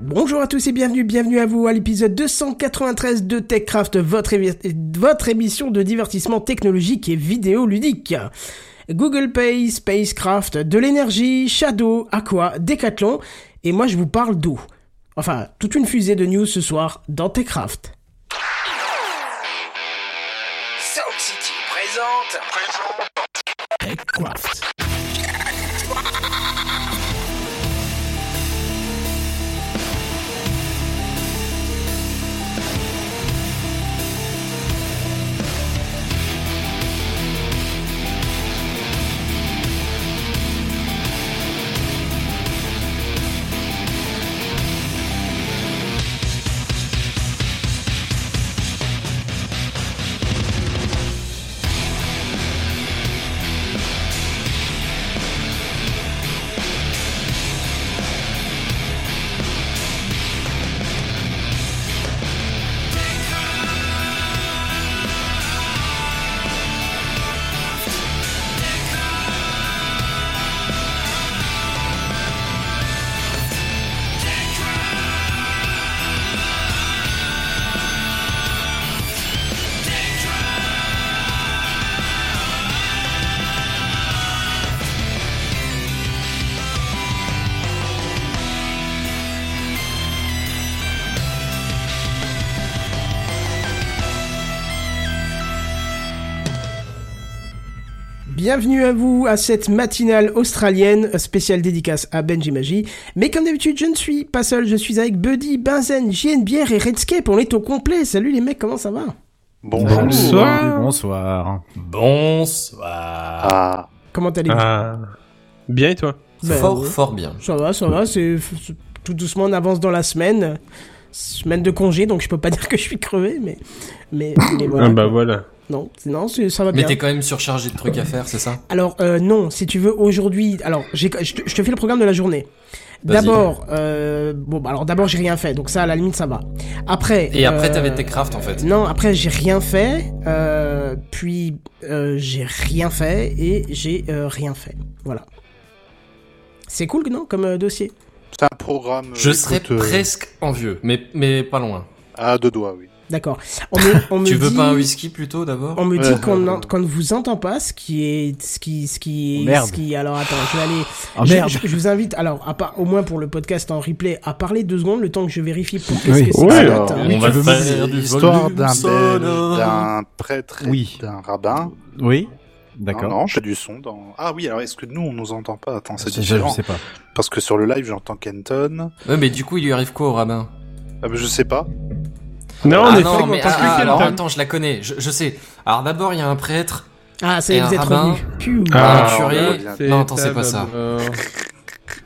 Bonjour à tous et bienvenue, bienvenue à vous à l'épisode 293 de TechCraft, votre, votre émission de divertissement technologique et vidéoludique. Google Pay, Spacecraft, de l'énergie, Shadow, Aqua, Decathlon, et moi je vous parle d'eau. Enfin, toute une fusée de news ce soir dans TechCraft. Sound City présente. TechCraft. Bienvenue à vous à cette matinale australienne spéciale dédicace à Benji Magie. Mais comme d'habitude, je ne suis pas seul, je suis avec Buddy, Benzen, JNBR et Redscape. On est au complet. Salut les mecs, comment ça va? Bonsoir. Bonsoir. Bonsoir. Ah. Comment allez-vous ah. Bien et toi? Ben, Fort, fort bien. Ça va, ça va. C'est tout doucement, on avance dans la semaine. Semaine de congé, donc je peux pas dire que je suis crevé, mais mais, mais voilà. Ah bah voilà. Non, non, ça va bien. Mais t'es quand même surchargé de trucs à faire, c'est ça? Alors euh, non, si tu veux aujourd'hui, alors je te, je te fais le programme de la journée. D'abord, euh, bon, bah, alors d'abord j'ai rien fait, donc ça à la limite ça va. Après. Et après euh, t'avais tes crafts en fait. Non, après j'ai rien fait, euh, puis euh, j'ai rien fait et j'ai euh, rien fait. Voilà. C'est cool, non, comme euh, dossier? C'est un programme. Je écoute, serais euh, presque envieux, mais mais pas loin. À deux doigts, oui. D'accord. On me, on me Tu veux dit- pas un whisky plutôt d'abord On me dit Ouais. qu'on ne vous entend pas, ce qui est, ce qui, ce qui, Oh, merde. ce qui. Alors attends, je vais aller. Ah, je, merde. je- je vous invite, alors à part, au moins pour le podcast en replay, à parler deux secondes, le temps que je vérifie pour qu'est-ce Oui. que c'est. Ça alors, on va faire l'histoire d'un prêtre et Oui. d'un rabbin. Oui. Non, D'accord. non, j'ai du son dans. Ah oui, alors est-ce que nous on nous entend pas? Attends, c'est Je, je différent. sais pas. Parce que sur le live j'entends Kenton. Ouais, mais du coup, il lui arrive quoi au rabbin? Ah bah, je sais pas. Non, Ah non, on mais ah, ah, alors attends, je la connais, je, je sais. Alors d'abord, il y a un prêtre, Ah, ça y Et est, un vous êtes. Piou. Ah, un curé. Non, attends, c'est pas ça.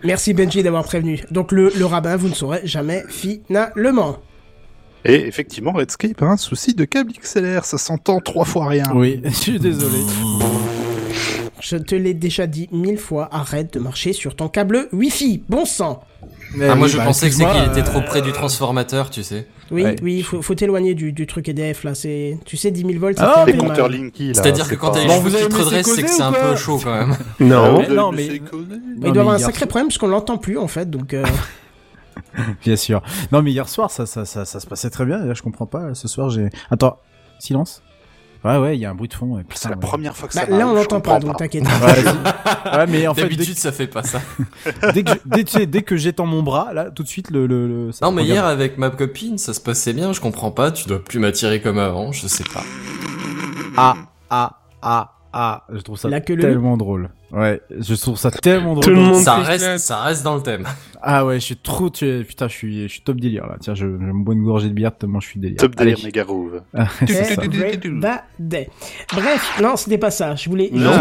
Merci Benji d'avoir prévenu. Donc le, le rabbin, vous ne saurez jamais finalement. Et effectivement, Redscape a un souci de câble XLR, ça s'entend trois fois rien. Oui, je suis désolé. Je te l'ai déjà dit mille fois, arrête de marcher sur ton câble Wi-Fi. Bon sang. Ah, moi oui, je bah, pensais que c'est qu'il était euh, trop près du transformateur, tu sais. Oui, Ouais. oui, faut, faut t'éloigner du, du truc EDF là. C'est, tu sais, 10 000 volts, ça Ah, fait Les un peu compteurs. Linky là. C'est-à-dire que c'est quand pas- t'as les cheveux vous qui te redressent, c'est que c'est un peu chaud quand même. Non. Non, mais- il doit avoir un sacré soir- problème parce qu'on l'entend plus en fait, donc. euh, Bien sûr. Non, mais hier soir, ça, ça, ça, ça se passait très bien. et Là, je comprends pas. Ce soir, j'ai. Attends. Silence. Ouais, ouais, il y a un bruit de fond. C'est la ouais. première fois que Bah, ça là, on l'entend pas, donc t'inquiète. Ouais, mais en fait, dès, D'habitude, ça fait pas ça. dès que, je- dès, tu sais, dès que j'étends mon bras, là, tout de suite, le. le, le- ça Non, mais hier, avec ma copine, ça se passait bien, je comprends pas, tu dois plus m'attirer comme avant, je sais pas. Ah, ah, ah, ah. Je trouve ça tellement drôle. Ouais, je trouve ça tellement drôle. Tout le monde Ça reste, ça reste dans le thème. Ah ouais, je suis trop. tu- Putain, je suis, je suis top délire là. Tiens, je, je me bois une gorgée de bière tellement je suis délire. Top délire méga groove. Ah. Bref, non, c'était pas ça. Je voulais Non.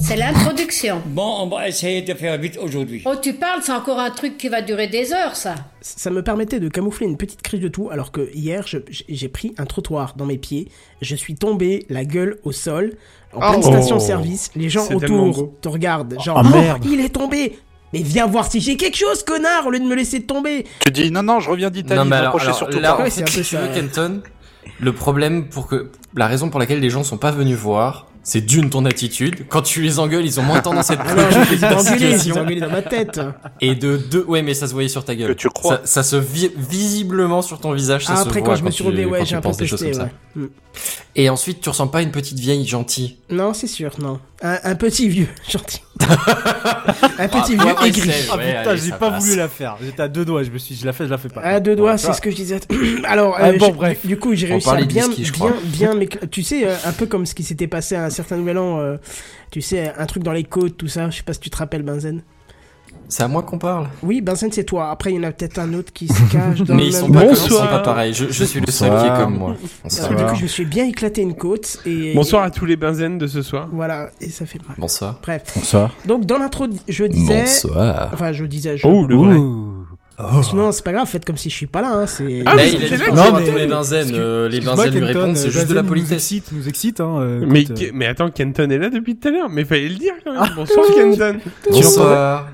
C'est l'introduction. Bon, on va essayer de faire vite aujourd'hui. Oh, tu parles, c'est encore un truc qui va durer des heures, ça. Ça me permettait de camoufler une petite crise de tout, alors que hier, j'ai pris un trottoir dans mes pieds. Je suis tombé la gueule au sol, en pleine Oh. station-service. Les gens autour te regardent, genre, Oh, oh, merde. il est tombé. Mais viens voir si j'ai quelque chose, connard, au lieu de me laisser tomber. Tu dis non, non, je reviens d'Italie, Non, mais alors, m'approchez alors, surtout là, pas. Ouais, un peu si tu ça. veux, Kenton, le problème pour que, la raison pour laquelle les gens sont pas venus voir, C'est d'une ton attitude. Quand tu les engueules, ils ont moins tendance à Ah ai préoccupés de ta situation. engueulés dans ma tête. Et de deux, ouais, mais ça se voyait sur ta gueule. Que tu crois. Ça, ça se vi- visiblement sur ton visage, ça Ah, se après, voit quand je me suis relevé, ouais, j'ai un peu penses des choses pesté, comme ça. ouais. Mm. Et ensuite, tu ressembles pas une petite vieille gentille. Non, c'est sûr, non. Un, un petit vieux, gentil. un petit Ah, vieux ouais, aigri. Ah ouais, putain, j'ai pas passe. voulu la faire. J'étais à deux doigts, je me suis dit, je la fais, je la fais pas. À deux doigts, Ouais, c'est ce que je disais. Alors, Ah, euh, bon, bref. du coup, j'ai réussi à bien, bien, m'écla- tu sais, euh, un peu comme ce qui s'était passé à un certain nouvel an, euh, tu sais, un truc dans les côtes, tout ça. Je sais pas si tu te rappelles, Benzen. C'est à moi qu'on parle. Oui, Benzen, c'est toi. Après, il y en a peut-être un autre qui se cache dans Mais le ils même sont, pas, ils sont pas pareils. Je, je suis le seul qui est comme moi. Parce que du coup, je me suis bien éclaté une côte et. Bonsoir à tous les benzen de ce soir. Voilà, et ça fait mal. Bonsoir. Bref. Bonsoir. Donc, dans l'intro, je disais. Bonsoir. Enfin, je disais. Je... Oh, le vrai. Non, c'est pas grave, faites comme si je suis pas là. Hein, c'est... Ah, mais il a dit Non, tous les benzen. euh, les benzen lui répondent, c'est juste de la politesse. Nous excite, nous excite, hein. euh, Mais, euh, mais attends, Kenton est là depuis tout à l'heure. Mais fallait le dire quand même. Bonsoir, Kenton. Bonsoir.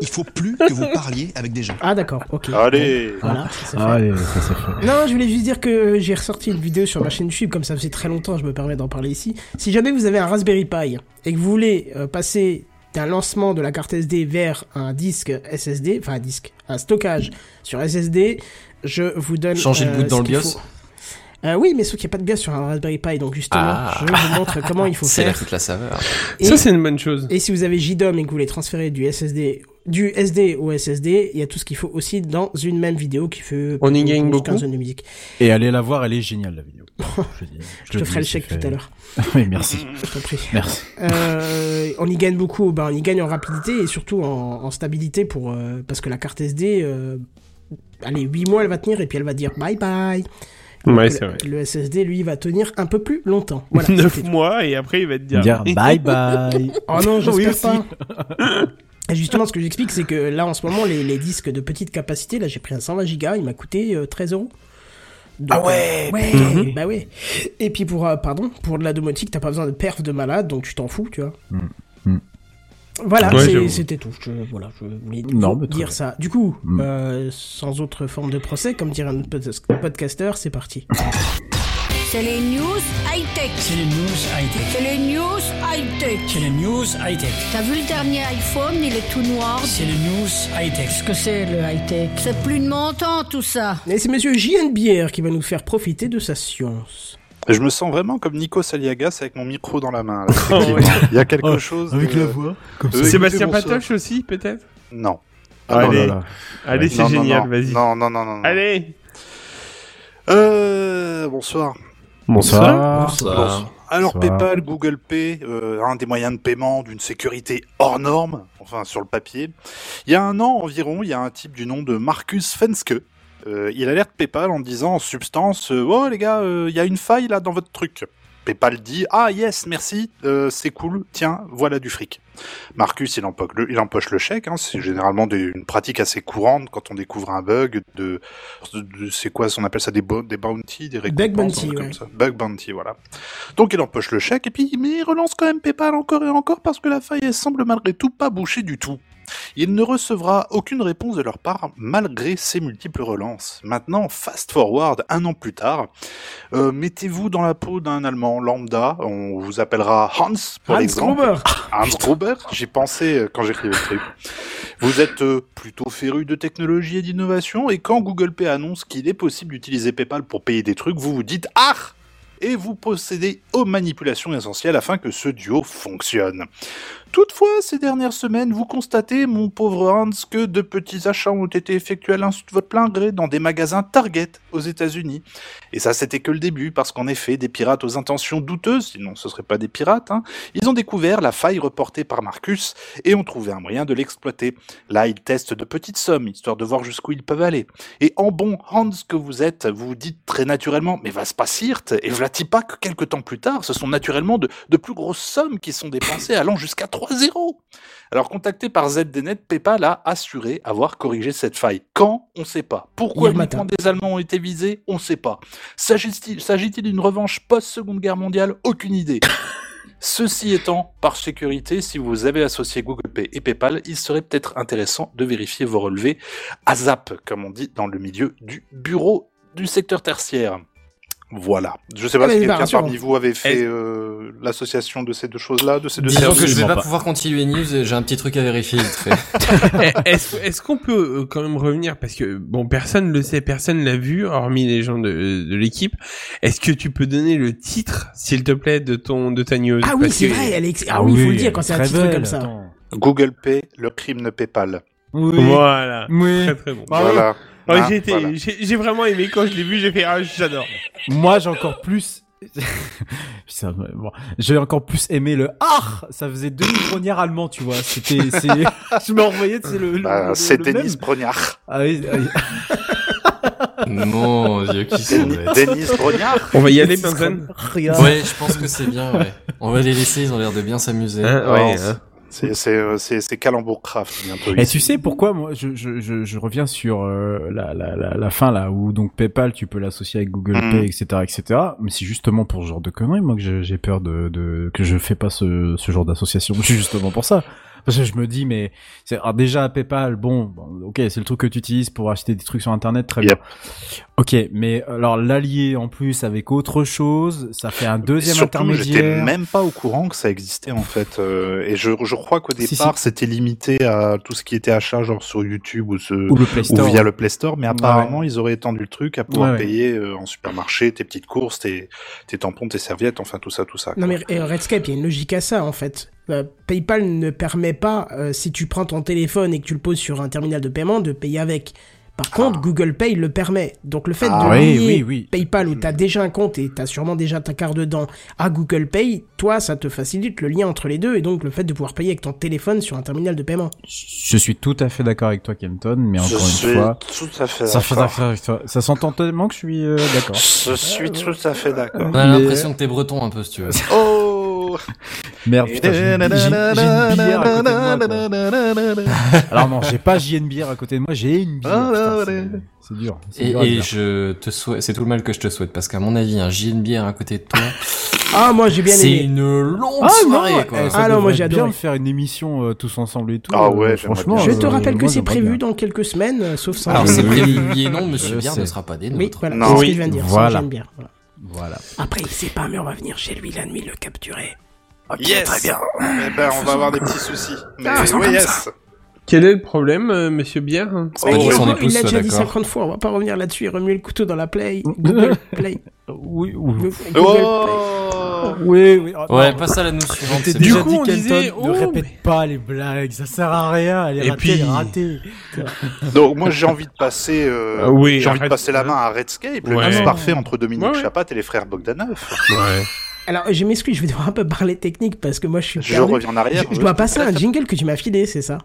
Il faut plus que vous parliez avec des gens. Ah, d'accord, ok. Allez. Voilà, ça, fait. Ah, allez, ça c'est fait. Non, je voulais juste dire que j'ai ressorti une vidéo sur ma chaîne YouTube, comme ça faisait très longtemps, je me permets d'en parler ici. Si jamais vous avez un Raspberry Pi et que vous voulez euh, passer d'un lancement de la carte SD vers un disque SSD, enfin un disque, un stockage sur SSD, je vous donne. Changer le euh, boot dans le BIOS. faut. Euh, oui, mais sauf qu'il n'y a pas de BIOS sur un Raspberry Pi, donc justement, Ah. je vous montre comment il faut C'est là faire. toute la saveur. Et, Ça, c'est une bonne chose. et si vous avez JDOM et que vous voulez transférer du SSD, du SD au SSD, il y a tout ce qu'il faut aussi dans une même vidéo qui fait. On y gagne beaucoup de musique. Et allez la voir, elle est géniale la vidéo. Je, dis- Je te ferai le chèque tout à l'heure. oui, merci. Je t'en prie. Merci. Euh, on y gagne beaucoup, ben, on y gagne en rapidité et surtout en, en stabilité pour euh, parce que la carte SD, euh, allez, 8 mois elle va tenir et puis elle va dire bye bye. Ouais, le, vrai. le SSD lui va tenir un peu plus longtemps. Voilà. 9 c'était tout. mois et après il va te dire. Dire bye bye. Oh non, Oui, j'espère aussi. pas. Et justement, ce que j'explique, c'est que là, en ce moment, les, les disques de petite capacité, là, j'ai pris un 120 Go, il m'a coûté euh, 13 euros. Donc, Ah ouais, euh, Ouais, Mhm. bah ouais. Et puis pour, euh, pardon, pour de la domotique, t'as pas besoin de perf de malade, donc tu t'en fous, tu vois. Mm. Mm. Voilà, Ouais, c'était tout. Je, voilà, je voulais Non, dire bien. ça. Du coup, Mm. euh, sans autre forme de procès, comme dirait un pod- podcaster, c'est parti. C'est les news high-tech. C'est les news high-tech. C'est les news high-tech. C'est les news high-tech. T'as vu le dernier iPhone, il est tout noir. C'est les news high-tech. Qu'est-ce que c'est le high-tech? C'est plus de mon temps tout ça. Et c'est monsieur JN Bière qui va nous faire profiter de sa science. Je me sens vraiment comme Nico Saliagas avec mon micro dans la main. là, Oh. Il y a quelque Oh, chose. Avec de- la voix. Comme Euh. Sébastien. Patoche aussi, peut-être? Non. Ah, Allez, là, là. allez, c'est génial, vas-y. Non, non, non, non. non. Allez Euh, bonsoir. Bonsoir. Bonsoir. Alors Bonsoir. PayPal, Google Pay, euh, un des moyens de paiement d'une sécurité hors norme, enfin sur le papier. Il y a un an environ, il y a un type du nom de Marcus Fenske. Euh, il alerte PayPal en disant en substance euh, Oh les gars, euh, il y a une faille là dans votre truc. PayPal dit Ah yes, merci, euh, c'est cool, tiens, voilà du fric. Marcus, il empoche le, il empoche le chèque, hein, c'est généralement des- une pratique assez courante quand on découvre un bug, de, de- de- c'est quoi, on appelle ça des, bo- des bounties, des récompenses, bounty, truc ouais. comme ça. Bug bounty, voilà. Donc il empoche le chèque et puis mais il relance quand même PayPal encore et encore parce que la faille elle semble malgré tout pas boucher du tout. Il ne recevra aucune réponse de leur part malgré ces multiples relances. Maintenant, fast forward un an plus tard, euh, mettez-vous dans la peau d'un Allemand lambda, on vous appellera Hans pour Hans. Gruber. Hans Gruber, j'y pensais euh, quand j'écrivais le truc. Vous êtes euh, plutôt féru de technologie et d'innovation, et quand Google Pay annonce qu'il est possible d'utiliser PayPal pour payer des trucs, vous vous dites Ah et vous procédez aux manipulations essentielles afin que ce duo fonctionne. Toutefois, ces dernières semaines, vous constatez, mon pauvre Hans, que de petits achats ont été effectués à l'insu de votre plein gré dans des magasins Target aux États-Unis. Et ça, c'était que le début, parce qu'en effet, des pirates aux intentions douteuses, sinon ce seraient pas des pirates, hein, ils ont découvert la faille reportée par Marcus et ont trouvé un moyen de l'exploiter. Là, ils testent de petites sommes, histoire de voir jusqu'où ils peuvent aller. Et en bon Hans que vous êtes, vous vous dites très naturellement, mais va se pas Sirt, et vlati pas que quelques temps plus tard, ce sont naturellement de, de plus grosses sommes qui sont dépensées allant jusqu'à 3-0. Alors, contacté par ZDNet, PayPal a assuré avoir corrigé cette faille. Quand? On sait pas. Pourquoi Hier matin. des Allemands ont été visés? On sait pas. S'agit-il s'agit-il d'une revanche post-Seconde Guerre mondiale? Aucune idée. Ceci étant, par sécurité, si vous avez associé Google Pay et PayPal, il serait peut-être intéressant de vérifier vos relevés à ZAP, comme on dit dans le milieu du bureau du secteur tertiaire. Voilà. Je sais pas Ah, mais si quelqu'un parmi vous avait fait euh, l'association de ces deux choses-là, de ces deux Disons que je vais pas pas. pouvoir continuer news, et j'ai un petit truc à vérifier vite fait. Est-ce qu'on peut euh, quand même revenir parce que bon personne le sait, personne l'a vu hormis les gens de, de l'équipe. Est-ce que tu peux donner le titre s'il te plaît de ton de ta news? Ah oui, c'est que- vrai, elle est ex- Ah oui, il faut le dire quand c'est un très petit truc belle, comme ça. attends. Google Pay, le crime ne paie pas. Oui. Voilà. Oui. Très très bon. Bravo. Voilà. Ouais, Ah, j'ai été- voilà. j'ai j'ai vraiment aimé quand je l'ai vu, j'ai fait ah j'adore. Moi, j'ai encore plus. Bon. J'ai encore plus aimé le ah ça faisait demi grognard allemand tu vois c'était c'est je me renvoyais c'est le, le- Bah, le- c'est le Denis. Brognard. ah oui, ah oui. Mon dieu, qui sont Denis, Brognard. On va y aller Benzen. Ouais, je pense que c'est bien, ouais. On va les laisser, ils ont l'air de bien s'amuser. Hein, ouais, Oh, hein. C'est c'est euh, c'est Calembour Craft bientôt. Et ici. tu sais pourquoi moi je, je, je, je reviens sur euh, la, la, la, la fin là où donc PayPal tu peux l'associer avec Google Mhm. Pay etc etc mais c'est justement pour ce genre de conneries moi que j'ai peur de, de que je fais pas ce, ce genre d'association c'est justement pour ça parce que je me dis mais c'est alors déjà PayPal bon, bon, ok c'est le truc que tu utilises pour acheter des trucs sur internet très Yep. bien ok mais alors l'allier en plus avec autre chose ça fait un deuxième Surtout, j'étais intermédiaire même pas au courant que ça existait en fait. euh, et je, je crois qu'au Si, départ, c'était limité à tout ce qui était achat genre sur YouTube ou, ce, ou le Play ou Store via le Play Store. Mais apparemment, ils auraient étendu le truc à pouvoir Ouais, ouais. payer euh, en supermarché tes petites courses, tes, tes tampons, tes serviettes, enfin tout ça, tout ça. Non quoi. mais Redscape, il y a une logique à ça en fait. Euh, PayPal ne permet pas, euh, si tu prends ton téléphone et que tu le poses sur un terminal de paiement, de payer avec. Par contre, Google Pay le permet. Donc le fait Ah, de oui lier oui oui PayPal où tu as déjà un compte et tu as sûrement déjà ta carte dedans à Google Pay, toi, ça te facilite le lien entre les deux et donc le fait de pouvoir payer avec ton téléphone sur un terminal de paiement. je suis tout à fait d'accord avec toi Kenton mais Je encore suis une fois tout à fait Ça fait d'accord. affaire avec toi. Ça s'entend tellement que je suis euh, d'accord. Je suis tout à fait d'accord. On a Mais- l'impression que t'es breton un peu, si tu veux. Oh Merde, putain, j'ai une, j'ai- j'ai une bière à côté de moi. quoi. Alors non, j'ai pas j'ai une bière à côté de moi, j'ai une bière. putain, c'est- C'est dur. c'est Et, dur à et dire. je te souhaite, c'est tout le mal que je te souhaite, parce qu'à mon avis, un J une bière à côté de toi, Ah, moi j'ai bien c'est aimé. une longue Ah non, soirée, quoi. eh, ça Ah non, moi, devrait j'ai être bien de faire une émission euh, tous ensemble et tout. Ah euh, ouais, j'aimerais franchement. bien. Je euh, te rappelle que moi, c'est j'aimerais prévu bien. dans quelques semaines, euh, sauf sans. Alors c'est prévu, oui et non, monsieur Je Bière sais. ne sera pas des Oui, nôtres. voilà, Non. c'est ce Oui, que je viens de dire. voilà. ça, j'aime bien. Voilà. Voilà. Après, il sait pas, mais on va venir chez lui la nuit le capturer. Yes Très bien. Eh ben, on va avoir des petits soucis. Mais Ah, faisons oui, yes. Quel est le problème, euh, Monsieur Bière Oh, s'en il l'a déjà dit d'accord. 50 fois, on va pas revenir là-dessus et remuer le couteau dans la play. Google Play. Oui, oui. Google Oh Oui, oui. oh, Ouais, passe à la news suivante, Du déjà coup, dit on disait, ne oh, répète mais- pas les blagues, ça sert à rien, elle est Et ratée, puis- elle est ratée. Donc moi j'ai envie de passer, euh, Ah oui, j'ai envie de passer la main à Redscape, le Ouais. mix parfait entre Dominique Ouais, ouais. Chapat et les frères Bogdanov. Ouais. Alors, je m'excuse, je vais devoir un peu parler technique parce que moi je suis Je perdu. reviens en arrière. Je, je dois passer un jingle que tu m'as filé, c'est ça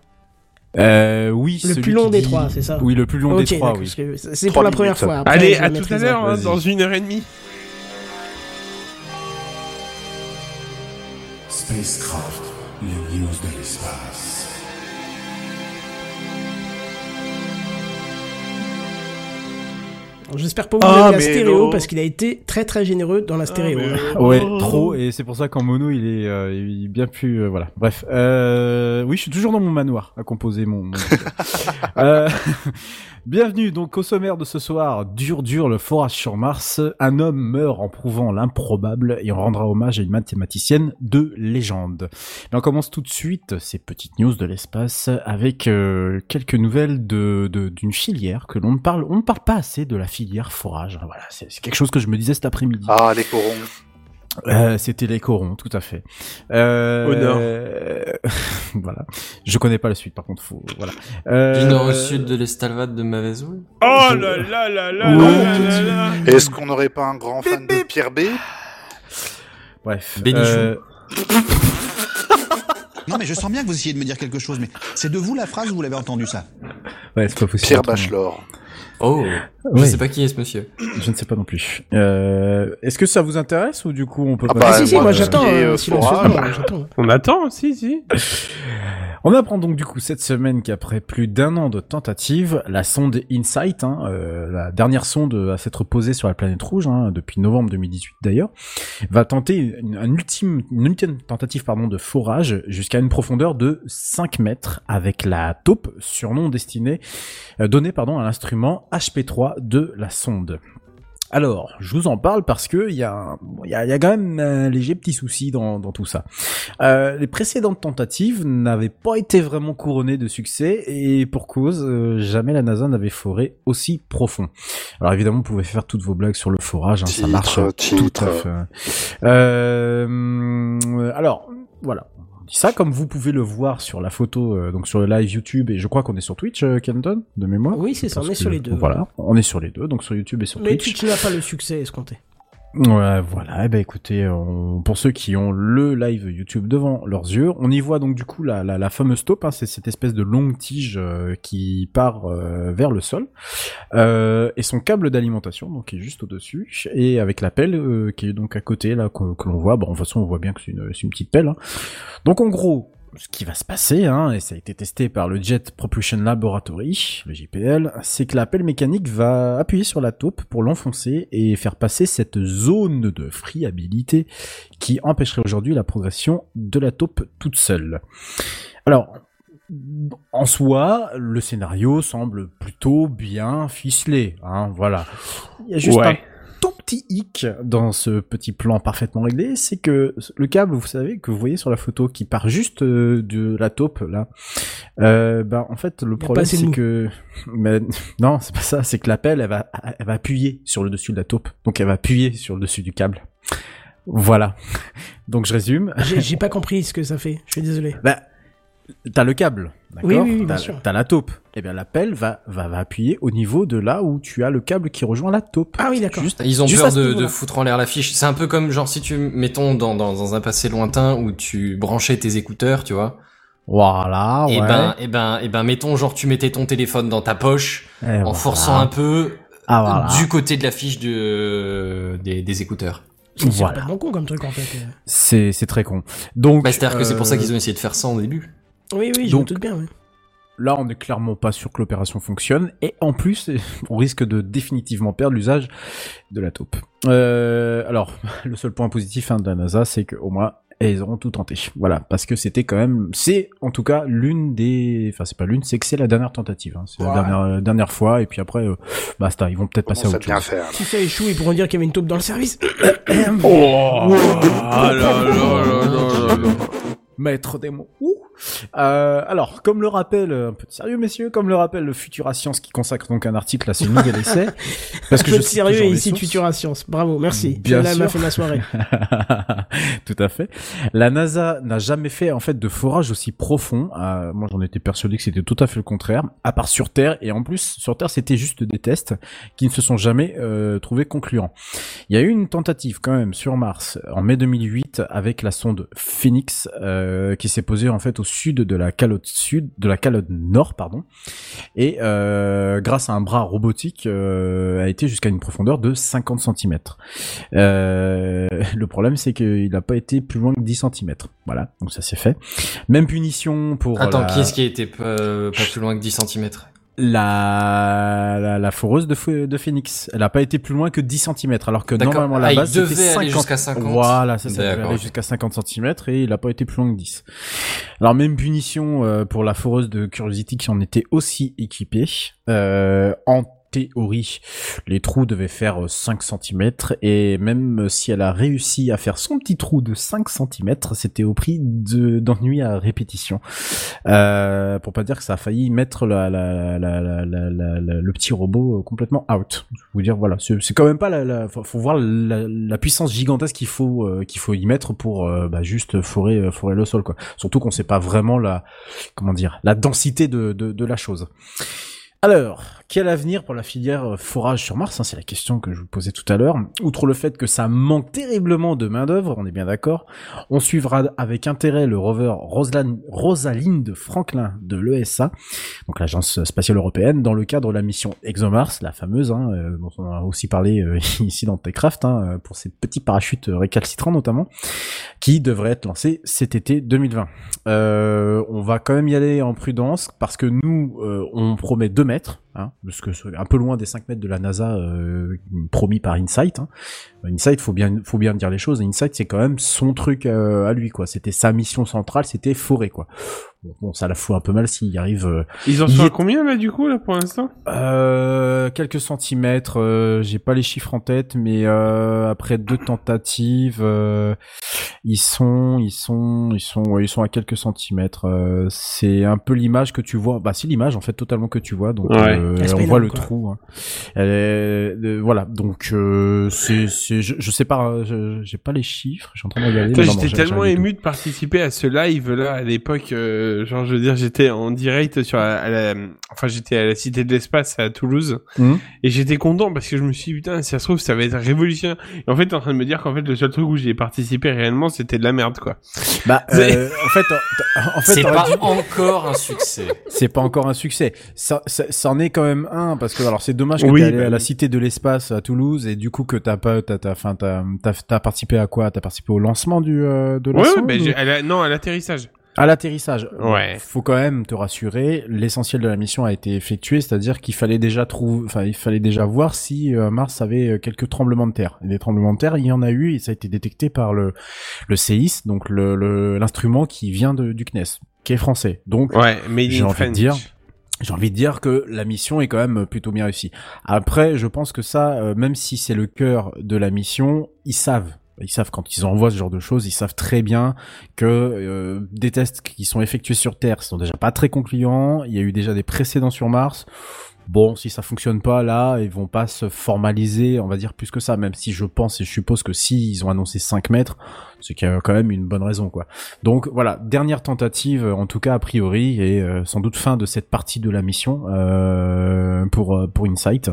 Euh, oui, Le celui plus long qui des dit- trois, c'est ça Oui, le plus long des trois, oui. c'est- pour la première minutes. fois. après, Allez, à tout à l'heure, hein, dans une heure et demie. Spacecraft, les news de l'espace. J'espère pas vous Ah, la stéréo non. parce qu'il a été très très généreux dans la stéréo. mais là. non. Ouais, trop, et c'est pour ça qu'en mono, il est, euh, il est bien plus, euh, voilà. Bref, euh, oui, je suis toujours dans mon manoir à composer mon. mon- euh, bienvenue donc au sommaire de ce soir. Dur, dur, le forage sur Mars. Un homme meurt en prouvant l'improbable et on rendra hommage à une mathématicienne de légende. Mais on commence tout de suite ces petites news de l'espace avec euh, quelques nouvelles de d'une filière que l'on ne parle, on ne parle pas assez de la filière forage. Voilà, c'est quelque chose que je me disais cet après-midi. Ah les corons. Euh, C'était les corons, tout à fait. Euh, Au nord. euh, voilà. Je connais pas la suite, par contre, faut, voilà. Euh, Du nord au sud de l'Estalvade de Mavezoul. Oh là là là là là là là. Est-ce qu'on n'aurait pas un grand fan de Pierre B? Bref. Bénichou. Euh, Non, mais je sens bien que vous essayez de me dire quelque chose, mais c'est de vous la phrase ou vous l'avez entendu ça? Ouais, c'est pas possible. Pierre. Bachelor. Oh, je Ouais. sais pas qui est ce monsieur. Je ne sais pas non plus. Euh, Est-ce que ça vous intéresse ou du coup on peut Ah pas bah, Ah, si, si, moi, j'attends. euh, euh, forage. j'attends. On attend, si, si. On apprend donc du coup cette semaine qu'après plus d'un an de tentatives, la sonde InSight, hein, euh, la dernière sonde à s'être posée sur la planète rouge, hein, depuis novembre 2018 d'ailleurs, va tenter une, un ultime, une ultime tentative pardon, de forage jusqu'à une profondeur de 5 mètres avec la taupe, surnom destiné, euh, donné pardon, à l'instrument HP3 de la sonde. Alors, je vous en parle parce que il y a, y y quand même un léger petit souci dans, dans tout ça. Euh, les précédentes tentatives n'avaient pas été vraiment couronnées de succès et pour cause, euh, jamais la NASA n'avait foré aussi profond. Alors évidemment, vous pouvez faire toutes vos blagues sur le forage, hein, ça Titre, marche tout titre. à fait. Euh, hum, alors, voilà. Dit Ça, comme vous pouvez le voir sur la photo, euh, donc sur le live YouTube, et je crois qu'on est sur Twitch, euh, Kenton, de mémoire. Oui, c'est ça, on est que- sur les deux. Voilà, on est sur les deux, donc sur YouTube et sur Mais Twitch. n'as pas le succès escompté. Ouais, voilà. Eh ben, écoutez, pour ceux qui ont le live YouTube devant leurs yeux, on y voit donc du coup la, la, la fameuse taupe. Hein, c'est cette espèce de longue tige euh, qui part euh, vers le sol euh, et son câble d'alimentation, donc qui est juste au dessus, et avec la pelle qui est donc à côté là que, que l'on voit. Bon, de toute façon, on voit bien que c'est une, une petite pelle. hein. Donc en gros. Ce qui va se passer, hein, et ça a été testé par le Jet Propulsion Laboratory, le JPL, c'est que la pelle mécanique va appuyer sur la taupe pour l'enfoncer et faire passer cette zone de friabilité qui empêcherait aujourd'hui la progression de la taupe toute seule. Alors, en soi, le scénario semble plutôt bien ficelé, hein, voilà. Il y a juste un petit hic dans ce petit plan parfaitement réglé, c'est que le câble, vous savez, que vous voyez sur la photo, qui part juste euh, de la taupe, là, euh, ben, en fait, le problème, c'est que, mais, non, c'est pas ça, c'est que la pelle, elle va, elle va appuyer sur le dessus de la taupe, donc elle va appuyer sur le dessus du câble. Voilà. Donc je résume. J'ai j'ai pas compris ce que ça fait. Je suis désolé. Bah, t'as le câble, d'accord Oui, oui, oui, bien T'as- sûr. T'as la taupe. Eh bien, la pelle va, va, va appuyer au niveau de là où tu as le câble qui rejoint la taupe. Ah oui, d'accord. Juste- Ils ont juste peur de, de foutre en l'air la fiche. C'est un peu comme genre si tu, mettons, dans, dans, dans un passé lointain où tu branchais tes écouteurs, tu vois. Voilà, ouais. Et ben, et ben, et ben, mettons, genre tu mettais ton téléphone dans ta poche Eh, en voilà. forçant un peu Ah, voilà. du côté de la fiche de, des, des écouteurs. C'est Voilà. super bon con comme truc en fait. C'est, c'est très con. Donc. Bah, c'est-à-dire que c'est pour ça euh, qu'ils ont essayé de faire ça au début. Oui, oui, je Donc- me doute bien. oui. Là, on n'est clairement pas sûr que l'opération fonctionne, et en plus, on risque de définitivement perdre l'usage de la taupe. Euh, alors, le seul point positif hein, de la NASA, c'est qu'au moins, elles auront tout tenté. Voilà, parce que c'était quand même, c'est en tout cas l'une des, enfin c'est pas l'une, c'est que c'est la dernière tentative. Hein. C'est Ouais. la dernière, dernière fois, et puis après, euh, basta, ils vont peut-être passer à autre bien chose. faire Si ça échoue, ils pourront dire qu'il y avait une taupe dans le service. Oh là là là là là là. Maître des mots. Euh, alors, comme le rappelle, un peu de sérieux, messieurs, comme le rappelle le Futura Science qui consacre donc un article à ce nouvel essai. Parce Un peu de cite sérieux et ici de. Futura Science. Bravo, merci. Bien Celle-là m'a fait ma soirée. Tout à fait. La NASA n'a jamais fait en fait de forage aussi profond. Euh, moi, j'en étais persuadé que c'était tout à fait le contraire, à part sur Terre. Et en plus, sur Terre, c'était juste des tests qui ne se sont jamais euh, trouvés concluants. Il y a eu une tentative quand même sur Mars en mai 2008 avec la sonde Phoenix euh, qui s'est posée en fait au sud de la calotte sud, de la calotte nord, pardon. Et euh, grâce à un bras robotique, euh, a été jusqu'à une profondeur de 50 cm. Euh, le problème, c'est qu'il n'a pas été plus loin que 10 cm. Voilà, donc ça c'est fait. Même punition pour Attends, la, qui est-ce qui a été pas, pas plus loin que 10 cm la, la, la foreuse de, de Phoenix. Elle n'a pas été plus loin que 10 cm, alors que normalement la Ah, base devait c'était aller 50. jusqu'à 50. Voilà, ça, ça devait aller jusqu'à 50 cm et il n'a pas été plus loin que 10. Alors même punition euh, pour la foreuse de Curiosity qui en était aussi équipée. Euh, en théorie, les trous devaient faire euh, 5 cm et même si elle a réussi à faire son petit trou de 5 cm, c'était au prix de d'ennuis à répétition. Euh, pour pas dire que ça a failli mettre la, la, la, le petit robot euh, complètement out. Je vous dire voilà, c'est quand même pas la, faut, voir la, puissance gigantesque qu'il faut euh, qu'il faut y mettre pour euh, bah, juste forer euh, forer le sol quoi. Surtout qu'on sait pas vraiment la comment dire la densité de, de, de la chose. Alors, quel avenir pour la filière euh, forage sur Mars hein, C'est la question que je vous posais tout à l'heure. Outre le fait que ça manque terriblement de main-d'œuvre, on est bien d'accord, on suivra avec intérêt le rover Rosalind, Franklin de l'ESA, donc l'agence spatiale européenne, dans le cadre de la mission ExoMars, la fameuse, hein, euh, dont on a aussi parlé euh, ici dans Techcraft, hein, pour ces petits parachutes récalcitrants notamment, qui devrait être lancé cet été 2020. Euh, on va quand même y aller en prudence parce que nous, on promet 2 mètres hein, parce que c'est un peu loin des 5 mètres de la NASA euh, promis par Insight. Hein. Insight, faut bien, faut bien dire les choses. Insight, c'est quand même son truc euh, à lui, quoi. C'était sa mission centrale, c'était forêt, quoi. Bon, ça la fout un peu mal s'il arrive. euh, Ils en il sont est- à combien là du coup là pour l'instant? Euh, quelques centimètres, euh, j'ai pas les chiffres en tête, mais euh, après deux tentatives, euh, ils sont, ils sont, ils sont, ouais, ils sont à quelques centimètres. euh, c'est un peu l'image que tu vois. Bah, c'est l'image en fait totalement que tu vois. Donc Ouais. on voit le quoi. trou. hein. Elle est- euh, voilà. Donc euh, c'est, c'est, je, je sais pas, je- j'ai pas les chiffres. J'étais tellement ému de participer à ce live là à l'époque. euh, genre, je veux dire, j'étais en direct sur la, à la- enfin, j'étais à la Cité de l'Espace à Toulouse Mhm. et j'étais content parce que je me suis dit putain, si ça se trouve, ça va être révolutionnaire. Et en fait, t'es en train de me dire qu'en fait, le seul truc où j'ai participé réellement, c'était de la merde quoi. Bah, C'est- euh, en fait, en- fait, C'est pas dû- encore un succès. C'est pas encore un succès. Ça, ça, ça en est quand même un parce que alors c'est dommage que Oui, t'es allé bah à la oui. Cité de l'Espace à Toulouse et du coup que t'as pas, t'as, t'as, enfin, t'as, participé à quoi? T'as participé au lancement du euh, de la Ouais, ouais, sonde bah, ou- j'ai- à la- non, à l'atterrissage. À l'atterrissage. Ouais. Faut quand même te rassurer. L'essentiel de la mission a été effectué, c'est-à-dire qu'il fallait déjà trouver, enfin, il fallait déjà voir si euh, Mars avait euh, quelques tremblements de terre. Et des tremblements de terre, il y en a eu et ça a été détecté par le le CEIS, donc le l'instrument qui vient de, du CNES, qui est français. Donc Ouais, mais J'ai envie de dire, j'ai envie de dire que la mission est quand même plutôt bien réussie. Après, je pense que ça, euh, même si c'est le cœur de la mission, ils savent. Ils savent quand ils envoient ce genre de choses, ils savent très bien que euh, des tests qui sont effectués sur Terre sont déjà pas très concluants. Il y a eu déjà des précédents sur Mars. Bon, si ça fonctionne pas là, ils vont pas se formaliser, on va dire plus que ça. Même si je pense et je suppose que si ils ont annoncé 5 mètres, c'est qu'il y a quand même une bonne raison, quoi. Donc voilà, dernière tentative, en tout cas a priori, et euh, sans doute fin de cette partie de la mission euh, pour euh, pour Insight.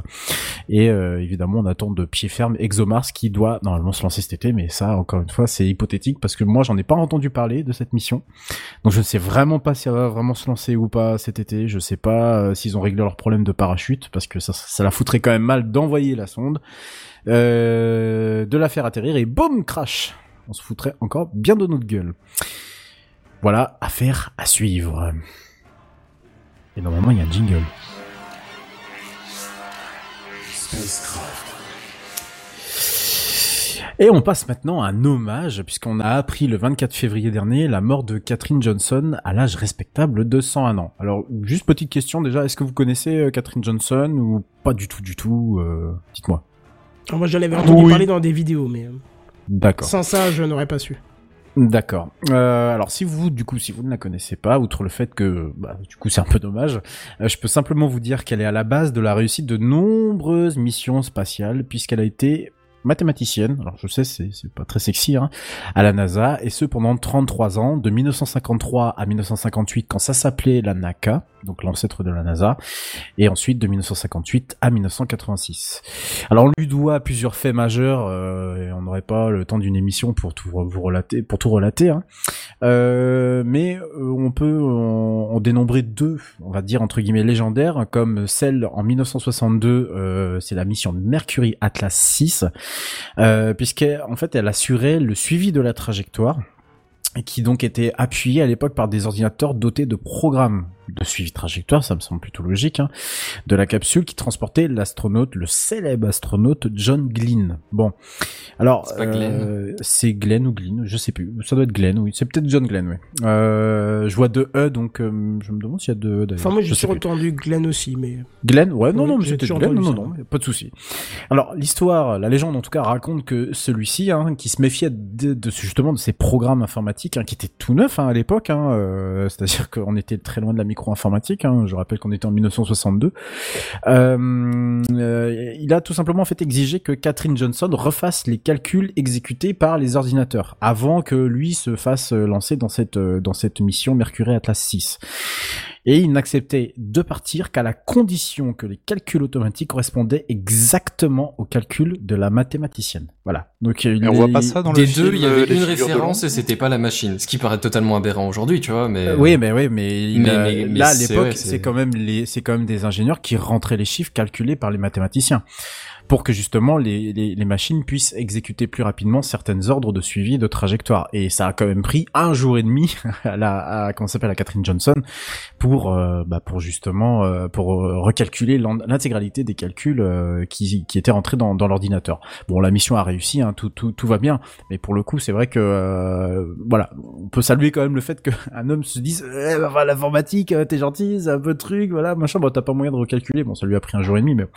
Et évidemment, on attend de pied ferme ExoMars qui doit normalement se lancer cet été, mais ça, encore une fois, c'est hypothétique parce que moi, j'en ai pas entendu parler de cette mission. Donc je ne sais vraiment pas si elle va vraiment se lancer ou pas cet été. Je sais pas s'ils ont réglé leur problème de parachute parce que ça, la foutrait quand même mal d'envoyer la sonde, euh, de la faire atterrir et boum crash. On se foutrait encore bien de notre gueule. Voilà, affaire à suivre. Et normalement, il y a un jingle. Spacecraft. Et on passe maintenant à un hommage, puisqu'on a appris le 24 février dernier la mort de Catherine Johnson à l'âge respectable de 101 ans. Alors, juste petite question déjà, est-ce que vous connaissez euh, Catherine Johnson ou pas du tout du tout euh, Dites-moi. Alors, moi, j'en avais entendu Oui. parler dans des vidéos, mais euh, D'accord. sans ça, je n'aurais pas su. D'accord. Euh, alors si vous, du coup, si vous ne la connaissez pas, outre le fait que, bah, du coup, c'est un peu dommage, euh, je peux simplement vous dire qu'elle est à la base de la réussite de nombreuses missions spatiales, puisqu'elle a été mathématicienne, alors je sais c'est pas très sexy, hein, à la NASA, et ce pendant 33 ans, de 1953 à 1958 quand ça s'appelait la NACA, donc l'ancêtre de la NASA, et ensuite de 1958 à 1986. Alors on lui doit plusieurs faits majeurs, euh, et on n'aurait pas le temps d'une émission pour tout vous relater, pour tout relater, hein. Euh, mais euh, on peut en, en dénombrer deux, on va dire entre guillemets légendaires, comme celle en 1962, euh, c'est la mission Mercury Atlas 6, euh, puisqu'en fait elle assurait le suivi de la trajectoire qui donc était appuyée à l'époque par des ordinateurs dotés de programmes de suivi de trajectoire, ça me semble plutôt logique, hein, de la capsule qui transportait l'astronaute, le célèbre astronaute John Glenn. Bon, alors C'est euh, c'est Glenn ou Glynn, je sais plus. Ça doit être Glenn, oui. C'est peut-être John Glenn, oui. Euh, je vois deux E, donc euh, je me demande s'il y a deux E d'ailleurs. Enfin, moi, Je j'ai toujours entendu Glenn aussi, mais Glenn, ouais, non, Oui, non, mais j'ai c'était toujours Glenn, non, non, non, pas de souci. Alors, l'histoire, la légende en tout cas raconte que celui-ci, hein, qui se méfiait de, de- justement de ces programmes informatiques, hein, qui étaient tout neufs hein, à l'époque, hein, euh, c'est-à-dire qu'on était très loin de la micro-informatique, hein, je rappelle qu'on était en 1962, euh, euh, il a tout simplement en fait exigé que Catherine Johnson refasse les calculs exécutés par les ordinateurs, avant que lui se fasse lancer dans cette, euh, dans cette mission Mercury Atlas 6 et il n'acceptait de partir qu'à la condition que les calculs automatiques correspondaient exactement aux calculs de la mathématicienne. Voilà. Donc il on voit pas ça dans Des le deux, film, il y euh, avait Les une référence et c'était pas la machine. Ce qui paraît totalement aberrant aujourd'hui, tu vois, mais. Euh, oui, mais oui, mais, il Mais- a- mais- mais là à c'est- l'époque, c'est- quand même les, c'est quand même des ingénieurs qui rentraient les chiffres calculés par les mathématiciens pour que justement les, les, les machines puissent exécuter plus rapidement certaines ordres de suivi de trajectoire. Et ça a quand même pris un jour et demi à la, à, comment s'appelle, à Catherine Johnson pour euh, bah, pour justement euh, pour euh, recalculer l'intégralité des calculs euh, qui qui étaient rentrés dans, dans l'ordinateur. Bon, la mission a réussi, hein, tout tout tout va bien, mais pour le coup, c'est vrai que euh, voilà, on peut saluer quand même le fait qu'un homme se dise eh, bah, l'informatique, euh, t'es gentil, c'est un peu de truc, voilà, machin, bon, t'as pas moyen de recalculer. Bon, ça lui a pris un jour et demi, mais bon,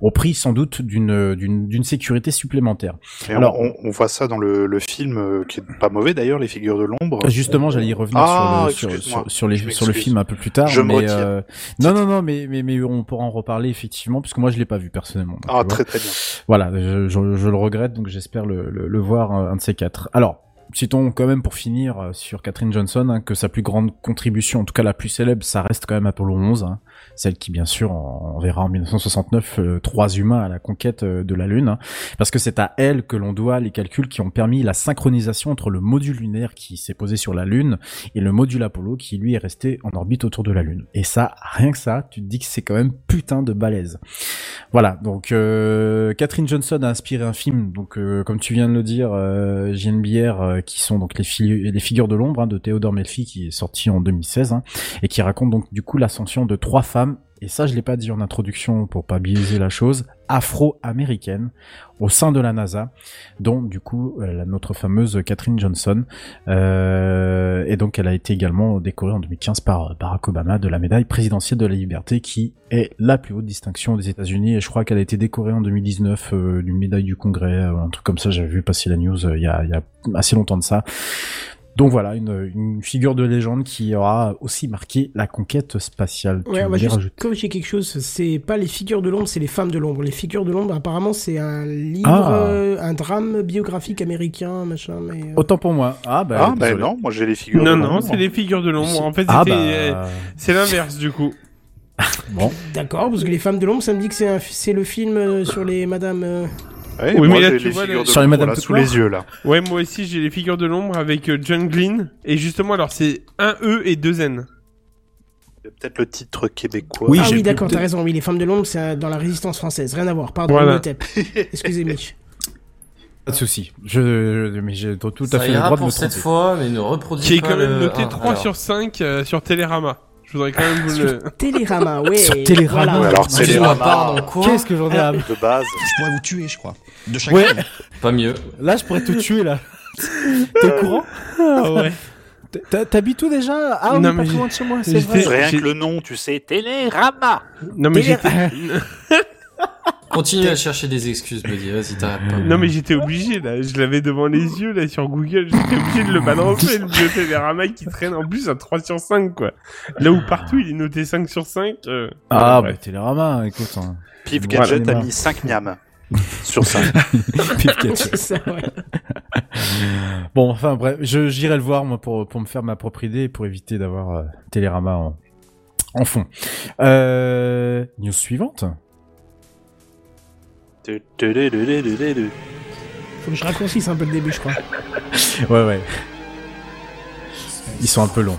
au prix sans doute d'une sécurité supplémentaire. Et Alors- on, on voit ça dans le, le film euh, qui est pas mauvais d'ailleurs, les figures de l'ombre. Justement, j'allais y revenir Ah, sur, le, sur, excuse-moi. sur, sur les, sur le film un peu plus tard. Je me mais, retire. euh, non, non, non, mais, mais, mais on pourra en reparler effectivement, puisque moi je l'ai pas vu personnellement. Donc, Ah, très très bien. Voilà, je, je, je le regrette, donc j'espère le, le, le voir euh, un de ces quatre. Alors, citons quand même pour finir sur Catherine Johnson hein, que sa plus grande contribution, en tout cas la plus célèbre, ça reste quand même Apollo 11, hein, celle qui bien sûr en- on verra en 1969 euh, trois humains à la conquête euh, de la Lune, hein, parce que c'est à elle que l'on doit les calculs qui ont permis la synchronisation entre le module lunaire qui s'est posé sur la Lune et le module Apollo qui lui est resté en orbite autour de la Lune. Et ça, rien que ça, tu te dis que c'est quand même putain de balèze. Voilà, donc euh, Catherine Johnson a inspiré un film, donc euh, comme tu viens de le dire, euh, JNBR, euh, qui sont donc les, fi- les figures de l'ombre hein, de Théodore Melfi, qui est sorti en 2016, hein, et qui raconte donc du coup l'ascension de trois femmes, et ça je l'ai pas dit en introduction pour pas biaiser la chose, afro-américaines au sein de la NASA, dont du coup euh, notre fameuse Catherine Johnson, euh, et donc elle a été également décorée en 2015 par Barack Obama de la médaille présidentielle de la liberté, qui est la plus haute distinction des États-Unis, et je crois qu'elle a été décorée en 2019 euh, d'une médaille du Congrès, euh, un truc comme ça. J'avais vu passer la news euh, il y, a, y a assez longtemps de ça. Donc voilà, une, une figure de légende qui aura aussi marqué la conquête spatiale. Ouais, on va voulais juste rajouter corriger quelque chose. C'est pas les figures de l'ombre, c'est les femmes de l'ombre. Les figures de l'ombre, apparemment, c'est un livre, Ah. euh, un drame biographique américain, machin. Mais euh, Autant pour moi. Ah bah, Ah, bah non, moi j'ai les figures Non, de non, l'ombre. c'est les figures de l'ombre. En fait, Ah bah, euh, c'est l'inverse du coup. bon. d'accord, parce que les femmes de l'ombre, ça me dit que c'est le film sur les madames. Ouais, Oui, moi, mais là, tu les vois, figures le- de Sur les l'ombre, Madame sous les yeux là. Ouais, moi aussi j'ai les figures de l'ombre avec euh, John Glenn. Et justement, alors c'est un E et deux N. Peut-être le titre québécois. Oui, ah oui, d'accord, t'as raison. Oui, les femmes de l'ombre, c'est dans la résistance française. Rien à voir. Pardon, Voilà. le TEP. Excusez Mitch. Pas de souci. Je, je- mais j'ai tout à Ça fait le droit de me cette fois, mais ne reproduis Qui est quand même le noté un. 3 Alors, sur 5 euh, sur Télérama. Je voudrais quand même vous le... Télérama, ouais. Sur Télérama. voilà. Alors Télérama. pardon, quoi Qu'est-ce que j'en ai à... De base. Je pourrais vous tuer, je crois. De chaque Ouais. Pas mieux. Là, je pourrais te tuer, là. T'es au courant Ah ouais. T'habites où déjà? Ah oui, Non, pas mais trop j'ai- loin de chez moi, c'est vrai. Rien que le nom, tu sais, Télérama. Non mais j'étais... Continue à chercher des excuses, Buddy. Vas-y, t'arrêtes pas. Non mais j'étais obligé là, je l'avais devant les yeux là sur Google, j'étais obligé de le balancer le vieux Télérama qui traîne en plus à 3 sur 5 quoi. Là où partout il est noté 5 sur 5. euh, Ah, bah. Télérama, écoute. Hein. Pif Voilà, Gadget les a mis 5 miams sur 5. Pif Gadget. C'est ça, ouais. Bon, enfin bref, je j'irai le voir moi pour pour me faire ma propre idée et pour éviter d'avoir euh, Télérama en, en fond. Euh, news suivante. Faut que je raccourcisse un peu le début, je crois. Ouais, ouais. Ils sont un peu longs.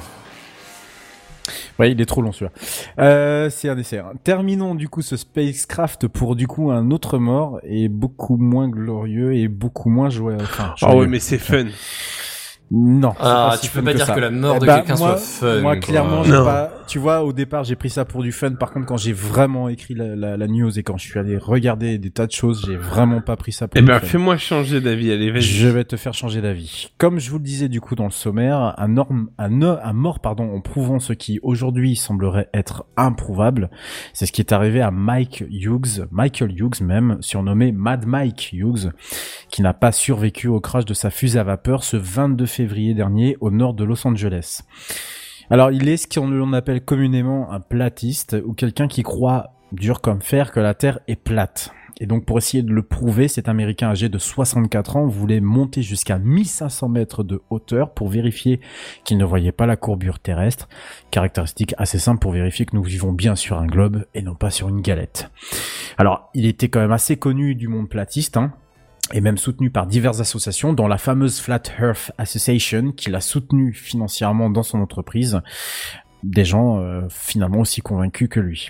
Ouais, il est trop long celui-là. Euh, c'est un dessert. Terminons du coup ce spacecraft pour du coup un autre mort et beaucoup moins glorieux et beaucoup moins joyeux. Enfin, Ah ouais mais c'est fun. Non. Ah, pas si tu peux pas dire que la mort de Bah, quelqu'un moi- soit fun. Moi, quoi. clairement, j'ai pas. Tu vois, au départ, j'ai pris ça pour du fun. Par contre, quand j'ai vraiment écrit la, la, la news et quand je suis allé regarder des tas de choses, j'ai vraiment pas pris ça pour Eh ben fais-moi changer d'avis, allez vas-y. Je vais te faire changer d'avis. Comme je vous le disais du coup dans le sommaire, un, norme, un, un mort pardon, en prouvant ce qui aujourd'hui semblerait être improuvable, c'est ce qui est arrivé à Mike Hughes, Michael Hughes même, surnommé Mad Mike Hughes, qui n'a pas survécu au crash de sa fusée à vapeur ce 22 février dernier au nord de Los Angeles. Alors il est ce qu'on appelle communément un platiste ou quelqu'un qui croit dur comme fer que la Terre est plate. Et donc pour essayer de le prouver, cet Américain âgé de 64 ans voulait monter jusqu'à 1500 mètres de hauteur pour vérifier qu'il ne voyait pas la courbure terrestre, caractéristique assez simple pour vérifier que nous vivons bien sur un globe et non pas sur une galette. Alors il était quand même assez connu du monde platiste, hein, et même soutenu par diverses associations, dont la fameuse Flat Earth Association, qui l'a soutenu financièrement dans son entreprise, des gens euh, finalement aussi convaincus que lui.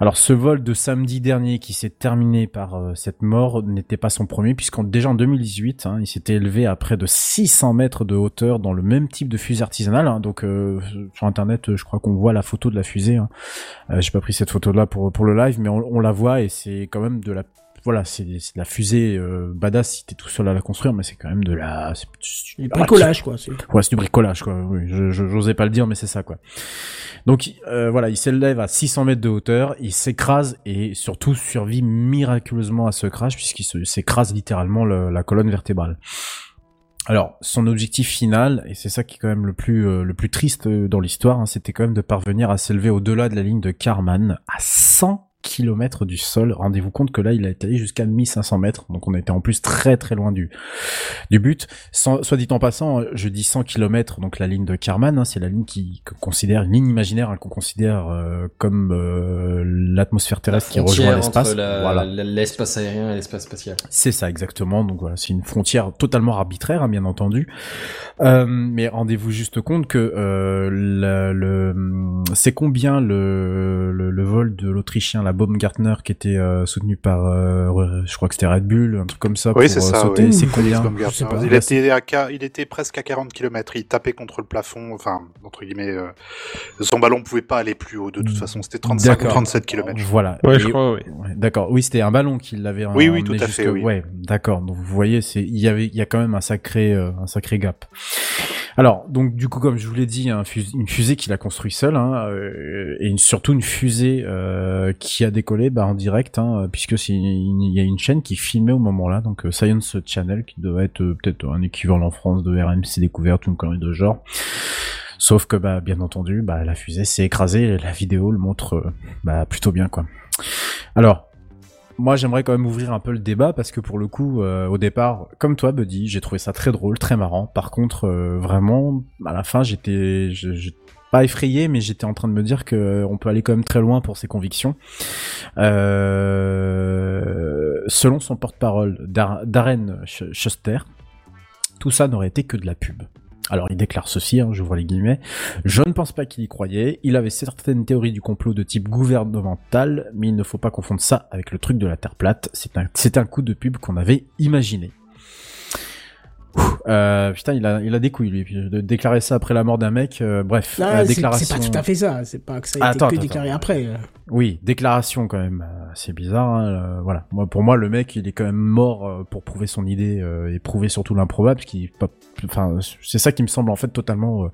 Alors ce vol de samedi dernier qui s'est terminé par euh, cette mort n'était pas son premier puisqu'en déjà en 2018, hein, il s'était élevé à près de 600 mètres de hauteur dans le même type de fusée artisanale. hein. donc euh, sur internet, je crois qu'on voit la photo de la fusée. Hein. Euh, J'ai pas pris cette photo là pour pour le live, mais on, on la voit et c'est quand même de la voilà, c'est de la fusée euh, badass si t'es tout seul à la construire, mais c'est quand même de la c'est- Du bricolage, quoi. c'est- Ouais, c'est du bricolage, quoi. Oui, je, j'osais pas le dire, mais c'est ça, quoi. Donc, euh, voilà, il s'élève à 600 mètres de hauteur, il s'écrase et surtout survit miraculeusement à ce crash puisqu'il se- s'écrase littéralement le- la colonne vertébrale. Alors, son objectif final, et c'est ça qui est quand même le plus euh, le plus triste dans l'histoire, hein, c'était quand même de parvenir à s'élever au-delà de la ligne de Karman à 100 km du sol. Rendez-vous compte que là, il a été allé jusqu'à 1500 mètres, donc on était en plus très très loin du du but. Sans- soit dit en passant, je dis 100 km, donc la ligne de Karman, hein, c'est la ligne qui considère, une ligne imaginaire hein, qu'on considère euh, comme euh, l'atmosphère terrestre qui rejoint l'espace. Voilà. l'espace aérien et l'espace spatial. C'est ça exactement. Donc voilà, c'est une frontière totalement arbitraire, hein, bien entendu. Euh, mais rendez-vous juste compte que le, le- c'est combien le, le, le vol de l'Autrichien, la Baumgartner, qui était euh, soutenu par, euh, je crois que c'était Red Bull, un truc comme ça. Oui, pour c'est euh, ça. sauter. oui. C'est combien Baumgartner. Je sais pas. Il, était à, qua- il était presque à 40 km. Il tapait contre le plafond. Enfin, entre guillemets, euh, son ballon pouvait pas aller plus haut. De toute façon, c'était 35 ou D'accord. 37 km. Voilà. Ouais, Et- je crois, oui. Ouais, d'accord. Oui, c'était un ballon qui l'avait. Oui, oui, tout à fait, oui. Ouais, d'accord. Donc vous voyez, c'est il y avait il y a quand même un sacré euh, un sacré gap. Alors donc du coup comme je vous l'ai dit, un fus- une fusée qu'il a construit seul, hein, euh, et surtout une fusée euh, qui a décollé bah, en direct, hein, puisque il y a une chaîne qui filmait au moment-là, donc euh, Science Channel qui doit être euh, peut-être un équivalent en France de RMC Découverte ou une connerie de genre. Sauf que bah bien entendu, bah la fusée s'est écrasée, la vidéo le montre euh, bah plutôt bien quoi. Alors, moi j'aimerais quand même ouvrir un peu le débat parce que pour le coup, euh, au départ, comme toi Buddy, j'ai trouvé ça très drôle, très marrant. Par contre, euh, vraiment, à la fin, j'étais, pas effrayé, mais j'étais en train de me dire que euh, peut aller quand même très loin pour ses convictions. Selon son porte-parole, Dar- Darren Sch- Schuster, tout ça n'aurait été que de la pub. Alors il déclare ceci, hein, j'ouvre les guillemets. Je ne pense pas qu'il y croyait. Il avait certaines théories du complot de type gouvernemental, mais il ne faut pas confondre ça avec le truc de la Terre plate. C'est un, c'est un coup de pub qu'on avait imaginé. Euh, putain, il a, il a des couilles, lui. Puis, De déclarer ça après la mort d'un mec, euh, bref. Euh, Ah, déclaration... c'est pas tout à fait ça. C'est pas que ça a été Attends, que attends, déclaré attends. après. euh. Oui, déclaration quand même. euh, C'est bizarre. hein, euh, voilà. Moi, pour moi, le mec, il est quand même mort euh, pour prouver son idée euh, et prouver surtout l'improbable. Qui, pas- enfin, c'est ça qui me semble en fait totalement, euh,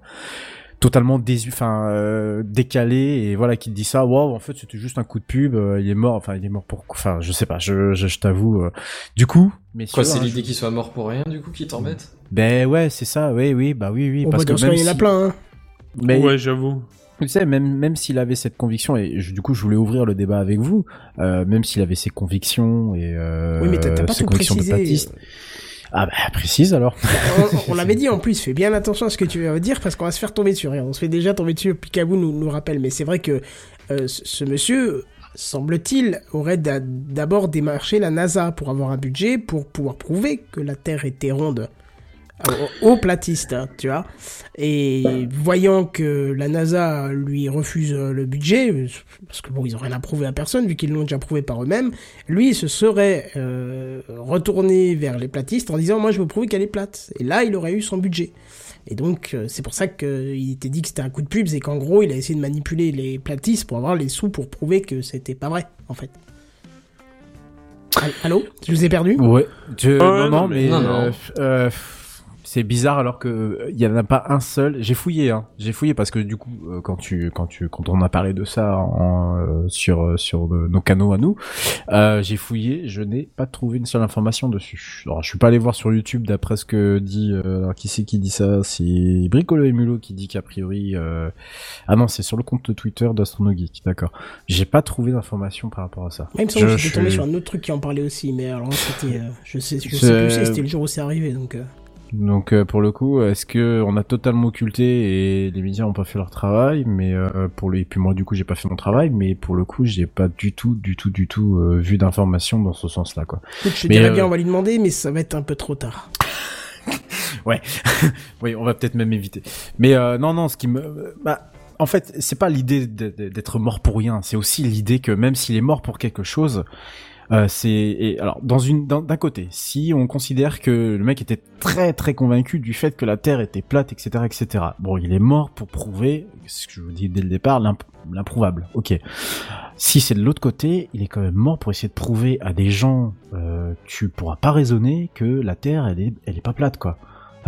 totalement désu, enfin, euh, décalé et voilà, qui te dit ça. Waouh, en fait, c'était juste un coup de pub. euh, il est mort. Enfin, il est mort pour. Enfin, je sais pas. Je, je, je t'avoue. euh, Du coup, Quoi, c'est hein, l'idée qu'il soit mort pour rien, du coup, qui t'embête Ben ouais, c'est ça. Oui, oui, bah oui, oui. Parce que même il y en a plein. hein. mais Ouais, j'avoue. tu sais, même même s'il avait cette conviction et je- du coup je voulais ouvrir le débat avec vous, euh, même s'il avait ses convictions et euh, Oui, mais t'as t'as pas ses tout convictions de précisé. patiste. Ah bah précise alors. on on l'avait dit en plus, fais bien attention à ce que tu vas dire parce qu'on va se faire tomber dessus. Et on se fait déjà tomber dessus, Picaboo nous, nous rappelle. Mais c'est vrai que euh, ce ce monsieur, semble-t-il, aurait d'a- d'abord démarché la NASA pour avoir un budget pour pouvoir prouver que la Terre était ronde. Au, au platiste, hein, tu vois. Et voyant que la NASA lui refuse euh, le budget, euh, parce que bon, ils ont rien à prouver à personne vu qu'ils l'ont déjà prouvé par eux-mêmes, lui se serait euh, retourné vers les platistes en disant moi je veux prouver qu'elle est plate. Et là il aurait eu son budget. Et donc euh, c'est pour ça qu'il était dit que c'était un coup de pub, c'est qu'en gros il a essayé de manipuler les platistes pour avoir les sous pour prouver que c'était pas vrai en fait. Al- Allô? Je vous ai perdu? Ouais. Je- Ouais, non, non, non, mais mais- Non, non. euh, euh, c'est bizarre alors que euh, il y en a pas un seul. J'ai fouillé, hein. J'ai fouillé parce que du coup, euh, quand tu, quand tu, quand on a parlé de ça en, euh, sur sur nos canaux à nous, euh, j'ai fouillé. Je n'ai pas trouvé une seule information dessus. Alors, je suis pas allé voir sur YouTube d'après ce que dit. euh, alors, qui c'est qui dit ça? C'est Bricolo et Mulot qui dit qu'a priori. euh, Ah non, c'est sur le compte Twitter d'Astronogeek. D'accord. J'ai pas trouvé d'informations par rapport à ça. Ouais, il me semble Je- que j'étais tombé je- sur un autre truc qui en parlait aussi, mais alors c'était. euh, je sais, je sais plus, si c'était le jour où c'est arrivé donc. Euh. Donc euh, pour le coup, est-ce que on a totalement occulté et les médias ont pas fait leur travail, mais euh, pour les et puis moi du coup j'ai pas fait mon travail, mais pour le coup j'ai pas du tout, du tout, du tout euh, vu d'informations dans ce sens-là quoi. Écoute, je te Mais, dirais euh, bien, on va lui demander, mais ça va être un peu trop tard. Ouais, oui, on va peut-être même éviter. Mais euh, non, non, ce qui me, bah, en fait, c'est pas l'idée d'être mort pour rien. C'est aussi l'idée que même s'il est mort pour quelque chose, euh, c'est alors dans une d'un côté, si on considère que le mec était très très convaincu du fait que la Terre était plate, etc., etc. Bon, il est mort pour prouver ce que je vous dis dès le départ, l'imp- l'improuvable. Ok. Si c'est de l'autre côté, il est quand même mort pour essayer de prouver à des gens, euh, tu pourras pas raisonner que la Terre, elle est, elle est pas plate, quoi.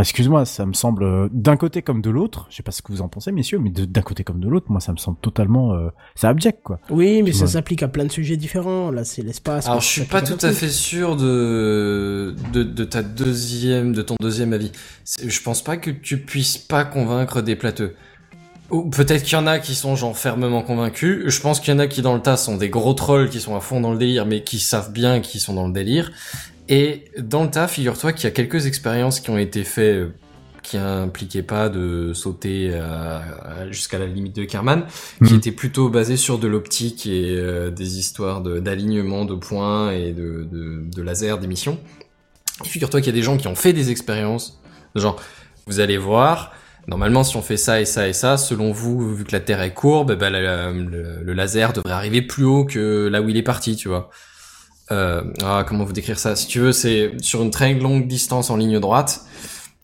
Excuse-moi, ça me semble euh, d'un côté comme de l'autre. Je sais pas ce que vous en pensez, messieurs, mais d'un côté comme de l'autre, moi, ça me semble totalement, euh, c'est abject, quoi. Oui, mais Tu ça s'applique à plein de sujets différents. Là, c'est l'espace. Alors je suis pas tout à fait sûr de, de de ta deuxième de ton deuxième avis. Je pense pas que tu puisses pas convaincre des plateux. Ou peut-être qu'il y en a qui sont genre fermement convaincus. Je pense qu'il y en a qui dans le tas sont des gros trolls qui sont à fond dans le délire, mais qui savent bien qu'ils sont dans le délire. Et dans le tas, figure-toi qu'il y a quelques expériences qui ont été faites euh, qui impliquaient pas de sauter à- jusqu'à la limite de Kerman, qui Mhm. étaient plutôt basées sur de l'optique et euh, des histoires d'alignement de, points et de, de, de laser d'émission. Et figure-toi qu'il y a des gens qui ont fait des expériences, genre, vous allez voir, normalement si on fait ça et ça et ça, selon vous, vu que la Terre est courbe, eh ben, le laser devrait arriver plus haut que là où il est parti, tu vois. Euh, ah, comment vous décrire ça? Si tu veux, c'est sur une très longue distance en ligne droite,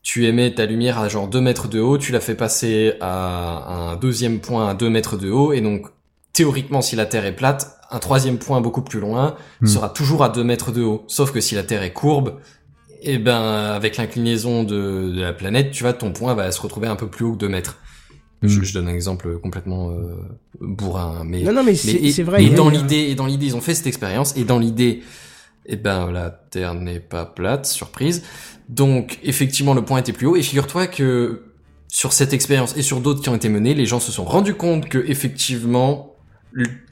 tu émets ta lumière à genre 2 mètres de haut, tu la fais passer à un deuxième point à 2 mètres de haut, et donc théoriquement si la Terre est plate, un troisième point beaucoup plus loin Hmm. sera toujours à 2 mètres de haut. Sauf que si la Terre est courbe, et ben avec l'inclinaison de, de la planète, tu vois, ton point va se retrouver un peu plus haut que 2 mètres. Je, Hmm. je donne un exemple complètement euh, bourrin, mais Non, non, mais c'est vrai. Et dans l'idée, et dans l'idée, ils ont fait cette expérience. Et dans l'idée, eh ben, la Terre n'est pas plate, surprise. Donc, effectivement, le point était plus haut. Et figure-toi que sur cette expérience et sur d'autres qui ont été menées, les gens se sont rendus compte que effectivement,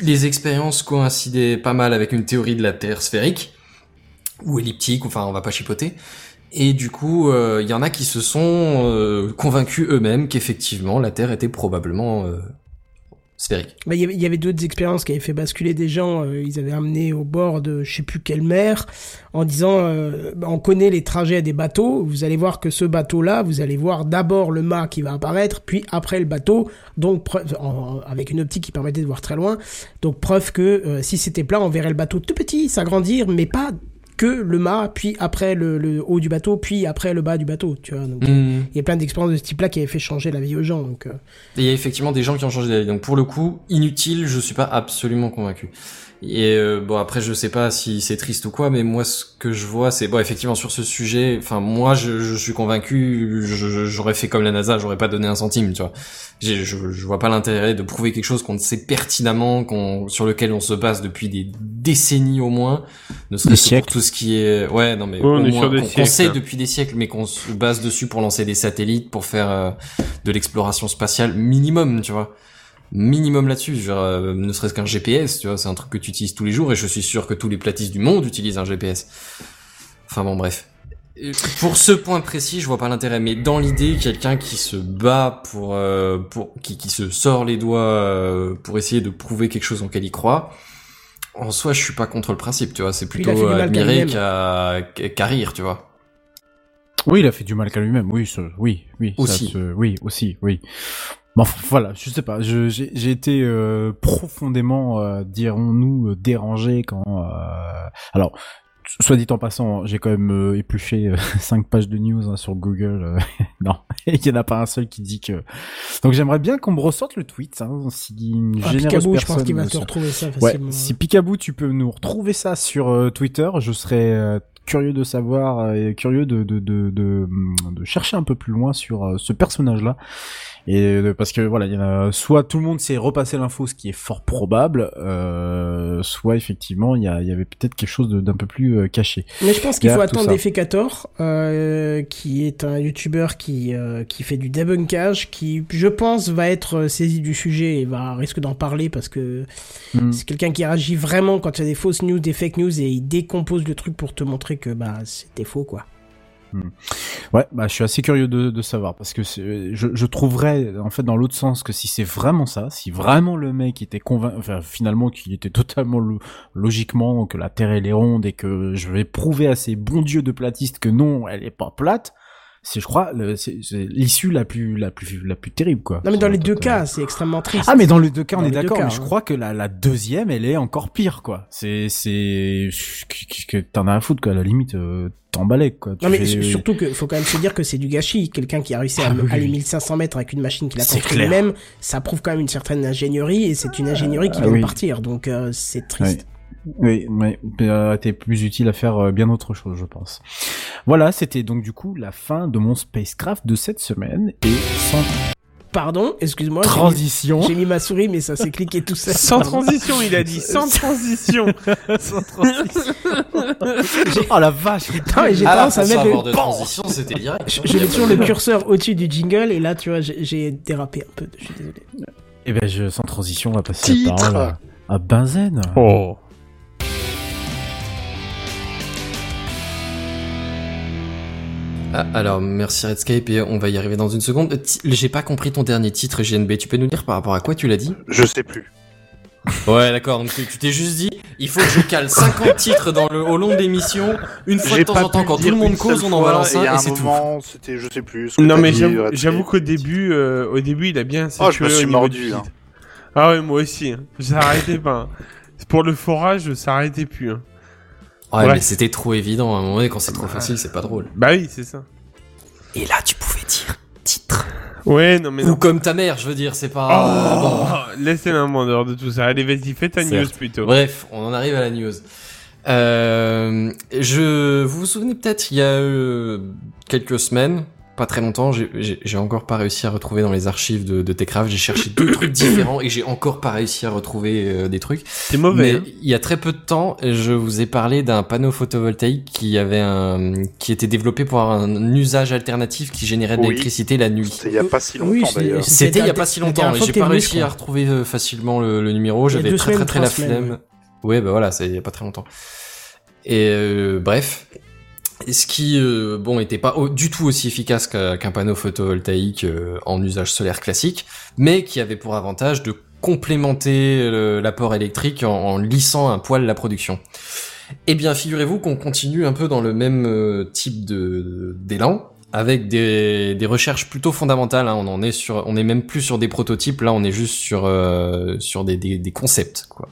les expériences coïncidaient pas mal avec une théorie de la Terre sphérique ou elliptique. Enfin, on va pas chipoter. Et du coup, euh, il y en a qui se sont euh, convaincus eux-mêmes qu'effectivement, la Terre était probablement euh, sphérique. Bah, Il y avait, d'autres expériences qui avaient fait basculer des gens. euh, ils avaient amené au bord de je sais plus quelle mer en disant euh, bah, on connaît les trajets des bateaux. Vous allez voir que ce bateau-là, vous allez voir d'abord le mât qui va apparaître, puis après le bateau. Donc avec une optique qui permettait de voir très loin. Donc preuve que euh, si c'était plat, on verrait le bateau tout petit s'agrandir, mais pas que le mât, puis après le, le haut du bateau, puis après le bas du bateau. Tu vois. Donc, Hmm. il y a plein d'expériences de ce type-là qui avaient fait changer la vie aux gens. Donc, euh, Et il y a effectivement des gens qui ont changé d'avis. Donc pour le coup, inutile, je suis pas absolument convaincu. Et euh, bon après je sais pas si c'est triste ou quoi, mais moi ce que je vois c'est bon effectivement sur ce sujet. Enfin moi je, je suis convaincu, je- je- j'aurais fait comme la NASA, j'aurais pas donné un centime, tu vois. J'ai- Je, je vois pas l'intérêt de prouver quelque chose qu'on sait pertinemment, qu'on sur lequel on se base depuis des décennies au moins, ne serait-ce que pour tout ce qui est ouais non mais Ouais, on au moins sait là. depuis des siècles, mais qu'on se base dessus pour lancer des satellites, pour faire euh, de l'exploration spatiale minimum, tu vois. Minimum là-dessus, genre, euh, ne serait-ce qu'un GPS, tu vois, c'est un truc que tu utilises tous les jours et je suis sûr que tous les platistes du monde utilisent un GPS. Enfin bon, bref. Pour ce point précis, je vois pas l'intérêt, mais dans l'idée, quelqu'un qui se bat pour, euh, pour qui, qui se sort les doigts euh, pour essayer de prouver quelque chose en quel il croit, en soi, je suis pas contre le principe, tu vois, c'est plutôt à admirer qu'à qu'à- qu'à rire, tu vois. Oui, il a fait du mal qu'à lui-même. Oui, ce- oui, oui. ça Aussi. se- oui, aussi, oui. Bon, enfin, voilà, je sais pas. J'ai été euh, profondément, euh, dirons-nous, euh, dérangé quand. euh, Alors, soit dit en passant, j'ai quand même euh, épluché euh, cinq pages de news hein, sur Google. euh, non, il y en a pas un seul qui dit que. Donc, j'aimerais bien qu'on me ressorte le tweet. Hein, si une ah, généreuse Picaboo, je pense qu'il va te retrouver ça Ouais, facilement. si Picaboo, tu peux nous retrouver ça sur euh, Twitter, je serais euh, curieux de savoir euh, et curieux de, de, de, de, de chercher un peu plus loin sur euh, ce personnage-là. Et euh, parce que voilà, il y en a soit tout le monde s'est repassé l'info, ce qui est fort probable, euh, soit effectivement il y, a, il y avait peut-être quelque chose d'un peu plus euh, caché. Mais je pense qu'il faut attendre. Defecator, euh, qui est un YouTuber qui euh, qui fait du debunkage, qui je pense va être saisi du sujet et va risque d'en parler parce que Hmm. c'est quelqu'un qui réagit vraiment quand il y a des fausses news, des fake news et il décompose le truc pour te montrer que bah c'était faux quoi. Ouais, bah je suis assez curieux de, savoir parce que je, trouverais en fait dans l'autre sens que si c'est vraiment ça, si vraiment le mec était convaincu, enfin finalement qu'il était totalement lo- logiquement que la Terre elle est ronde et que je vais prouver à ces bons dieux de platistes que non, elle est pas plate, c'est je crois le- c'est c'est l'issue la plus la plus la plus terrible quoi. Non mais dans les deux cas, c'est extrêmement triste. Ah mais dans les deux cas on est d'accord, mais je crois que la, la deuxième elle est encore pire quoi. C'est c'est que- que t'en as à foutre quoi, à la limite euh, t'emballais quoi. Tu Non mais surtout que faut quand même se dire que c'est du gâchis. Quelqu'un qui a réussi à Ah oui, aller oui. 1500 mètres avec une machine qu'il a construite lui-même, ça prouve quand même une certaine ingénierie et c'est une ingénierie qui Ah vient de partir. Donc euh, c'est triste. Oui, mais euh, t'es plus utile à faire euh, bien autre chose, je pense. Voilà, c'était donc du coup la fin de mon spacecraft de cette semaine et sans Pardon, excuse-moi. j'ai transition. J'ai mis ma souris mais ça s'est cliqué tout seul. Sans transition, il a dit. Sans transition. sans transition. oh la vache. Non, mais j'ai Ah tendance à mettre le... de transition, c'était direct. Je, mets toujours le curseur au-dessus du jingle et là tu vois j'ai- j'ai dérapé un peu. Je suis désolé. Eh ben je, sans transition, on va passer Titre. la parole à, à Benzen. Oh. Alors, merci Redscape et on va y arriver dans une seconde. Euh, J'ai pas compris ton dernier titre GNB. Tu peux nous dire par rapport à quoi tu l'as dit? Je sais plus. Ouais, d'accord. Donc tu t'es juste dit, il faut que je cale 50 titres dans le, au long de l'émission. Une fois de temps en temps, quand tout le monde cause, on en balance et un et c'est tout. c'était, je sais plus. Non mais dit, j'avoue, qu'au début, euh, au début, il a bien Oh, je me suis mordu, feed. Ah ouais, moi aussi. hein. Ça arrêtait pas. hein. Pour le forage, ça arrêtait plus. hein. Ouais, Ouais. mais c'était trop évident. À un moment donné, quand c'est trop facile, c'est pas drôle. Bah oui, c'est ça. Et là, tu pouvais dire titre. Ouais, non mais Ou non. comme ta mère, je veux dire, c'est pas. bon. Oh, laissez la main en dehors de tout ça. Allez, vas-y, fais ta news Certes. plutôt. Bref, on en arrive à la news. Euh, je, vous vous souvenez peut-être, il y a euh, quelques semaines, pas très longtemps, j'ai- j'ai j'ai encore pas réussi à retrouver dans les archives de, de Techcraft. J'ai cherché deux trucs différents et j'ai encore pas réussi à retrouver euh, des trucs. C'est mauvais. Mais hein. il y a très peu de temps, je vous ai parlé d'un panneau photovoltaïque qui avait un, qui était développé pour un usage alternatif qui générait de Oui. l'électricité la nuit. C'était il y a pas si Oui, longtemps d'ailleurs. c'est- C'était il y a pas si longtemps, j'ai pas réussi à retrouver euh, facilement le, le numéro. J'avais très très très la flemme. Ouais, bah voilà, c'est il y a pas très longtemps. Et euh, bref, ce qui euh, bon était pas du tout aussi efficace qu'un panneau photovoltaïque euh, en usage solaire classique, mais qui avait pour avantage de complémenter le- l'apport électrique en, lissant un poil la production. Eh bien, figurez-vous qu'on continue un peu dans le même euh, type d'élan avec des, recherches plutôt fondamentales. hein. On en est même plus sur des prototypes. Là, on est juste sur euh, des concepts, quoi.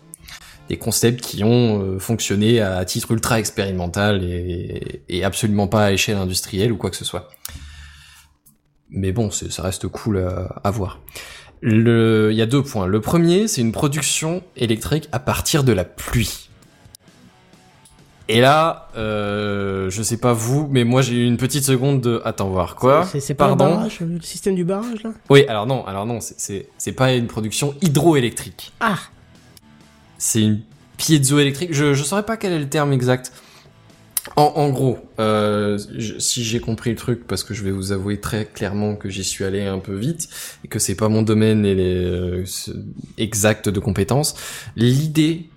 Des concepts qui ont euh, fonctionné à titre ultra expérimental et, et absolument pas à échelle industrielle ou quoi que ce soit. Mais bon, ça reste cool à, à voir. Le, il y a deux points. Le premier, c'est une production électrique à partir de la pluie. Et là, euh, je sais pas vous, mais moi j'ai eu une petite seconde de attends voir quoi. C'est pas Pardon. barrage, le système du barrage là? Oui, alors non, alors non, c'est pas une production hydroélectrique. Ah C'est une piézoélectrique. Je je saurais pas quel est le terme exact. En, gros, euh, si j'ai compris le truc, parce que je vais vous avouer très clairement que j'y suis allé un peu vite et que c'est pas mon domaine et les, euh, exact de compétences, l'idée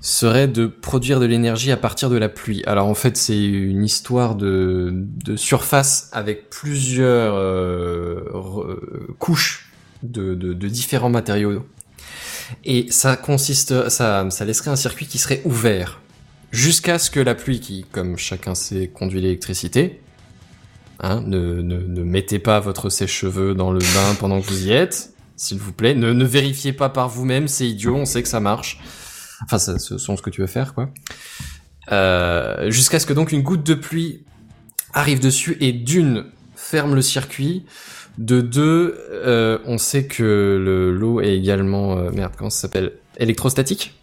serait de produire de l'énergie à partir de la pluie. Alors en fait, c'est une histoire de, surface avec plusieurs euh, couches de, de différents matériaux. Et ça consiste, ça, ça laisserait un circuit qui serait ouvert jusqu'à ce que la pluie, qui, comme chacun sait, conduit l'électricité, hein, ne, ne, ne mettez pas votre sèche-cheveux dans le bain pendant que vous y êtes, s'il vous plaît. Ne, ne vérifiez pas par vous-même, c'est idiot, on sait que ça marche. Enfin, ce sont ce que tu veux faire, quoi. Euh, jusqu'à ce que donc une goutte de pluie arrive dessus et d'une ferme le circuit. De deux, euh, on sait que le l'eau est également euh, merde comment ça s'appelle? Électrostatique?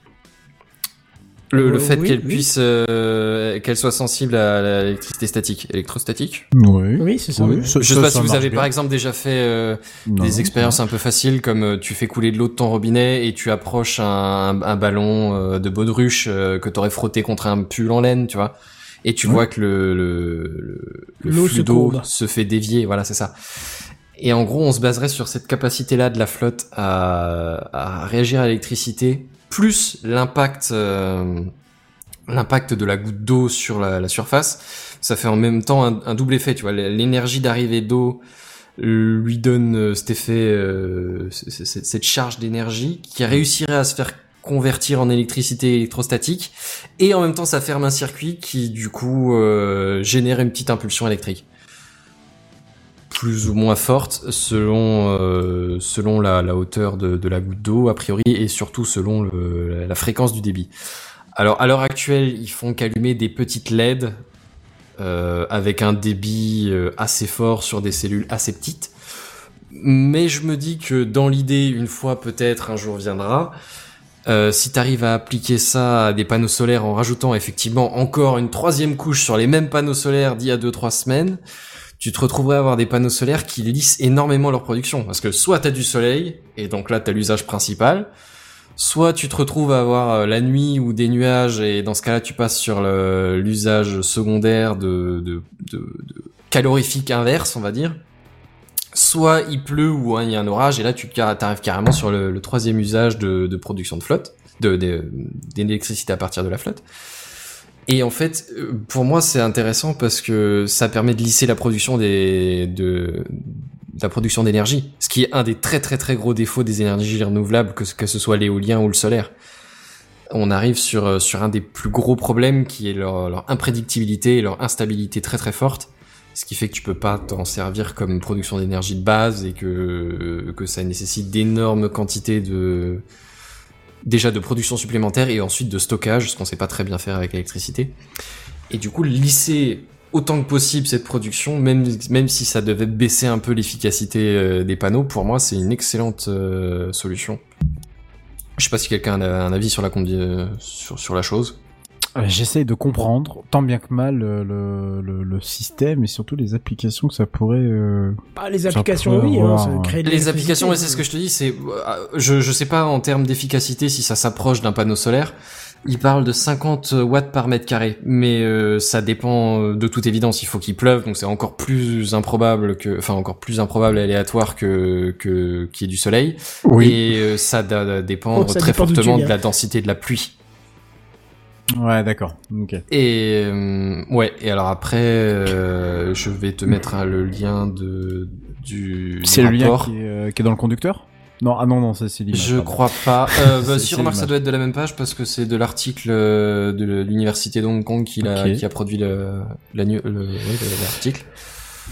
Le, le Euh, fait oui, qu'elle oui. puisse euh, qu'elle soit sensible à l'électricité statique, électrostatique? Oui. Oui, c'est ça. Oui, Je sais pas ça si vous avez bien. par exemple déjà fait euh, Non. des expériences un peu faciles comme euh, tu fais couler de l'eau de ton robinet et tu approches un, un ballon euh, de baudruche euh, que t'aurais frotté contre un pull en laine, tu vois. Et tu Ouais. vois que le, le, le, flux se d'eau courbe. se fait dévier, voilà, c'est ça. Et en gros, on se baserait sur cette capacité-là de la flotte à, à réagir à l'électricité, plus l'impact euh, l'impact de la goutte d'eau sur la, surface. Ça fait en même temps un, double effet, tu vois. L'énergie d'arrivée d'eau lui donne euh, cet effet, euh, cette charge d'énergie qui réussirait à se faire convertir en électricité électrostatique et en même temps ça ferme un circuit qui du coup génère une petite impulsion électrique. Plus ou moins forte selon euh, selon la, hauteur de, la goutte d'eau a priori et surtout selon la fréquence du débit. Alors à l'heure actuelle, ils font qu'allumer des petites LED euh, avec un débit euh, assez fort sur des cellules assez petites. Mais je me dis que dans l'idée, une fois peut-être un jour viendra, si tu arrives à appliquer ça à des panneaux solaires en rajoutant effectivement encore une troisième couche sur les mêmes panneaux solaires d'il y a 2-3 semaines, tu te retrouverais à avoir des panneaux solaires qui lissent énormément leur production. Parce que soit tu as du soleil, et donc là tu as l'usage principal, soit tu te retrouves à avoir euh, la nuit ou des nuages, et dans ce cas-là tu passes sur l'usage secondaire de, calorifique inverse, on va dire. Soit il pleut ou il y a un orage, et là tu arrives carrément sur le, troisième usage de, production de flotte, de- d'électricité à partir de la flotte. Et en fait, euh, pour moi, c'est intéressant parce que ça permet de lisser la production des, de, la production d'énergie, ce qui est un des très très très gros défauts des énergies renouvelables, que, ce- que ce soit l'éolien ou le solaire. On arrive sur, euh, sur un des plus gros problèmes qui est leur, leur imprédictibilité et leur instabilité très très forte, ce qui fait que tu peux pas t'en servir comme production d'énergie de base et que, que ça nécessite d'énormes quantités de, déjà de production supplémentaire et ensuite de stockage, ce qu'on sait pas très bien faire avec l'électricité. Et du coup, lisser autant que possible cette production, même, si ça devait baisser un peu l'efficacité euh, des panneaux, pour moi, c'est une excellente euh, solution. Je sais pas si quelqu'un a un avis sur la, euh, sur, sur la chose. J'essaye de comprendre tant bien que mal euh, le, le, le système et surtout les applications que ça pourrait. euh, Bah, les applications, oui, hein, avoir, ça crée de Les applications, ouais, c'est hein. ce que je te dis, c'est, euh, je, je sais pas en termes d'efficacité si ça s'approche d'un panneau solaire. Il parle de 50 watts par mètre carré, mais euh, ça dépend euh, de toute évidence. Il faut qu'il pleuve, donc c'est encore plus improbable que, enfin encore plus improbable et aléatoire que que qu'il y ait du soleil. Et euh, ça dépendre Oh, ça très dépend fortement de la densité de la pluie. Ouais, d'accord. Ok. Et euh, ouais, et alors après, euh, je vais te mettre le lien de du, C'est le lien rapport. qui est, euh, qui est dans le conducteur? Non, ah non, non, ça c'est l'image. Je pardon. crois pas. Euh, bah, si remarque, ça doit être de la même page parce que c'est de l'article euh, de l'université de Hong Kong qui, a, qui a produit le, la, nu- le, l'article.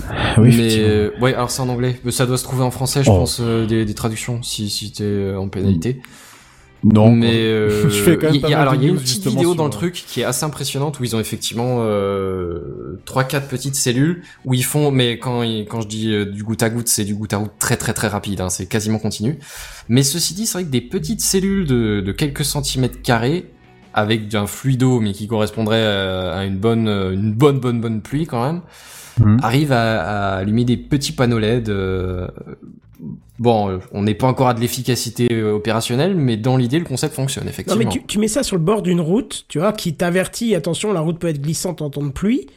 Ah oui, Mais euh, ouais, alors c'est en anglais. Ça doit se trouver en français, je Oh. pense, euh, des, des traductions si si t'es en pénalité. Non, mais euh, Je fais quand même il y a- alors il y a une petite vidéo sur, dans le euh, truc qui est assez impressionnante où ils ont effectivement euh, trois quatre petites cellules où ils font mais quand quand je dis euh, du goutte à goutte c'est du goutte à goutte très très très rapide hein, c'est quasiment continu mais ceci dit c'est vrai que des petites cellules de, de quelques centimètres carrés avec un fluido mais qui correspondrait à, à une bonne une bonne bonne bonne pluie quand même Mhm. arrive à, à allumer des petits panneaux LED. euh, bon, euh, on n'est pas encore à de l'efficacité euh, opérationnelle, mais dans l'idée, le concept fonctionne Non, effectivement. mais tu, tu mets ça sur le bord d'une route, tu vois, qui t'avertit, attention, la route peut être glissante en temps de pluie.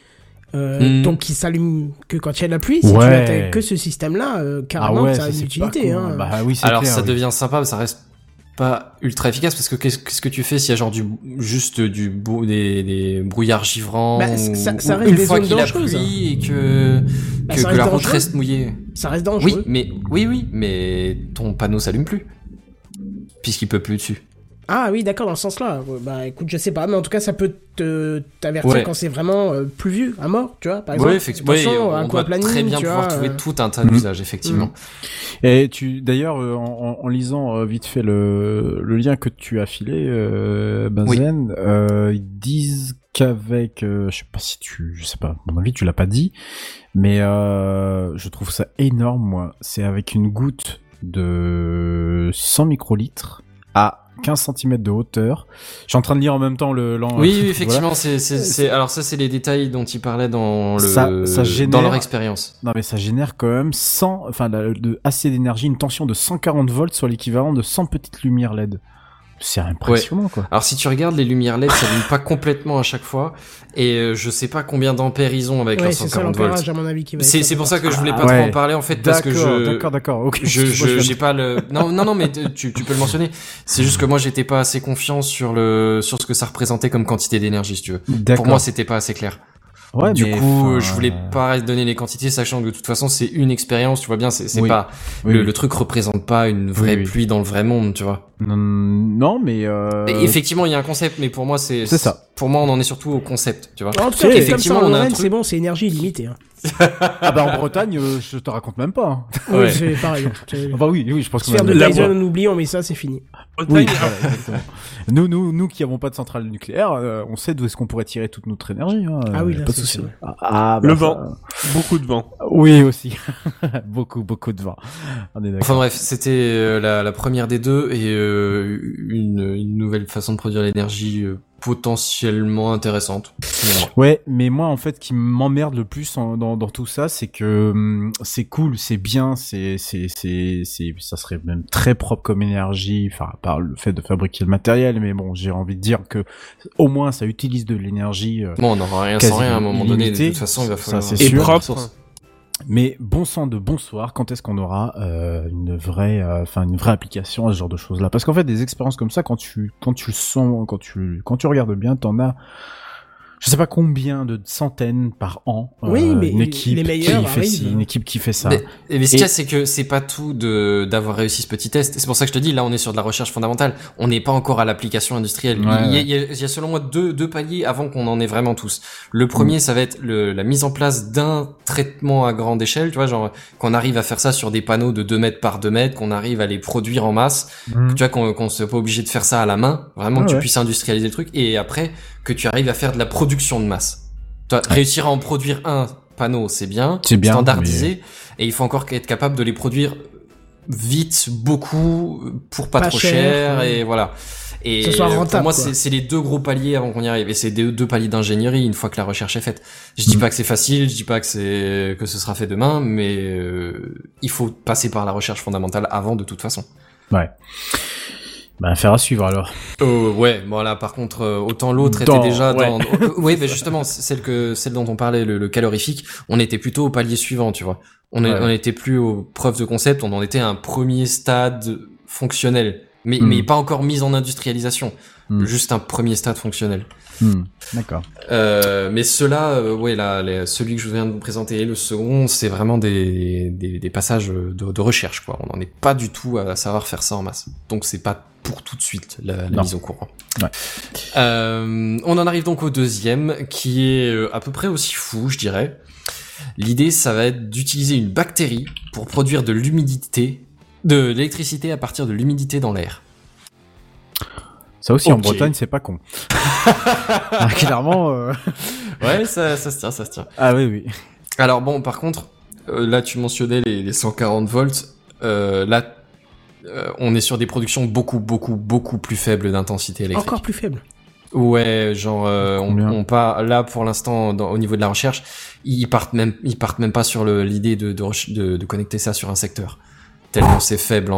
Euh, Mhm. Donc, qui s'allume que quand il y a de la pluie. Si Ouais. tu n'as que ce système-là, euh, Ah carrément, ouais, ça a une c'est utilité. hein. Bah oui, c'est Alors clair, ça oui. devient sympa, mais ça reste pas ultra efficace parce que qu'est-ce que tu fais s'il y a genre du juste du beau des, des brouillards givrants Bah, ou- ça- ça ou reste une des fois qu'il a plu et que Bah, que, que la route reste mouillée. Ça reste dangereux. Oui, mais oui oui, mais ton panneau s'allume plus puisqu'il peut plus dessus. Ah oui, d'accord, dans ce sens-là. Bah écoute, je sais pas, mais en tout cas, ça peut te t'avertir Ouais. quand c'est vraiment euh, pluvieux, à mort, tu vois, par exemple. Oui, effectivement. Oui, Attention, on doit aquaplaning, très bien tu pouvoir vois, trouver euh, tout un tas d'usages effectivement. Et tu, d'ailleurs, euh, en, en- en lisant euh, vite fait le, le lien que tu as filé, euh, Benzen, euh, ils disent qu'avec, euh, je sais pas si tu, je sais pas, à mon avis tu l'as pas dit, mais euh, je trouve ça énorme moi. C'est avec une goutte de 100 microlitres à 15 cm de hauteur. Je suis en train de lire en même temps le. Oui, oui, effectivement, c'est, c'est, c'est, alors ça, c'est les détails dont ils parlaient dans le, Ça- ça génère- dans leur expérience. Non mais ça génère quand même 100, enfin la- de, assez d'énergie, une tension de 140 volts sur l'équivalent de 100 petites lumières LED. C'est impressionnant quoi. Alors si tu regardes les lumières LED, ça s'allument pas complètement à chaque fois, et euh, je sais pas combien d'ampères ils ont avec Ouais, leurs c'est ça 140 volts. l'ampérage, à mon avis, qui va C'est, pour ça que je voulais pas Ah, ouais. trop en parler en fait parce que D'accord, je, d'accord, d'accord. Ok. je, je, j'ai pas le, non, non, non, mais tu, tu peux le mentionner. C'est juste que moi j'étais pas assez confiant sur le, sur ce que ça représentait comme quantité d'énergie, si tu veux. D'accord. Pour moi, c'était pas assez clair. Ouais, du mais coup, je voulais euh, pas donner les quantités, sachant que de toute façon, c'est une expérience, tu vois bien, c'est, Oui. pas, Oui, le, oui. le truc représente pas une vraie Oui, oui. pluie dans le vrai monde, tu vois. Non, non, mais euh... Et Effectivement, il y a un concept, mais pour moi, c'est, C'est ça. Pour moi, on en est surtout au concept, tu vois. En tout cas, C'est- comme ça, effectivement, en on a un Lorraine, truc- c'est bon, c'est énergie illimitée. hein. Ah bah en Bretagne, euh, je te raconte même pas. hein. Oui, Ouais. c'est pareil. C'est- Ah bah oui, oui, je pense que Sphère de La Dyson, voix. on oublie, on met ça, c'est fini. Oui, Bretagne, voilà, exactement. Nous, nous, nous qui avons pas de centrale nucléaire, euh, on sait d'où est-ce qu'on pourrait tirer toute notre énergie. Hein, Ah oui, euh, là, pas de c'est- souci. c'est. Ah, ah, bah Le ça- vent. beaucoup de vent. Oui aussi, beaucoup, beaucoup de vent. On est Enfin bref, c'était euh, la, la première des deux et euh, une, une nouvelle façon de produire l'énergie euh, potentiellement intéressante. Ouais, mais moi en fait, ce qui m'emmerde le plus en- dans, dans tout ça, c'est que hum, c'est cool, c'est bien, c'est, c'est, c'est, c'est, ça serait même très propre comme énergie, enfin à part le fait de fabriquer le matériel, mais bon, j'ai envie de dire que au moins ça utilise de l'énergie. euh, Bon, on n'aura rien sans rien à un moment donné. De toute façon, il va Ça, falloir. c'est Et sûr. propre. Mais bon sang de bonsoir, quand est-ce qu'on aura euh, une vraie, euh, enfin une vraie application à ce genre de choses-là? Parce qu'en fait, des expériences comme ça, quand tu, quand tu le sens, quand tu, quand tu regardes bien, t'en as, je sais pas combien de centaines par an. euh, Oui, mais une équipe les meilleurs qui fait ci, une équipe qui fait ça. Mais, mais ce qu'il y a, c'est que c'est pas tout de d'avoir réussi ce petit test. C'est pour ça que je te dis, là, on est sur de la recherche fondamentale. On n'est pas encore à l'application industrielle. Ouais, il, y a, ouais. il y a- il y a selon moi deux, deux paliers avant qu'on en ait vraiment tous. Le premier, ça va être le, la mise en place d'un traitement à grande échelle, tu vois, genre qu'on arrive à faire ça sur des panneaux de 2 mètres par 2 mètres, qu'on arrive à les produire en masse, Mhm. tu vois, qu'on qu'on soit pas obligé de faire ça à la main, vraiment que tu ouais. puisses industrialiser le truc, et après que tu arrives à faire de la production de masse. Toi, réussir à en produire un panneau, c'est bien, C'est bien, standardisé, et il faut encore être capable de les produire vite, beaucoup, pour pas, Pas trop cher, cher, ouais. et voilà. Et Que ce soit pour moi, c'est les deux gros paliers avant qu'on y arrive, et c'est des deux paliers d'ingénierie une fois que la recherche est faite. Je dis Mm. pas que c'est facile, je dis pas que c'est que ce sera fait demain, mais euh, il faut passer par la recherche fondamentale avant de toute façon. Ouais. Ben, faire à suivre alors. Euh, ouais, bon là par contre euh, autant l'autre était déjà ouais. dans euh, oui, mais justement celle que celle dont on parlait le, le calorifique, on était plutôt au palier suivant, tu vois. On est, Ouais. on était plus aux preuves de concept, on en était à un premier stade fonctionnel, mais Hmm. mais pas encore mis en industrialisation, Hmm. juste un premier stade fonctionnel. Hmm, D'accord. Euh, mais ceux-là, euh, ouais, là, les- celui que je viens de vous présenter, et le second, c'est vraiment des, des, des passages de, de recherche, quoi. On n'en est pas du tout à savoir faire ça en masse. Donc c'est pas pour tout de suite la, mise au courant. Ouais. Euh, on en arrive donc au deuxième, qui est euh, à peu près aussi fou, je dirais. L'idée, ça va être d'utiliser une bactérie pour produire de l'humidité, de l'électricité à partir de l'humidité dans l'air. Ça aussi en. Bretagne, c'est pas con. Ah, clairement. euh, Ouais, ça, ça se tient, ça se tient. Ah oui, oui. Alors bon, par contre, là tu mentionnais les, les 140 volts. Euh, là, euh, on est sur des productions beaucoup, beaucoup, beaucoup plus faibles d'intensité électrique. Encore plus faible. Ouais, genre euh, on, part là pour l'instant au niveau de la recherche, ils partent même, ils partent même pas sur l'idée de, de, de, de connecter ça sur un secteur. Tellement c'est faible en,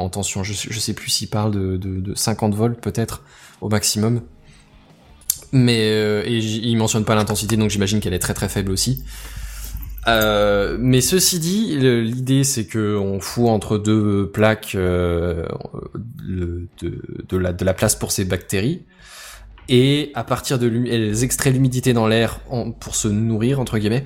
en tension. Je, sais- je sais plus s'ils parlent de, de, de 50 volts peut-être au maximum. Mais euh, et ils mentionnent pas l'intensité, donc j'imagine qu'elle est très très faible aussi. Euh, mais ceci dit, l'idée c'est que on fout entre deux plaques euh, de, la, place pour ces bactéries et à partir de elles extraient l'humidité dans l'air pour se nourrir entre guillemets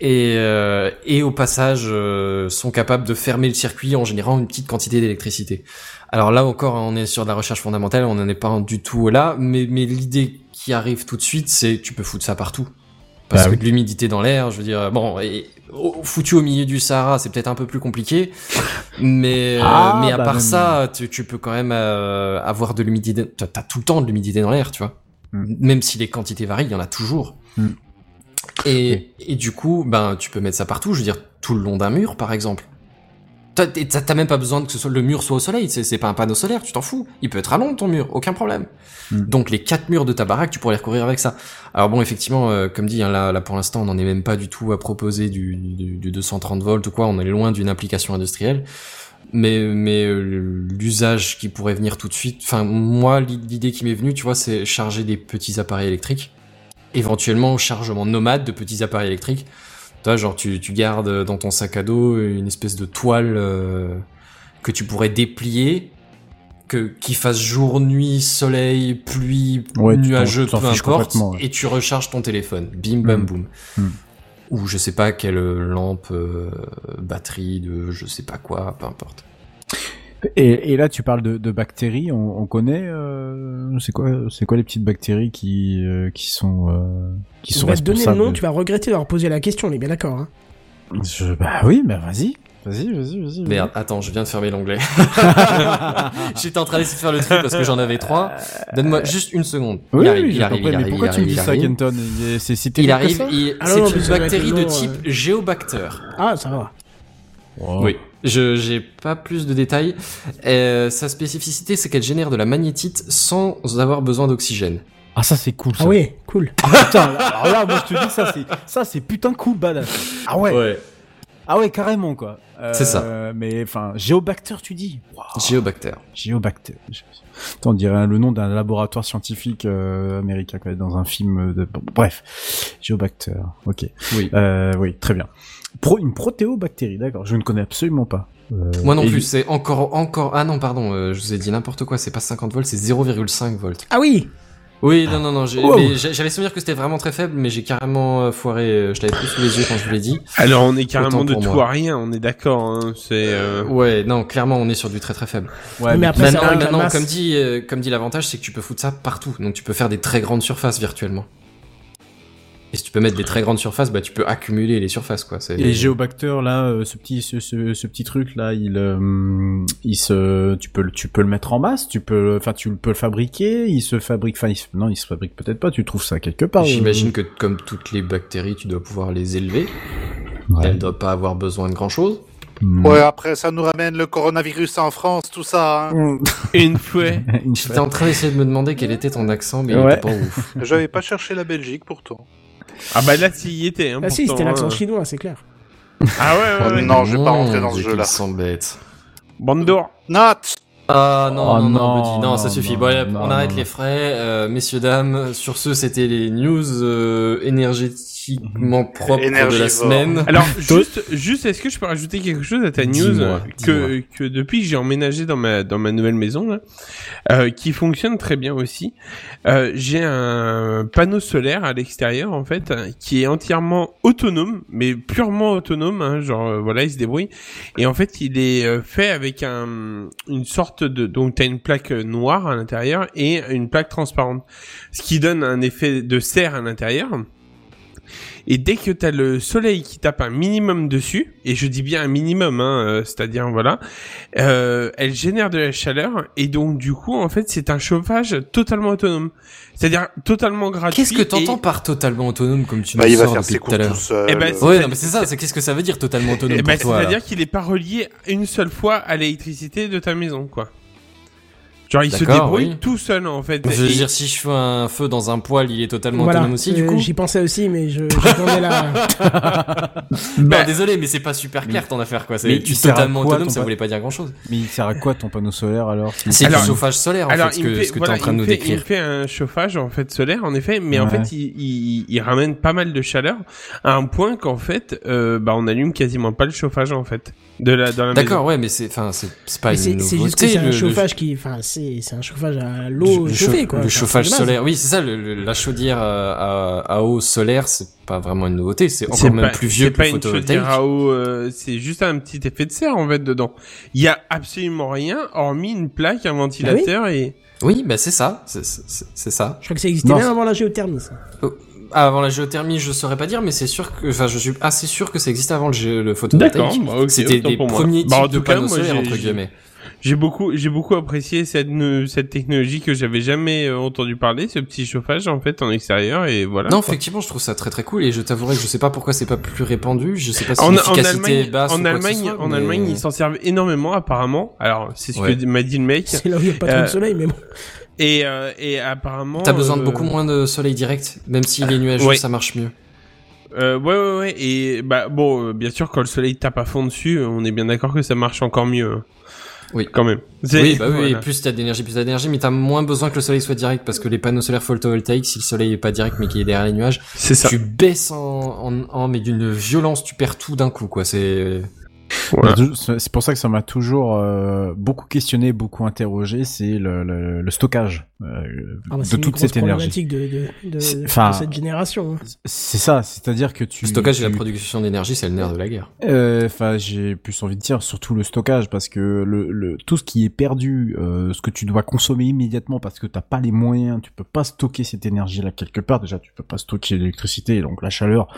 et, euh, au passage euh, sont capables de fermer le circuit en générant une petite quantité d'électricité. Alors là encore on est sur de la recherche fondamentale, on n'en est pas du tout là, mais, mais l'idée qui arrive tout de suite c'est tu peux foutre ça partout. Parce Bah que oui. de l'humidité dans l'air, je veux dire, bon, et, foutu au milieu du Sahara, c'est peut-être un peu plus compliqué, mais, euh, Ah, mais à bah part même. ça, tu, tu peux quand même euh, avoir de l'humidité. T'as t'as tout le temps de l'humidité dans l'air, tu vois. Mm. Même si les quantités varient, il y en a toujours. Mm. Et, et du coup, ben, tu peux mettre ça partout. Je veux dire, tout le long d'un mur, par exemple. T'as même pas besoin que ce soit, le mur soit au soleil. C'est pas un panneau solaire, tu t'en fous. Il peut être à l'ombre ton mur, aucun problème. Mm. Donc les quatre murs de ta baraque, tu pourrais les recouvrir avec ça. Alors bon, effectivement, euh, comme dit, hein, là, là pour l'instant, on n'en est même pas du tout à proposer du, du, du 230 volts ou quoi. On est loin d'une application industrielle. Mais, mais euh, l'usage qui pourrait venir tout de suite. Enfin, moi, l'idée qui m'est venue, tu vois, c'est charger des petits appareils électriques. Éventuellement, chargement nomade de petits appareils électriques. Genre, tu, tu gardes dans ton sac à dos une espèce de toile euh, que tu pourrais déplier, que qu'il fasse jour, nuit, soleil, pluie, Ouais, nuageux, peu importe, ouais. et tu recharges ton téléphone. Bim, bam, Mm. boum. Mm. Ou je sais pas quelle lampe, euh, batterie de je sais pas quoi, peu importe. Et, et là, tu parles de, de bactéries. On, on connaît. Euh, c'est quoi C'est quoi les petites bactéries qui euh, qui sont euh, qui sont vais te donner le responsables nom, tu vas regretter d'avoir posé la question, on est bien d'accord. Hein. Je- Bah oui, mais vas-y, vas-y, vas-y, vas-y. Merde, attends, je viens de fermer l'onglet. J'étais en train d'essayer de faire le truc parce que j'en avais trois. Donne-moi juste une seconde. Oui, il arrive, oui, il arrive, compris, il mais arrive, pourquoi il tu me dis ça. Kenton C'est Il arrive, il- Ah c'est mais une bactérie de type euh. Géobacter. Ah, ça va. Wow. Oui, je j'ai pas plus de détails. Euh, sa spécificité, c'est qu'elle génère de la magnétite sans avoir besoin d'oxygène. Ah ça c'est cool. Ça. Ah oui, cool. Ah, putain, alors là, moi je te dis ça c'est ça c'est putain cool badass. Ah ouais. Ouais. Ah ouais, carrément quoi. Euh, C'est ça. Mais enfin, Géobacter, tu dis? Waouh, Géobacter. Géobacter. Attends, on dirait le nom d'un laboratoire scientifique euh, américain quoi, dans un film de... bon, bref, Géobacter. Ok. Oui. Euh, oui, très bien. Pro... Une protéobactérie, d'accord. Je ne connais absolument pas. Euh, Moi non plus, c'est encore, encore, ah non, pardon, euh, je vous ai dit n'importe quoi, c'est pas 50 volts, c'est 0,5 volts. Ah oui Oui, non, non, non, j'avais souvenir que c'était vraiment très faible, mais j'ai carrément euh, foiré, je l'avais plus sous les yeux quand je vous l'ai dit. Alors on est carrément de tout moi. à rien, on est d'accord. Hein, c'est euh, Ouais, non, clairement, on est sur du très très faible. Ouais, Mais mais après, Maintenant, comme dit, euh, comme dit l'avantage, c'est que tu peux foutre ça partout. Donc tu peux faire des très grandes surfaces virtuellement. Et si tu peux mettre des très grandes surfaces, bah tu peux accumuler les surfaces quoi. Et Géobacter là, euh, ce petit ce, ce, ce petit truc là, il euh, il se tu peux le tu peux le mettre en masse, tu peux enfin tu peux le fabriquer, il se fabrique enfin il non, il se fabrique peut-être pas, tu trouves ça quelque part. euh. J'imagine que comme toutes les bactéries, tu dois pouvoir les élever. Ouais. Elles ne doivent pas avoir besoin de grand chose. Mm. Ouais, après, ça nous ramène le coronavirus en France, tout ça. hein. une fois. Une J'étais fois. en train d'essayer de me demander quel était ton accent, mais il Ouais. était pas ouf. J'avais pas cherché la Belgique pourtant. Ah bah là, s'il y était. Hein, Ah si, c'était l'accent hein. chinois, c'est clair. Ah ouais, ouais, ouais. Non, je vais pas rentrer dans ce jeu-là. qu'il s'embête. Bande d'or. Not Ah non, Oh non, non, non, Buddy, non, non, ça suffit. non, Bon, allez, non, on arrête non, les frais. Euh, messieurs, dames, sur ce, c'était les news euh, énergétiquement propres de la semaine. Alors juste, juste, est-ce que je peux rajouter quelque chose à ta news Dis-moi, que que depuis que j'ai emménagé dans ma dans ma nouvelle maison là, euh, qui fonctionne très bien aussi. Euh, j'ai un panneau solaire à l'extérieur en fait hein, qui est entièrement autonome, mais purement autonome. Hein, genre euh, voilà, il se débrouille. Et en fait, il est euh, fait avec un une sorte de donc t'as une plaque euh, noire à l'intérieur et une plaque transparente, ce qui donne un effet de serre à l'intérieur. Et dès que t'as le soleil qui tape un minimum dessus, et je dis bien un minimum, hein, euh, c'est-à-dire voilà, euh, elle génère de la chaleur et donc du coup en fait c'est un chauffage totalement autonome, c'est-à-dire totalement gratuit. Qu'est-ce que t'entends et- par totalement autonome comme tu Bah, nous il va sors faire depuis ses tout à l'heure seul. Eh ben, Euh, Ouais, non, mais c'est ça, c'est qu'est-ce que ça veut dire totalement autonome Eh ben, pour toi c'est-à-dire qu'il est pas relié une seule fois à l'électricité de ta maison, quoi. Genre il se débrouille oui. tout seul en fait. Je veux Et- dire, si je fais un feu dans un poêle, il est totalement Voilà, autonome aussi, du euh, coup j'y pensais aussi, mais je j'attendais la... Bah, désolé, mais c'est pas super clair ton affaire, quoi. C'est Mais tu il sert à totalement quoi, autonome, ton ça pa- voulait pas dire grand chose. Mais il sert à quoi ton panneau solaire alors C'est du chauffage solaire, en Alors, fait, ce il que, fait, ce que voilà, t'es en train il de nous fait- il décrire. me fait un chauffage en fait solaire, en effet, mais en fait, il, il, il ramène pas mal de chaleur à un point qu'en fait, euh, bah, on allume quasiment pas le chauffage en fait de la dans la D'accord, maison. ouais, mais c'est, enfin, c'est, c'est pas Mais une C'est nouveauté. c'est juste que c'est le- un le- chauffage qui... Enfin, c'est c'est un chauffage à le- l'eau le chauffée, quoi. Le chauffage solaire, oui, c'est ça. le- le- la chaudière euh, à, à eau solaire, c'est pas vraiment une nouveauté. C'est C'est encore même pas, plus vieux c'est que pas le une photovoltaïque. chaudière à eau, euh, c'est juste un petit effet de serre en fait dedans. Il y a absolument rien hormis une plaque, un ventilateur et Oui, bah c'est ça, c'est, c'est, c'est ça. Je crois que ça existait Non, même c'est- avant la géothermie, ça. Ah, Avant la géothermie, je saurais pas dire, mais c'est sûr que, enfin, je suis assez sûr que ça existait avant le, le photovoltaïque. D'accord, bah, C'était les pour premiers Bah, en types de cas, panneaux solaires j'ai- entre guillemets. J'ai beaucoup, j'ai beaucoup apprécié cette, ne- cette technologie que j'avais jamais euh, entendu parler, ce petit chauffage en fait en extérieur et voilà. Non, quoi. effectivement, je trouve ça très très cool et je t'avouerai que je sais pas pourquoi c'est pas plus répandu. Je sais pas si l'efficacité Allemagne, est basse ou en quoi que ce Allemagne, soit, en mais- Allemagne, ils s'en servent énormément apparemment. Alors c'est ce Ouais. que m'a dit le mec. C'est là où il n'y a pas trop Euh, de soleil, mais bon. Et, euh, et apparemment. T'as besoin de euh, beaucoup moins de soleil direct, même s'il est nuageux, ouais. ça marche mieux. Euh, ouais, ouais, ouais. Et bah bon, euh, bien sûr, quand le soleil tape à fond dessus, euh, on est bien d'accord que ça marche encore mieux. hein. Oui. Quand même. Oui, bah oui, voilà. plus t'as d'énergie, plus t'as d'énergie, mais t'as moins besoin que le soleil soit direct parce que les panneaux solaires photovoltaïques, si le soleil est pas direct mais qu'il est derrière les nuages, C'est ça. tu baisses en, en, en- mais d'une violence, tu perds tout d'un coup, quoi. C'est Voilà. C'est pour ça que ça m'a toujours euh, beaucoup questionné, beaucoup interrogé, c'est le, le, le stockage euh, Ah bah, de toute cette énergie. problématique de, de, de, de cette génération. hein. C'est ça, c'est-à-dire que tu... Le stockage et la tu- production d'énergie, c'est le nerf de la guerre. Euh, Enfin, j'ai plus envie de dire surtout le stockage parce que le, le tout ce qui est perdu, euh, ce que tu dois consommer immédiatement parce que t'as pas les moyens, tu peux pas stocker cette énergie-là quelque part. Déjà, tu peux pas stocker l'électricité, donc la chaleur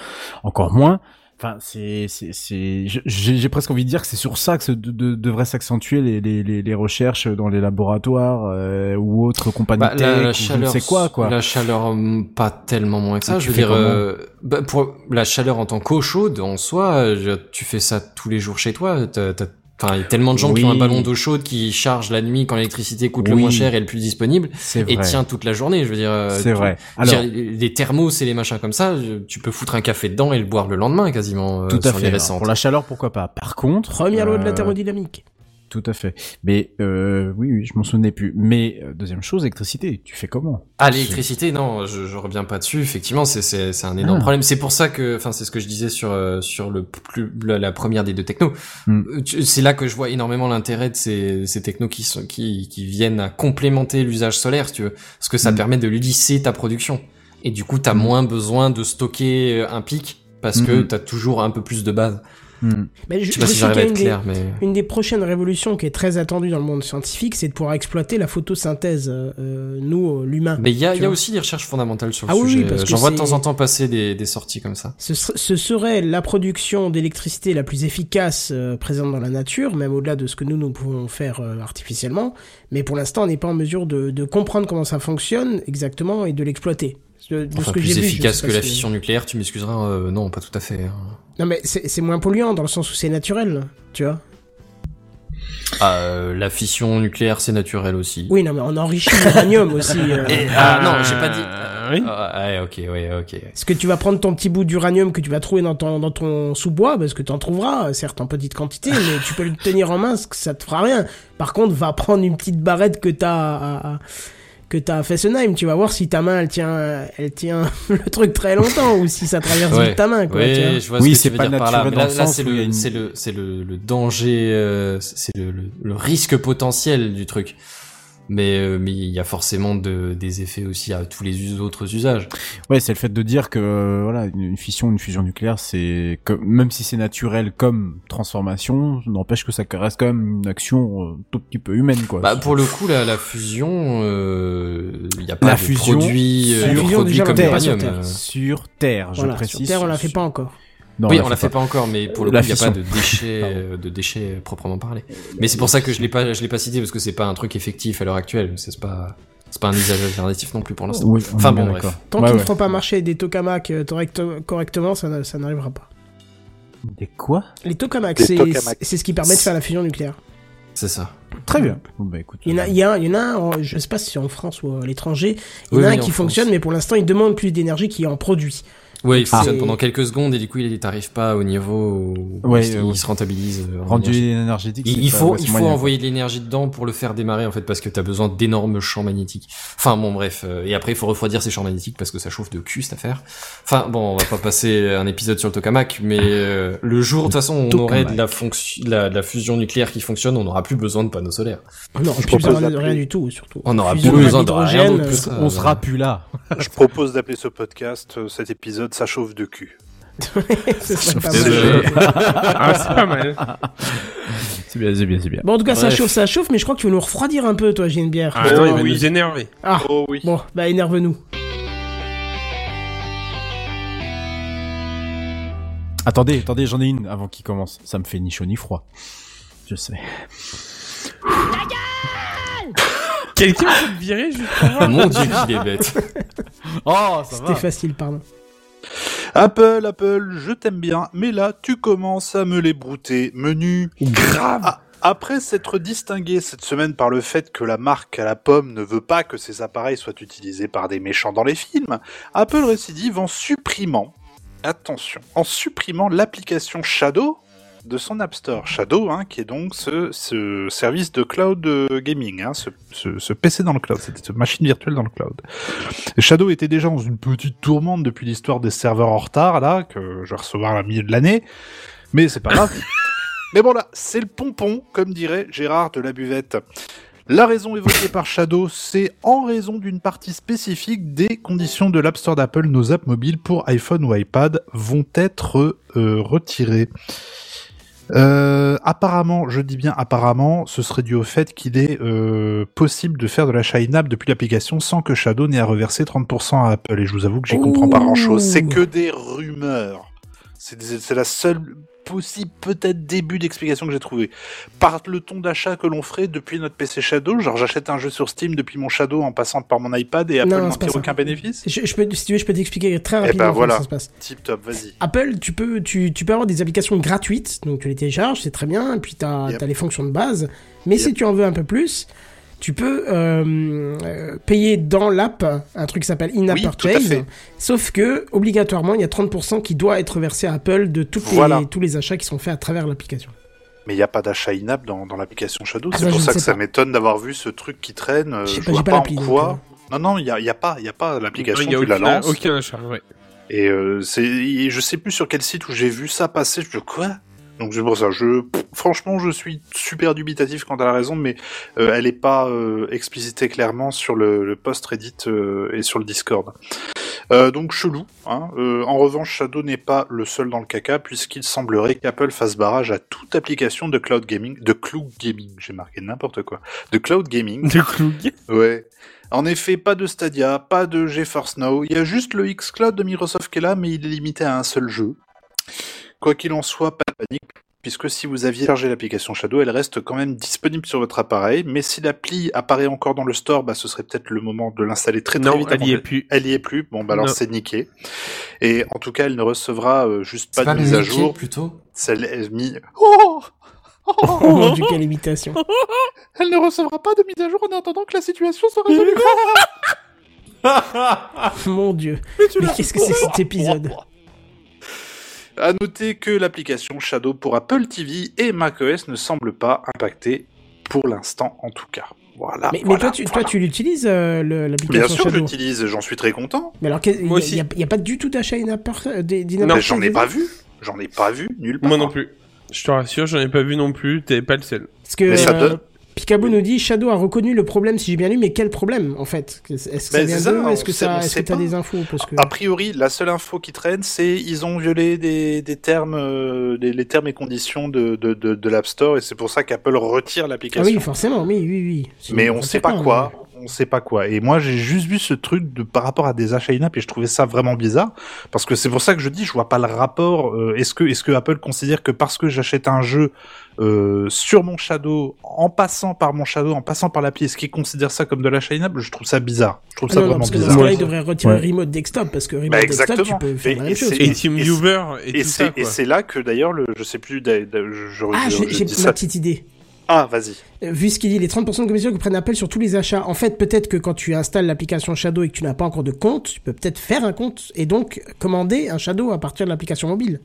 encore moins. Enfin, c'est c'est c'est j'ai j'ai presque envie de dire que c'est sur ça que se de, de- devraient s'accentuer les, les les les recherches dans les laboratoires euh, ou autres compagnies Bah, tech la, la ou je ne chaleur, sais quoi quoi. La chaleur, hum, pas tellement moins que ça. Ah, je veux dire, euh, bah, pour la chaleur en tant qu'eau chaude, en soi, tu fais ça tous les jours chez toi. T'as, t'as- Enfin, il y a tellement de gens qui ont un ballon d'eau chaude qui charge la nuit quand l'électricité coûte le moins cher et le plus disponible C'est et vrai. tient toute la journée. Je veux dire, euh, C'est vrai. Alors, dire, les thermos et les machins comme ça, tu peux foutre un café dedans et le boire le lendemain quasiment. euh, tout à sur les fait. Alors, pour la chaleur, pourquoi pas? Par contre, Première loi de la euh, thermodynamique. Tout à fait. Mais euh, oui, oui, je m'en souvenais plus. Mais euh, deuxième chose, électricité. Tu fais comment? Ah, l'électricité, non, je, je reviens pas dessus. Effectivement, c'est un énorme Ah. problème. C'est pour ça que, enfin, c'est ce que je disais sur euh, sur le plus la, première des deux technos. Hmm. Euh, C'est là que je vois énormément l'intérêt de ces ces technos qui sont qui qui viennent à complémenter l'usage solaire, si tu veux, parce que ça Hmm. permet de lisser ta production. Et du coup, t'as moins besoin de stocker un pic parce que Hmm. t'as toujours un peu plus de base. Mais je, Je sais pas je si j'arrive à être une des- clair, mais Une des prochaines révolutions qui est très attendue dans le monde scientifique, c'est de pouvoir exploiter la photosynthèse, euh, euh, nous, euh, l'humain. mais il y a y aussi des recherches fondamentales sur le Ah oui, sujet. J'en vois de temps en temps passer des des sorties comme ça. Ce, ser- ce serait la production d'électricité la plus efficace euh, présente dans la nature, même au-delà de ce que nous, nous pouvons faire euh, artificiellement. Mais pour l'instant, on n'est pas en mesure de, de comprendre comment ça fonctionne exactement et de l'exploiter. De, de Enfin, ce que j'ai plus vu, efficace que la si- fission nucléaire, tu m'excuseras, euh, non, pas tout à fait. Non, mais c'est c'est moins polluant dans le sens où c'est naturel, tu vois. Ah, euh, la fission nucléaire, c'est naturel aussi. Oui, non, mais on enrichit l'uranium aussi. euh. Et- ah non, j'ai pas dit. Euh, oui. Ah, ouais, ok, ouais, ok. Est-ce que tu vas prendre ton petit bout d'uranium que tu vas trouver dans ton, dans ton sous-bois? Parce que tu en trouveras, certes en petite quantité, mais tu peux le tenir en main, ça te fera rien. Par contre, va prendre une petite barrette que t'as à, à- que t'as à Fessenheim. Tu vas voir si ta main, elle tient, elle tient le truc très longtemps ou si ça traverse Ouais. ta main, quoi. Oui, je vois Oui, ce que c'est tu veux pas dire par là. Mais là, c'est le, une- c'est le, c'est le, le danger, euh, c'est le, le, le risque potentiel du truc. Mais, euh, mais il y a forcément de, des effets aussi à tous les us- autres usages. Ouais, c'est le fait de dire que euh, voilà, une, fission, une fusion nucléaire, c'est que même si c'est naturel comme transformation, n'empêche que ça reste quand même une action euh, tout petit peu humaine, quoi. Bah, pour le coup, la, la fusion, euh, il n'y a pas La de fusion produit, euh, produit déjà, comme fait pas sur. Terre. euh. sur Terre, je Voilà, précise. sur Terre, on la fait pas encore. Non, oui, on on la fait pas encore, mais pour le La coup, il n'y a pas de déchets, euh, de déchets proprement parlé. Mais c'est pour ça que je l'ai pas, je l'ai pas cité parce que c'est pas un truc effectif à l'heure actuelle. C'est pas, c'est pas un usage alternatif non plus pour l'instant. Oui, Enfin bon, bref. Tant Ouais, qu'ils ne ouais. feront pas marcher des tokamaks euh, correctement, ça, n'a- ça n'arrivera pas. Des quoi? Les tokamaks, c'est ce qui permet de faire la fusion nucléaire. C'est ça. Très bien. Bon, bah écoute. Il y en a, il y a, un- il y en a un, en- je sais pas si c'est en France ou à l'étranger, il y en Oui, a un oui, qui France. fonctionne, mais pour l'instant, il demande plus d'énergie qu'il en produit. Ouais, il fonctionne Ah. pendant quelques secondes et du coup, il t'arrive pas au niveau où Ouais, il, euh, ouais. se rentabilise. euh, en rendu énergétique. Il, faut, il faut envoyer de l'énergie dedans pour le faire démarrer en fait parce que t'as besoin d'énormes champs magnétiques. Enfin bon bref, euh, et après il faut refroidir ces champs magnétiques parce que ça chauffe de cul cette affaire. Enfin bon, on va pas passer un épisode sur le tokamak, mais euh, le jour de toute façon on aurait de la, fonction, de la, de la fusion nucléaire qui fonctionne, on n'aura plus besoin de panneaux solaires. Non, Je plus besoin propose de rien du tout, surtout. On n'aura plus besoin de rien. On sera plus là. Je propose d'appeler ce podcast, cet épisode, ça chauffe de cul. Pas ah, c'est pas mal. C'est bien, c'est bien, c'est bien. Bon, en tout cas, ça chauffe, ça chauffe, mais je crois que tu veux nous refroidir un peu, toi, j'ai une bière. Ah, attends, il va oui. nous énerver. Ah, Oh oui. bon, bah énerve-nous. Attendez, attendez, j'en ai une avant qu'il commence. Ça me fait ni chaud ni froid. Je sais. Quelqu'un peut le virer juste pour Mon dieu qu'il est bête. Oh, ça C'était facile, pardon. Apple, Apple, je t'aime bien, mais là, tu commences à me les brouter. Menu. Grave. Ah, après s'être distingué cette semaine par le fait que la marque à la pomme ne veut pas que ses appareils soient utilisés par des méchants dans les films, Apple récidive en supprimant, attention, en supprimant l'application Shadow de son App Store. Shadow, hein, qui est donc ce, ce service de cloud euh, gaming, hein, ce, ce- ce PC dans le cloud, cette machine virtuelle dans le cloud. Et Shadow était déjà dans une petite tourmente depuis l'histoire des serveurs en retard, là, que je vais recevoir à la milieu de l'année. Mais c'est pas grave. Mais bon là, c'est le pompon, comme dirait Gérard de la buvette. La raison évoquée par Shadow, c'est en raison d'une partie spécifique des conditions de l'App Store d'Apple, nos apps mobiles pour iPhone ou iPad vont être euh, retirées. Euh, apparemment, je dis bien apparemment, ce serait dû au fait qu'il est euh, possible de faire de l'achat in-app depuis l'application sans que Shadow n'ait à reverser 30% à Apple. Et je vous avoue que j'y comprends pas Ouh. grand-chose. C'est que des rumeurs. C'est la seule possible peut-être début d'explication que j'ai trouvé. Par le ton d'achat que l'on ferait depuis notre PC Shadow, genre j'achète un jeu sur Steam depuis mon Shadow en passant par mon iPad et Apple Non, n'en tire aucun bénéfice? Je, je peux, si tu veux, je peux t'expliquer très Eh rapidement ben comment voilà, ça se passe. tip top, vas-y. Apple, tu peux, tu, tu peux avoir des applications gratuites, donc tu les télécharges, c'est très bien, et puis tu as, Yep. les fonctions de base. Mais si tu en veux un peu plus, tu peux euh, euh, payer dans l'app un truc qui s'appelle In-App Oui, tout à Purchase. fait. Sauf que, obligatoirement, il y a 30% qui doit être versé à Apple de toutes les- Voilà. tous les achats qui sont faits à travers l'application. Mais il n'y a pas d'achat in-app dans, dans l'application Shadow. Ah, c'est ça, pour ça que ça m'étonne d'avoir vu ce truc qui traîne. euh, Je pas, vois pas pas en quoi. Non, non, il n'y a, y a pas, y a pas l'application, Il y a tu la aucun, lances. aucun achat, ouais. Et euh, c'est, et je sais plus sur quel site où j'ai vu ça passer. Je dis quoi? Donc c'est pour ça. Je, franchement, je suis super dubitatif quant à la raison, mais euh, elle est pas euh, explicitée clairement sur le, le post Reddit euh, et sur le Discord. Euh, donc chelou. Hein. Euh, en revanche, Shadow n'est pas le seul dans le caca puisqu'il semblerait qu'Apple fasse barrage à toute application de cloud gaming, de cloud gaming. J'ai marqué n'importe quoi. De cloud gaming. De Cloug. Ouais. En effet, pas de Stadia, pas de GeForce Now. Il y a juste le xCloud de Microsoft qui est là, mais il est limité à un seul jeu. Quoi qu'il en soit, pas de panique, puisque si vous aviez chargé l'application Shadow, elle reste quand même disponible sur votre appareil. Mais si l'appli apparaît encore dans le store, bah, ce serait peut-être le moment de l'installer très très Non, vite. elle y est plus. Elle y est plus. Bon, bah alors c'est niqué. Et en tout cas, elle ne recevra euh, juste pas, pas de mise à jour. plutôt Celle est mis. Oh Oh mon dieu, quelle imitation. Elle ne recevra pas de mise à jour en attendant que la situation soit résolue. mon dieu. Mais qu'est-ce que c'est que cet épisode À noter que l'application Shadow pour Apple TV et macOS ne semble pas impactée pour l'instant en tout cas. Voilà. Mais, toi, tu, toi, tu l'utilises, euh, le- Bien l'application sûr, Shadow j'utilise, j'en suis très content. Mais alors, il n'y a, pas du tout d'achat euh, des- d'in-app Mais purchase j'en ai pas vu. J'en ai pas vu nulle part. Moi non plus. Je te rassure, j'en ai pas vu non plus, t'es pas le seul. Parce que Mais ça euh, donne- Picaboo nous dit Shadow a reconnu le problème, si j'ai bien lu, mais quel problème en fait? Est-ce que ça Ben, vient d'eux Est-ce que ça, est-ce que t'as des infos? Parce que A priori, la seule info qui traîne, c'est ils ont violé des, des termes, euh, les termes et conditions de, de, de, de l'App Store et c'est pour ça qu'Apple retire ah l'application. oui, forcément, oui, oui, oui. Mais on c'est sait pas quoi. On sait pas quoi. Et moi, j'ai juste vu ce truc de par rapport à des achats in-app et je trouvais ça vraiment bizarre parce que c'est pour ça que je dis, je vois pas le rapport. euh, est-ce que est-ce que Apple considère que parce que j'achète un jeu euh, sur mon Shadow, en passant par mon Shadow, en passant par l'appli, est-ce qu'ils considèrent ça comme de l'achat in-app? Je trouve ça bizarre. Je trouve Ah ça non, non, vraiment parce que dans ce bizarre. cas-là, il devrait retirer Ouais. Remote Desktop parce que Remote Bah, Desktop, tu peux faire Et- la et même chose. Et Team et- Viewer et, Et tout ça, c'est et c'est là que d'ailleurs, le, je sais plus, je, je, Ah, j'ai ma petite idée. Ah, vas-y. Euh, Vu ce qu'il dit, les 30% de commission que prennent Apple sur tous les achats. En fait, peut-être que quand tu installes l'application Shadow et que tu n'as pas encore de compte, tu peux peut-être faire un compte et donc commander un Shadow à partir de l'application mobile.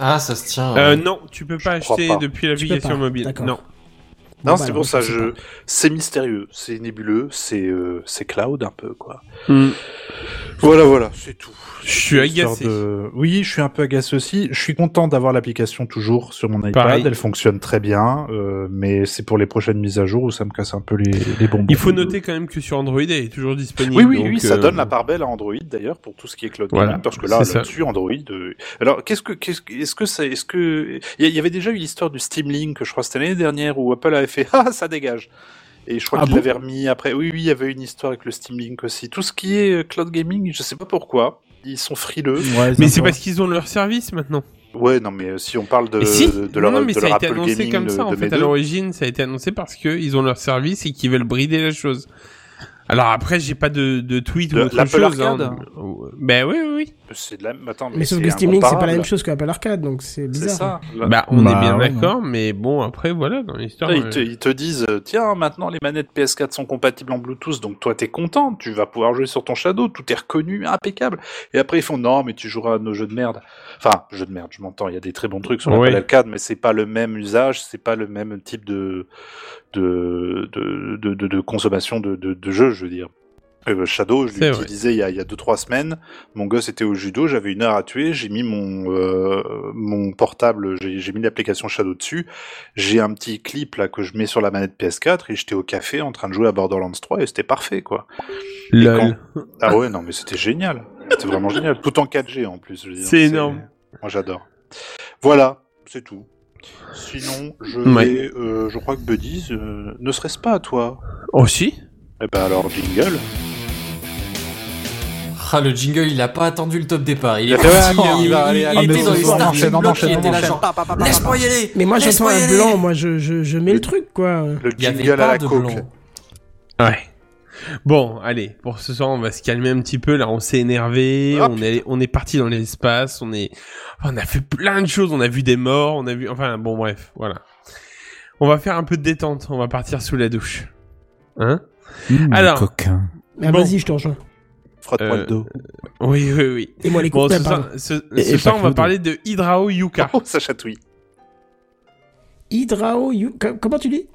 Ah, ça se tient. Euh, non, tu peux pas acheter pas. depuis l'application mobile. d'accord. Non. Non, Bon, c'est bah, pour ça, je c'est mystérieux, c'est nébuleux, c'est euh, c'est cloud un peu, quoi. Hmm. Voilà, voilà, c'est tout. Je suis agacé. de- Oui, je suis un peu agacé aussi. Je suis content d'avoir l'application toujours sur mon iPad. Pareil. Elle fonctionne très bien, euh, mais c'est pour les prochaines mises à jour où ça me casse un peu les, les bonbons. Il faut noter quand même que sur Android, elle est toujours disponible. Oui, oui, donc, oui, ça euh, donne la part belle à Android d'ailleurs pour tout ce qui est cloud Voilà, gaming, parce que là, là-dessus, Android. euh, Alors, qu'est-ce que, qu'est-ce que, est-ce que ça, est-ce que, il y, avait déjà eu l'histoire du Steam Link, je crois, cette année dernière, où Apple avait fait, ah, ça dégage. Et je crois Ah qu'il bon l'avait remis après. Oui, oui, il y avait une histoire avec le Steam Link aussi. Tout ce qui est euh, cloud gaming, je sais pas pourquoi. Ils sont frileux. Ouais, Mais c'est parce qu'ils ont leur service maintenant. Ouais, non, mais euh, si on parle de, si de, de leur, Non, mais de ça leur a été Apple annoncé Gaming comme de, ça, en de fait, à l'origine, ça a été annoncé parce que ils ont leur service et qu'ils veulent brider la chose. Alors après, j'ai pas de, de tweet De ou autre l'Apple chose. Arcade hein. Ben oui, oui, oui. C'est de la, attends, Mais, sauf c'est que Steam Link, c'est pas la même chose qu'Apple Arcade, donc c'est C'est bizarre. ça. Bah, on Bah, est bien ouais, d'accord, mais bon, après, voilà, dans l'histoire. Ils, euh, te, ils te disent, euh, tiens, maintenant les manettes PS4 sont compatibles en Bluetooth, donc toi t'es content, tu vas pouvoir jouer sur ton Shadow, tout est reconnu, impeccable. Et après ils font, non, mais tu joueras à nos jeux de merde. Enfin, jeux de merde, je m'entends, il y a des très bons trucs sur Oui. l'Apple Arcade, mais c'est pas le même usage, c'est pas le même type de de de, de, de, de consommation de, de, de jeux, je veux dire. Euh, Shadow, je l'ai utilisé il y a, il y a deux trois semaines. Mon gosse était au judo, j'avais une heure à tuer. J'ai mis mon euh, mon portable, j'ai mis l'application Shadow dessus. J'ai un petit clip là que je mets sur la manette PS4 et j'étais au café en train de jouer à Borderlands 3 et c'était parfait quoi. Quand- Ah ouais, non mais c'était génial. C'était vraiment génial. Tout en 4G en plus. C'est énorme. Moi j'adore. Voilà, c'est tout. Sinon, je Ouais. vais, euh, je crois que euh, ne serait-ce pas à toi? Oh si Eh ben alors jingle. Ah, le jingle, il a pas attendu le top départ. Il Il est a fait, parti, ouais, il, il va, allez, il allez, était mais dans les il était là genre, pa, laisse-moi y aller Mais moi un blanc, moi je, je, je mets le truc quoi. Le Il jingle à la coke. blanc. Ouais. Bon, allez, pour ce soir, on va se calmer un petit peu. Là, on s'est énervé, Hop. on est, on est parti dans l'espace, on est, on a fait plein de choses. On a vu des morts, on a vu, enfin, bon, bref, voilà. On va faire un peu de détente. On va partir sous la douche. Hein? Mmh, Alors. coquin. Ah, Bon. Vas-y, je te rejoins. Frotte-moi Euh, le dos. Oui, oui, oui. Et moi les Bon, coups. ce soir, ce, Et- ce et soir, pas on va parler de Hydrao Yuka. Oh, ça chatouille. Hydrao, co- comment tu dis?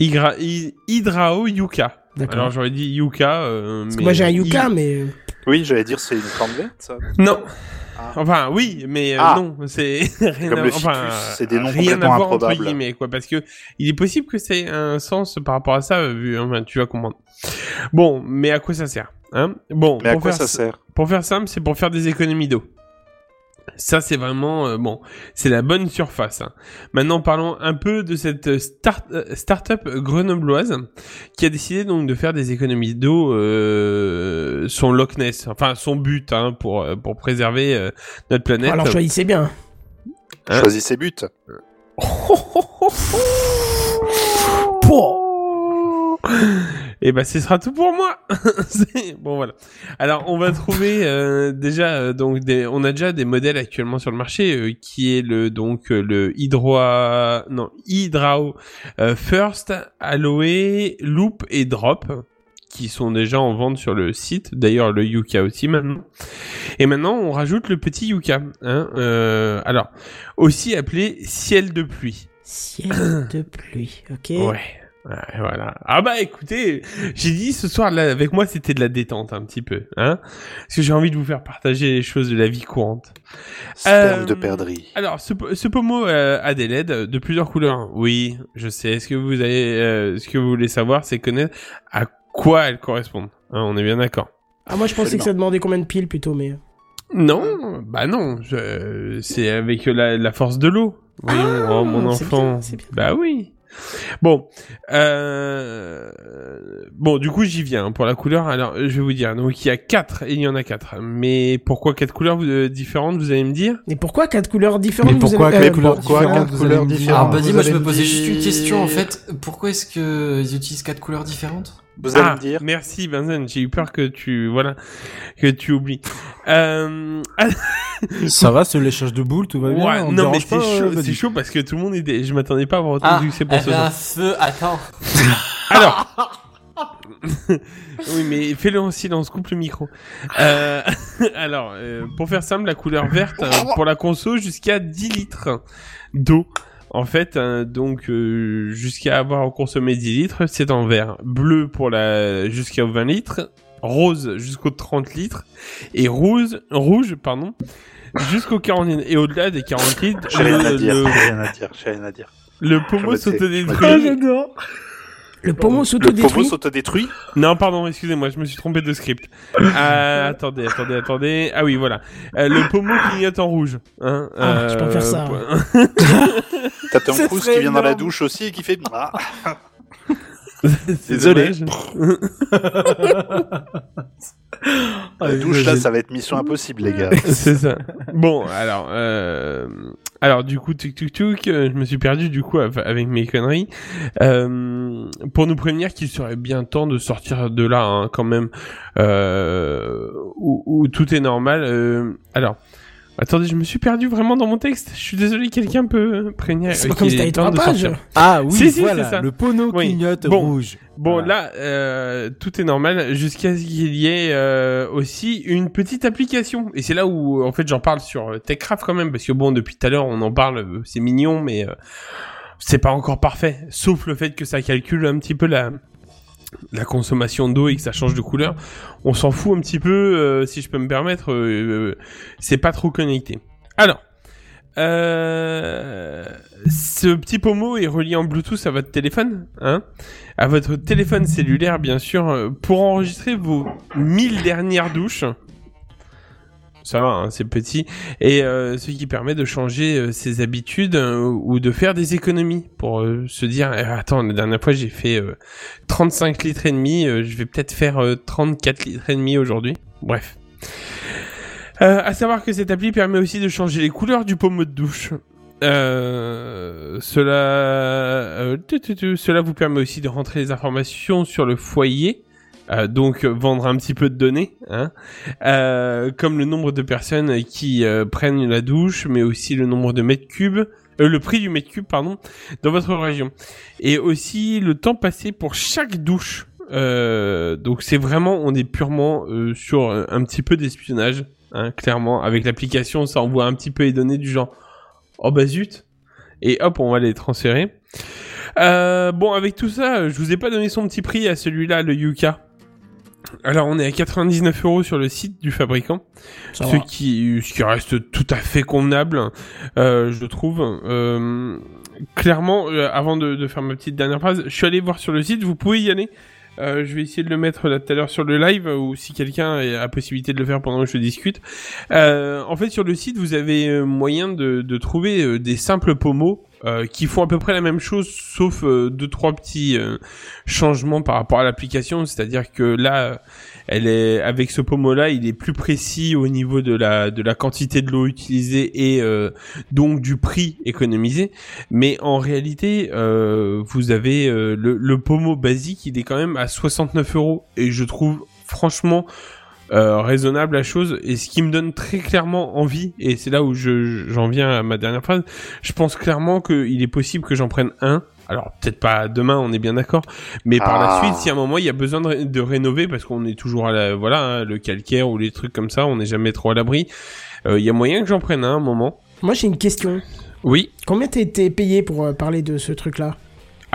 Hydrao Yuka. D'accord. Alors, j'aurais dit Yuka. Euh, Parce que mais moi j'ai un Yuka, mais euh, Oui, j'allais dire c'est une plante verte, ça. Non. Ah. Enfin, oui, mais euh, Ah. non, c'est rien Comme à le enfin, ficus, c'est des noms rien à voir entre guillemets quoi, parce que il est possible que c'est un sens par rapport à ça, euh, vu, enfin, tu vas comprendre. Bon, mais à quoi ça sert, hein? Bon, Mais à pour quoi faire ça sert? Pour faire simple, c'est pour faire des économies d'eau. Ça, c'est vraiment euh, bon. C'est la bonne surface. hein. Maintenant, parlons un peu de cette start, euh, start-up grenobloise qui a décidé donc de faire des économies d'eau. Euh, son Loch Ness, enfin son but hein, pour pour préserver euh, notre planète. alors choisissez bien. Hein Choisis ses buts. Et ben, ce sera tout pour moi. Bon voilà. Alors, on va trouver euh, déjà euh, donc des, on a déjà des modèles actuellement sur le marché euh, qui est le donc euh, le Hydroa non Hydrao euh, First, Aloe, Loop et Drop qui sont déjà en vente sur le site. D'ailleurs, le Yuka aussi maintenant. Et maintenant, on rajoute le petit Yuka. Hein, euh, alors, aussi appelé ciel de pluie. Ciel de pluie, ok. Ouais. Ouais, voilà. Ah bah écoutez, j'ai dit ce soir là avec moi c'était de la détente un petit peu, hein, parce que j'ai envie de vous faire partager les choses de la vie courante. Sperme Euh, de perdrix. Alors ce, ce pommeau euh, a des LED de plusieurs couleurs. Oui, je sais. Est-ce que vous avez, euh, ce que vous voulez savoir, c'est connaître à quoi elles correspondent. Hein, on est bien d'accord. Ah moi je pensais Absolument. que ça demandait combien de piles plutôt, mais. Non, bah non, je- c'est avec la, la force de l'eau. Voyons, Ah, oh, mon enfant. bien. Bah oui. Bon, euh... bon, du coup j'y viens hein, pour la couleur. Alors, je vais vous dire. Donc il y a quatre et il y en a quatre. Mais pourquoi quatre couleurs euh, différentes Vous allez me dire? Mais pourquoi quatre couleurs différentes Mais vous pourquoi avez- quatre euh, couleurs pourquoi différentes quatre couleurs différentes? Ah bah dis, moi je me posais juste une question en fait. Pourquoi est-ce que ils utilisent quatre couleurs différentes? Vous allez Ah, me dire. merci Benzen. J'ai eu peur que tu voilà que tu oublies. Euh... Ça va, ce léchage de boules, tout va bien ouais, on non mais c'est pas, chaud, c'est chaud parce que tout le monde était. Je m'attendais pas à avoir autant Ah, de succès pour elle ce a soir. un feu, attends. Alors. oui, mais fais-le en silence, coupe le micro. Euh, alors, euh, pour faire simple, la couleur verte euh, pour la conso jusqu'à 10 litres d'eau. En fait, hein, donc euh, jusqu'à avoir consommé 10 litres, c'est en vert. Bleu pour la jusqu'à 20 litres, rose jusqu'aux 30 litres et rouge, rouge pardon, jusqu'aux 40 litres. Et au-delà des 40 litres, J'ai rien à le, dire. le, J'ai rien à dire. J'ai rien à dire. le pommeau me tais, je me s'autodétruit. Le pommeau s'autodétruit. Non, pardon, excusez-moi, je me suis trompé de script. Euh, attendez, attendez, attendez. Ah oui, voilà. Euh, le pommeau clignote en rouge. Hein, Ah, je peux faire ça. pour- T'as Tom Cruise qui vient dans la douche aussi et qui fait. Ah. Désolé. La douche là, ça va être mission impossible, les gars. C'est ça. Bon, alors, euh... alors du coup, tuk tuk tuk, euh, je me suis perdu du coup av- avec mes conneries. Euh, pour nous prévenir qu'il serait bien temps de sortir de là, hein, quand même, euh, où, où tout est normal. Euh, alors. Attendez, je me suis perdu vraiment dans mon texte. Je suis désolé, quelqu'un peut prévenir. C'est pas comme si est t'avais trois pages. Ah oui, Si, si, voilà, c'est ça. le pono Oui. clignote Bon. rouge. Bon, Voilà. là, euh, tout est normal jusqu'à ce qu'il y ait euh, aussi une petite application. Et c'est là où, en fait, j'en parle sur euh, TechCraft quand même, parce que bon, depuis tout à l'heure, on en parle, euh, c'est mignon, mais euh, c'est pas encore parfait. Sauf le fait que ça calcule un petit peu la la consommation d'eau et que ça change de couleur, on s'en fout un petit peu, euh, si je peux me permettre, euh, euh, c'est pas trop connecté. Alors, euh, ce petit pommeau est relié en Bluetooth à votre téléphone, hein, à votre téléphone cellulaire bien sûr, euh, pour enregistrer vos 1000 dernières douches. Ça va, hein, c'est petit. Et euh, ce qui permet de changer euh, ses habitudes euh, ou de faire des économies pour euh, se dire eh, attends la dernière fois j'ai fait euh, 35 litres et demi, euh, je vais peut-être faire euh, 34 litres et demi aujourd'hui. Bref. Euh, à savoir que cette appli permet aussi de changer les couleurs du pommeau de douche. Euh, cela, euh, cela vous permet aussi de rentrer les informations sur le foyer. Euh, donc euh, vendre un petit peu de données, hein, euh, comme le nombre de personnes qui euh, prennent la douche, mais aussi le nombre de mètres cubes, euh, le prix du mètre cube, pardon, dans votre région, et aussi le temps passé pour chaque douche. Donc c'est vraiment, on est purement sur un, petit peu d'espionnage, hein, clairement. Avec l'application, ça envoie un petit peu les données du genre, oh bah zut, et hop, on va les transférer. Bon, avec tout ça, je vous ai pas donné son petit prix à celui-là, le Yuka. Alors, on est à 99 euros sur le site du fabricant, ce qui, ce qui reste tout à fait convenable, euh, je trouve. Euh, clairement, euh, avant de, de faire ma petite dernière phrase, je suis allé voir sur le site, vous pouvez y aller. Euh, je vais essayer de le mettre là tout à l'heure sur le live ou si quelqu'un a la possibilité de le faire pendant que je discute. Euh, en fait, sur le site, vous avez euh, moyen de, de trouver des simples pommeaux euh, qui font à peu près la même chose, sauf euh, deux trois petits euh, changements par rapport à l'application. C'est-à-dire que là, elle est avec ce pommeau-là, il est plus précis au niveau de la de la quantité de l'eau utilisée et euh, donc du prix économisé. Mais en réalité, euh, vous avez le, le pommeau basique, il est quand même à 69 euros et je trouve franchement euh, raisonnable la chose et ce qui me donne très clairement envie et c'est là où je j'en viens à ma dernière phrase je pense clairement qu'il est possible que j'en prenne un alors peut-être pas demain on est bien d'accord mais par la Ah. suite si à un moment il y a besoin de, ré- de rénover parce qu'on est toujours à la voilà hein, le calcaire ou les trucs comme ça on n'est jamais trop à l'abri Euh, il y a moyen que j'en prenne un, à un moment Moi, j'ai une question. oui Combien t'as été payé pour euh, parler de ce truc-là?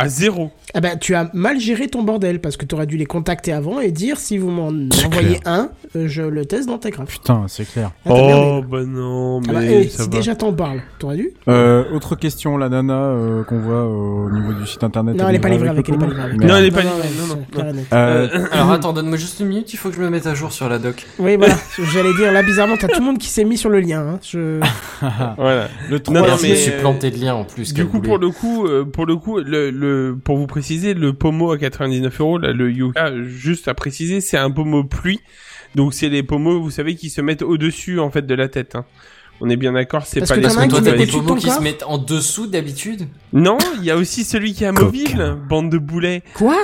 À zéro Ah bah, tu as mal géré ton bordel parce que t'aurais dû les contacter avant et dire si vous m'en envoyez un, euh, je le teste dans Techcraft. Putain, c'est clair. Ah, oh bah non Ah bah, mais eh, ça si va déjà t'en parles, t'aurais dû Euh, autre question, la nana euh, qu'on voit euh, au niveau du site internet. Non, elle est pas livrée avec, le elle est pas pommeau livrée avec. Non, elle est pas livrée, non, non, Alors attends, donne-moi juste une minute, il faut que je me mette à jour sur la doc. Oui, voilà, j'allais dire, là, bizarrement, t'as tout le monde qui s'est mis sur le lien. Hein. Je... voilà le Non, non, Merde, troisième. je me mais- suis planté de lien en plus. Du coup, pour le coup, pour le coup, le, le, pour vous préciser, le pommeau à 99 euros, là, le Yuka, juste à préciser, c'est un pommeau pluie. Donc, c'est les pommeaux, vous savez, qui se mettent au-dessus, en fait, de la tête. Hein. On est bien d'accord, c'est pas que les Toi, t'as des pommeaux ton qui se mettent en dessous d'habitude? Non, il y a aussi celui qui est amovible, bande de boulets. Quoi?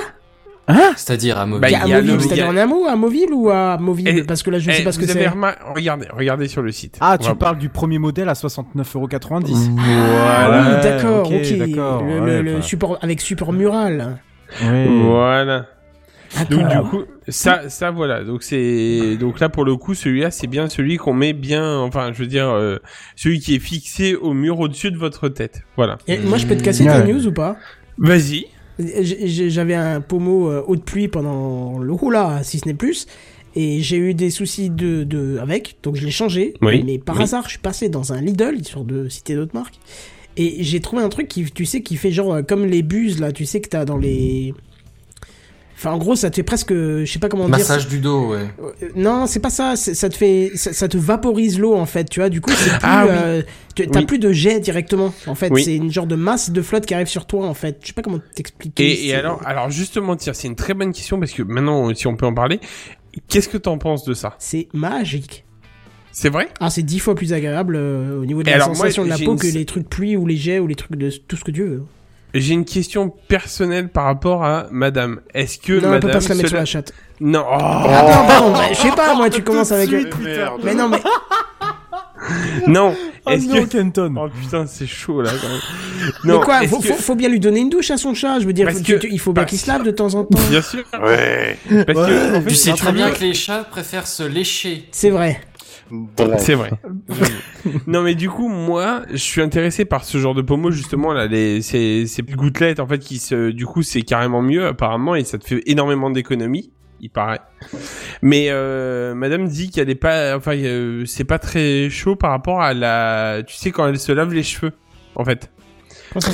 C'est-à-dire à Bah, Bah, il y a amovible, le- c'est-à-dire a- en un mot, amovible ou amovible Parce que là, je sais pas ce que c'est. remar- Regardez, regardez sur le site. Ah, tu Voilà. parles du premier modèle à 69,90€. Ah Ouais, oui, d'accord, ok. ok, d'accord, Le, ouais, le- support avec support mural. Voilà. Donc du coup, ça, ça voilà. Donc c'est, donc là pour le coup, celui-là, c'est bien celui qu'on met bien, enfin, je veux dire, euh, celui qui est fixé au mur au-dessus de votre tête. Voilà. Et moi, je peux te casser ta Ouais. news ou pas? Vas-y. J'avais un pommeau euh, haut de pluie pendant le roula, si ce n'est plus. Et j'ai eu des soucis de, de avec, donc je l'ai changé. Oui, Mais par oui. hasard, je suis passé dans un Lidl, histoire de citer d'autres marques. Et j'ai trouvé un truc qui, tu sais, qui fait genre euh, comme les buses là, tu sais que t'as dans les. Enfin, en gros, ça te fait presque, je sais pas comment Massage dire. du dos, ouais. Euh, Non, c'est pas ça. Ça te fait, ça, ça te vaporise l'eau en fait. Tu vois, du coup, c'est plus. Ah oui. euh, tu- T'as Oui. plus de jet directement. En fait, Oui. c'est une genre de masse de flotte qui arrive sur toi en fait. Je sais pas comment t'expliquer. Et, et alors, alors justement, tiens, c'est une très bonne question parce que maintenant, si on peut en parler, qu'est-ce que t'en penses de ça? C'est magique. C'est vrai? Ah, c'est dix fois plus agréable euh, au niveau de Et la alors, moi, sensation de la peau une- que les trucs pluie ou les jets ou les trucs de tout ce que Dieu veut. J'ai une question personnelle par rapport à Madame. Est-ce que non, on Madame peut pas se la mettre cela- sur la chatte. Non. oh Ah non, pardon, bah, je sais pas, moi, tu commences avec. suite, merde. Mais non, mais non. Oh Est-ce que Kenton. Oh putain, c'est chaud là. Quand même. mais quoi faut, que- faut, faut bien lui donner une douche à son chat. Je veux dire, Parce que- tu- il faut bien qu'il se lave de temps en temps. Bien sûr. Ouais. Parce que en fait, Tu sais très bien que les chats préfèrent se lécher. C'est vrai. C'est vrai. non mais du coup moi je suis intéressé par ce genre de pommeau justement là les ces ces petites gouttelettes en fait qui se du coup c'est carrément mieux apparemment et ça te fait énormément d'économies il paraît. Mais euh, Madame dit qu'elle est pas, enfin, euh, c'est pas très chaud par rapport à la, tu sais quand elle se lave les cheveux, en fait.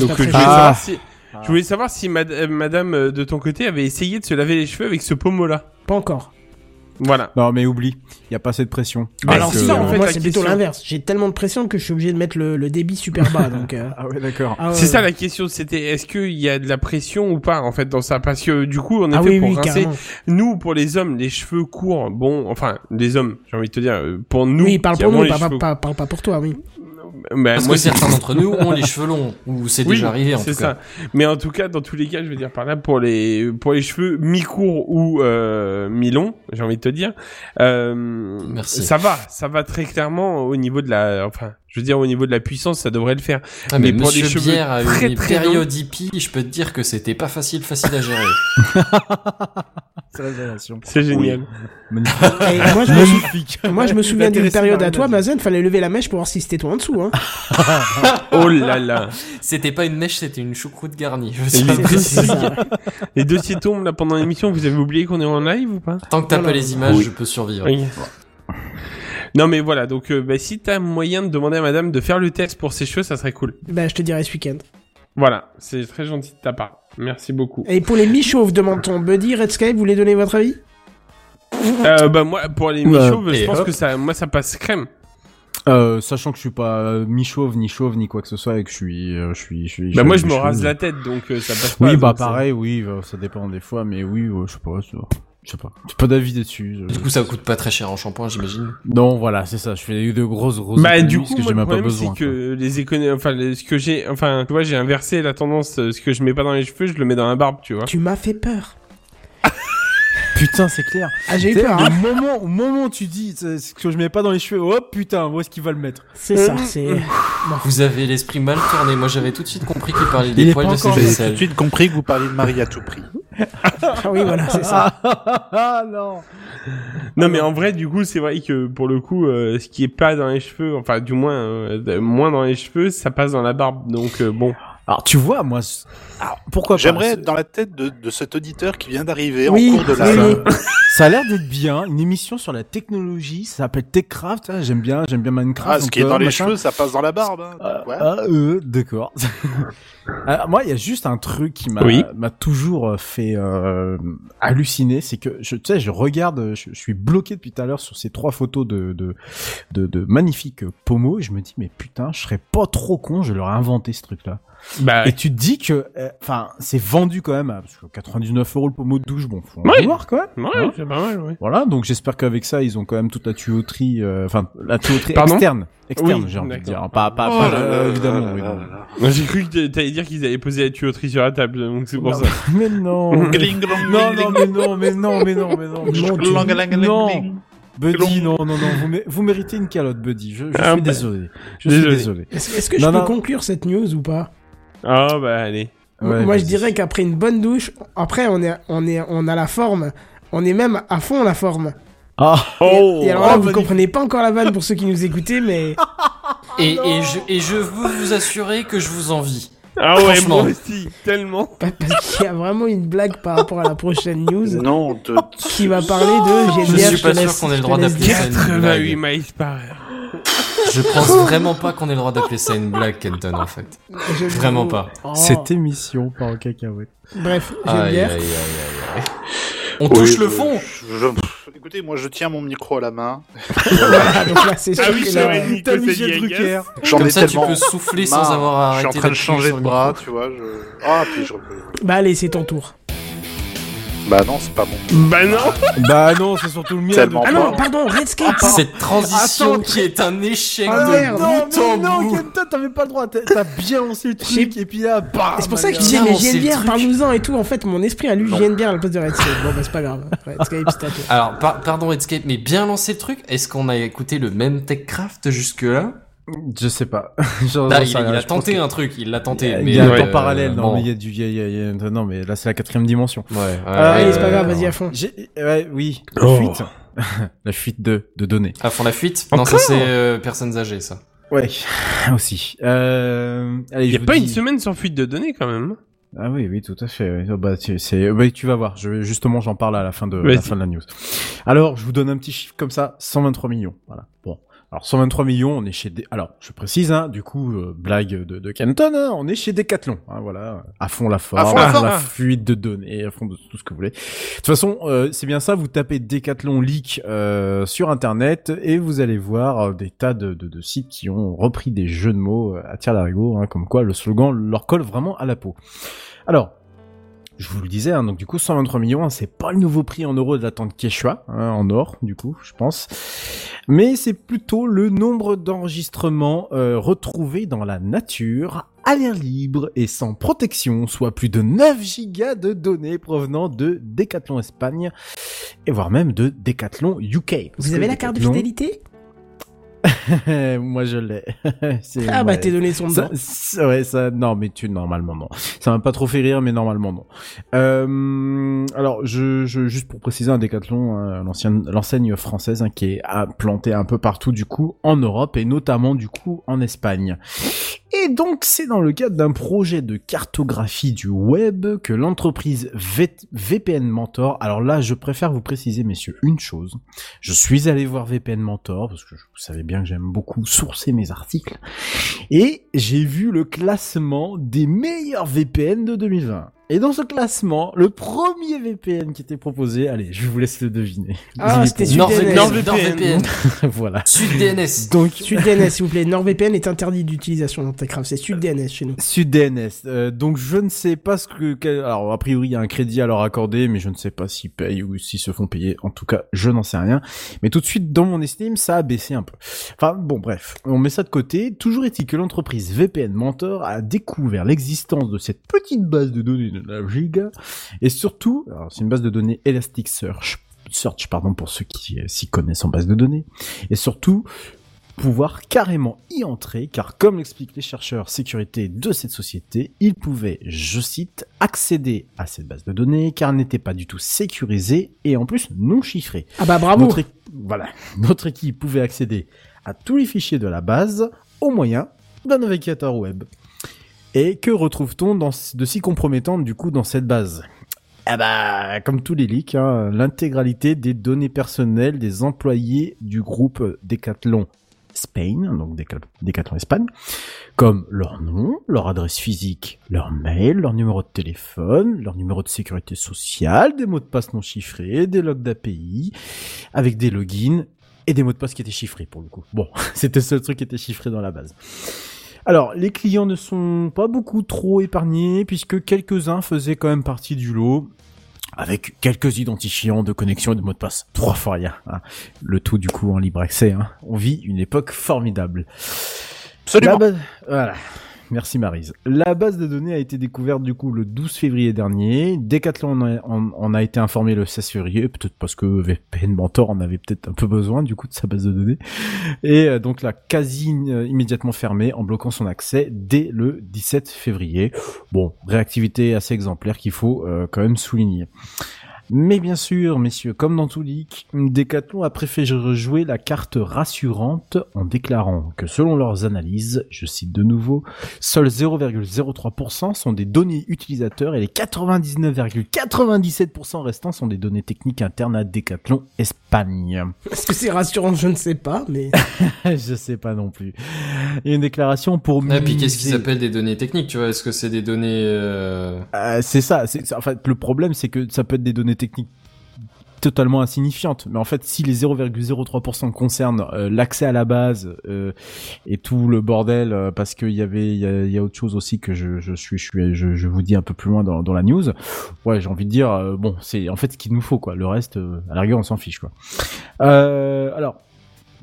Donc euh, je voulais si, je voulais savoir si mad- Madame de ton côté avait essayé de se laver les cheveux avec ce pommeau là. Pas encore. Voilà. Non, mais oublie, il y a pas assez de pression. Bah, Alors c'est si, ça, en en fait, moi c'est plutôt l'inverse. J'ai tellement de pression que je suis obligé de mettre le, le débit super bas. donc. euh, Ah ouais, d'accord. ah ouais, C'est ouais. ça la question, c'était est-ce qu'il y a de la pression ou pas en fait dans ça? Parce que du coup, en effet, Ah oui, pour oui, rincer, carrément. nous pour les hommes, les cheveux courts, bon, enfin les hommes, j'ai envie de te dire, euh, pour nous, Oui, parle pour nous, pas, cheveux- pas, pas, pas pour toi, oui. Bah, Parce moi, que certains d'entre nous ont les cheveux longs, ou c'est Oui, déjà arrivé en tout cas. ça. Mais en tout cas, dans tous les cas, je veux dire par là, pour les pour les cheveux mi-courts ou euh, mi-longs, j'ai envie de te dire, euh, Merci. ça va, ça va très clairement au niveau de la, enfin, je veux dire au niveau de la puissance, ça devrait le faire. Ah, mais, Mais pour Monsieur les cheveux Bière a eu très, une très période hippie, je peux te dire que c'était pas facile, facile à gérer. C'est révélation. C'est génial. Magnifique. Et moi, je me, Magnifique. moi, je me souviens d'une période à toi. Mazen, fallait lever la mèche pour voir si c'était toi en dessous. Hein. Oh là là. C'était pas une mèche, c'était une choucroute garnie. Je les, dossiers, les dossiers tombent là pendant l'émission. Vous avez oublié qu'on est en live ou pas? Tant que t'as Non, pas les images, Oui. je peux survivre. Oui. Non mais voilà, donc euh, bah, si t'as moyen de demander à madame de faire le test pour ses cheveux, ça serait cool. Bah, je te dirai ce week-end. Voilà, c'est très gentil de ta part. Merci beaucoup. Et pour les mi-chauves, demande-t-on. Buddy, Redscape, vous voulez donner votre avis? Euh, bah moi, pour les Ouais. mi-chauves, je pense hop. que ça, moi ça passe crème. Euh, sachant que je suis pas euh, mi-chauve, ni chauve, ni quoi que ce soit, et que je suis, euh, je suis, je suis. Bah moi je me rase la tête, donc euh, ça passe pas. Oui, bah ça- pareil, oui, ça dépend des fois, mais oui, ouais, je sais pas, ça- je sais pas. J'ai pas d'avis dessus. je- Du coup, ça coûte pas très cher en shampoing, j'imagine. Non, voilà, c'est ça. Je fais de grosses, grosses. Bah du parce coup, que moi, j'ai le même pas problème besoin. c'est que les économies, enfin les- ce que j'ai, enfin tu vois, j'ai inversé la tendance. euh, Ce que je mets pas dans les cheveux, je le mets dans la barbe, tu vois. Tu m'as fait peur. Putain, c'est clair. Ah, j'ai eu peur. Hein. moment, au moment où tu dis ce que je mets pas dans les cheveux, oh putain, où est-ce qu'il va le mettre C'est ça, c'est. Vous avez l'esprit mal tourné. Moi, j'avais tout de suite compris qu'il parlait des poils de ses encore- J'ai tout de suite compris que vous parliez de Marie à tout prix. Ah oui, voilà, c'est ça. Ah non. Non mais en vrai, du coup, c'est vrai que pour le coup, euh, ce qui est pas dans les cheveux, enfin du moins euh, moins dans les cheveux, ça passe dans la barbe. Donc euh, bon. Alors tu vois, moi, alors, pourquoi pas? J'aimerais être dans la tête de, de cet auditeur qui vient d'arriver Oui, en cours de oui, oui. Ça a l'air d'être bien, une émission sur la technologie, ça s'appelle TechCraft, hein, j'aime bien, j'aime bien Minecraft. Ah, ce donc, qui est euh, dans les machin. cheveux, ça passe dans la barbe. hein. Ah, Ouais. ah, euh, d'accord. Moi, il y a juste un truc qui m'a Oui. m'a toujours euh, fait euh, halluciner, c'est que je, tu sais, je regarde, je, je suis bloqué depuis tout à l'heure sur ces trois photos de de, de, de magnifiques pommeaux, et je me dis mais putain, je serais pas trop con, je leur ai inventé ce truc-là. Bah Et tu te dis que, euh, enfin, c'est vendu quand même à parce que 99 euros le pommeau de douche, bon, faut en Ouais. vouloir quand même. ouais, hein. C'est pas mal, ouais. Voilà, donc j'espère qu'avec ça, ils ont quand même toute la tuyauterie, euh, enfin, la tuyauterie Pardon externe, externe, Oui, j'ai envie de dire, pas, pas, Oh pas, là euh, là évidemment, oui, non. J'ai cru que t'allais dire qu'ils avaient posé la tuyauterie sur la table, donc c'est pour Non, ça. Mais non. Non, non, mais non, mais non, mais non, mais non. Non. gling. Buddy, non, non, non, vous, mé- vous méritez une calotte, Buddy. Je, je Ah, suis bah, désolé. Je désolé. suis désolé. Est-ce est-ce que je Non, peux non. conclure cette news ou pas? Ah bah allez. Ouais, Moi, je dirais qu'après une bonne douche, après, on est, on est, on a la forme. On est même à fond la forme. Ah, Oh Et alors là, oh, vous magnifique. comprenez pas encore la vanne pour ceux qui nous écoutaient, mais Et, et, je, et je veux vous assurer que je vous envie. Ah ouais, moi aussi, tellement. pa- parce qu'il y a vraiment une blague par rapport à la prochaine news Non, de... qui va parler de. Je Geneviève, suis te pas sûr qu'on ait le te droit d'appeler ça une 88 blague. miles par heure. Je pense vraiment pas qu'on ait le droit d'appeler ça une blague, Kenton, en fait. Vraiment pas. Oh. cette émission part en cacahuète. Bref, Aïe, aïe, aïe, aïe. On Oui, touche le je- fond je- je- Écoutez, moi je tiens mon micro à la main. Voilà, donc là, c'est Ah sûr oui, que T'as Michel. Drucker. J'en Comme ai ça, tu tellement peux souffler sans avoir Je arrêté suis en train de changer de bras, tu vois. Je... Ah, puis je. Bah allez, c'est ton tour. Bah non, c'est pas bon. Bah non Bah non, c'est surtout le mien. Tellement Ah non, pardon, Redscape Cette transition Attends, qui est un échec Ah, de merde. Non, bout en mais non, bout. Kenton, t'avais pas le droit. T'as t'as bien lancé le truc et puis là, bam. C'est pour ça que je disais, mais le Geneviève, truc. parle-nous-en et tout. En fait, mon esprit a lu Non. Geneviève à la place de Redscape. Bon, bah c'est pas grave. Redscape, c'est à toi. Alors, par- pardon Redscape, mais bien lancé le truc. Est-ce qu'on a écouté le même TechCraft jusque-là? Je sais pas. Là, j'en il, il a tenté que- un truc, il l'a tenté. Il mais y a un euh, temps parallèle, non, bon. mais il y a du, il y a- il y a- il y a- non, mais là c'est la quatrième dimension. Ouais, ouais, Allez, ouais, c'est pas grave, vas-y à fond. J'ai, ouais, oui, la Oh. fuite, la fuite de, de données. À fond la fuite? Non, ça c'est euh, personnes âgées, ça. Ouais, aussi. Euh, allez, Il y a pas dis- une semaine sans fuite de données quand même. Ah oui, oui, tout à fait. oui. Oh, Bah, tu, c'est, bah, tu vas voir. Je justement, j'en parle à la fin de, à la fin de la news. Alors, je vous donne un petit chiffre comme ça. 123 millions. Voilà. Bon. Alors, 123 millions, on est chez des, alors, je précise, hein, du coup, euh, blague de, de Canton, hein, on est chez Decathlon. Hein, voilà. À fond la forme, À fond la forme. la fuite de données, à fond de tout ce que vous voulez. De toute façon, euh, c'est bien ça, vous tapez Decathlon leak euh, sur internet et vous allez voir des tas de, de, de sites qui ont repris des jeux de mots à tir larigot, hein, comme quoi le slogan leur colle vraiment à la peau. Alors, je vous le disais, hein, donc du coup 123 millions, hein, c'est pas le nouveau prix en euros de la tente Quechua, hein, en or du coup, je pense, mais c'est plutôt le nombre d'enregistrements euh, retrouvés dans la nature à l'air libre et sans protection, soit plus de 9 gigas de données provenant de Decathlon Espagne et voire même de Decathlon UK. Vous avez la carte de fidélité? Moi je l'ai. Ah bah tes Ça, dedans. ça- ouais, ça, non, mais tu, normalement, non. Ça m'a pas trop fait rire, mais normalement, non. Euh, alors, je, je, juste pour préciser, un Décathlon, hein, l'ancienne, l'enseigne française, hein, qui est implantée un peu partout, du coup, en Europe, et notamment, du coup, en Espagne. Et donc, c'est dans le cadre d'un projet de cartographie du web que l'entreprise VPN Mentor, alors là, je préfère vous préciser, messieurs, une chose. Je suis allé voir VPN Mentor, parce que vous savez bien que j'aime beaucoup sourcer mes articles. Et j'ai vu le classement des meilleurs VPN de 2020. Et dans ce classement, le premier VPN qui était proposé, allez, je vous laisse le deviner. Ah, c'était SudDNS. NordVPN. voilà. SudDNS. Donc, SudDNS, s'il vous plaît. NordVPN est interdit d'utilisation dans Techcraft. C'est SudDNS chez nous. SudDNS. Euh, donc je ne sais pas ce que... quel- Alors a priori il y a un crédit à leur accorder, mais je ne sais pas s'ils payent ou s'ils se font payer. En tout cas, je n'en sais rien. Mais tout de suite, dans mon estime, ça a baissé un peu. Enfin bon, bref, on met ça de côté. Toujours est-il que l'entreprise VPN Mentor a découvert l'existence de cette petite base de données de la giga, et surtout, alors c'est une base de données Elasticsearch. Search, pardon, pour ceux qui euh, s'y connaissent en base de données. Et surtout, pouvoir carrément y entrer, car comme l'expliquent les chercheurs sécurité de cette société, ils pouvaient, je cite, accéder à cette base de données, car elle n'était pas du tout sécurisée et en plus non chiffrée. Ah bah bravo. Notre, voilà, notre équipe pouvait accéder à tous les fichiers de la base au moyen d'un navigateur web. Et que retrouve-t-on de si compromettant du coup dans cette base? Eh bah, comme tous les leaks, hein, l'intégralité des données personnelles des employés du groupe Decathlon Spain, donc Deca- Decathlon Espagne, comme leur nom, leur adresse physique, leur mail, leur numéro de téléphone, leur numéro de sécurité sociale, des mots de passe non chiffrés, des logs d'API, avec des logins et des mots de passe qui étaient chiffrés pour le coup. Bon, c'était le seul truc qui était chiffré dans la base. Alors, les clients ne sont pas beaucoup trop épargnés puisque quelques-uns faisaient quand même partie du lot avec quelques identifiants de connexion et de mots de passe. Trois fois rien. hein. Le tout du coup en libre accès. hein. On vit une époque formidable. Absolument. Voilà. Merci Marise. La base de données a été découverte du coup le 12 février dernier. Decathlon en a, en- a été informé le 16 février, peut-être parce que VPN Mentor en avait peut-être un peu besoin du coup de sa base de données. Et euh, donc l'a quasi euh, immédiatement fermé en bloquant son accès dès le 17 février. Bon, réactivité assez exemplaire qu'il faut euh, quand même souligner. Mais bien sûr, messieurs, comme dans tout leak, Decathlon a préféré jouer la carte rassurante en déclarant que selon leurs analyses, je cite de nouveau, seuls 0,03% sont des données utilisateurs et les 99,97% restants sont des données techniques internes à Decathlon Espagne. Est-ce que c'est rassurant? Je ne sais pas, mais... je sais pas non plus. Il y a une déclaration pour Et puis qu'est-ce qui s'appelle des données techniques, tu vois? Est-ce que c'est des données euh... Euh, c'est ça. C'est- en fait, le problème, c'est que ça peut être des données techniques totalement insignifiantes. Mais en fait, si les 0,03% concernent euh, l'accès à la base euh, et tout le bordel, euh, parce qu'il y avait, il y a, autre chose aussi que je, suis, je suis, je, je vous dis un peu plus loin dans, dans la news. Ouais, j'ai envie de dire, bon, c'est en fait ce qu'il nous faut, quoi. Le reste, à la rigueur, on s'en fiche, quoi. Alors.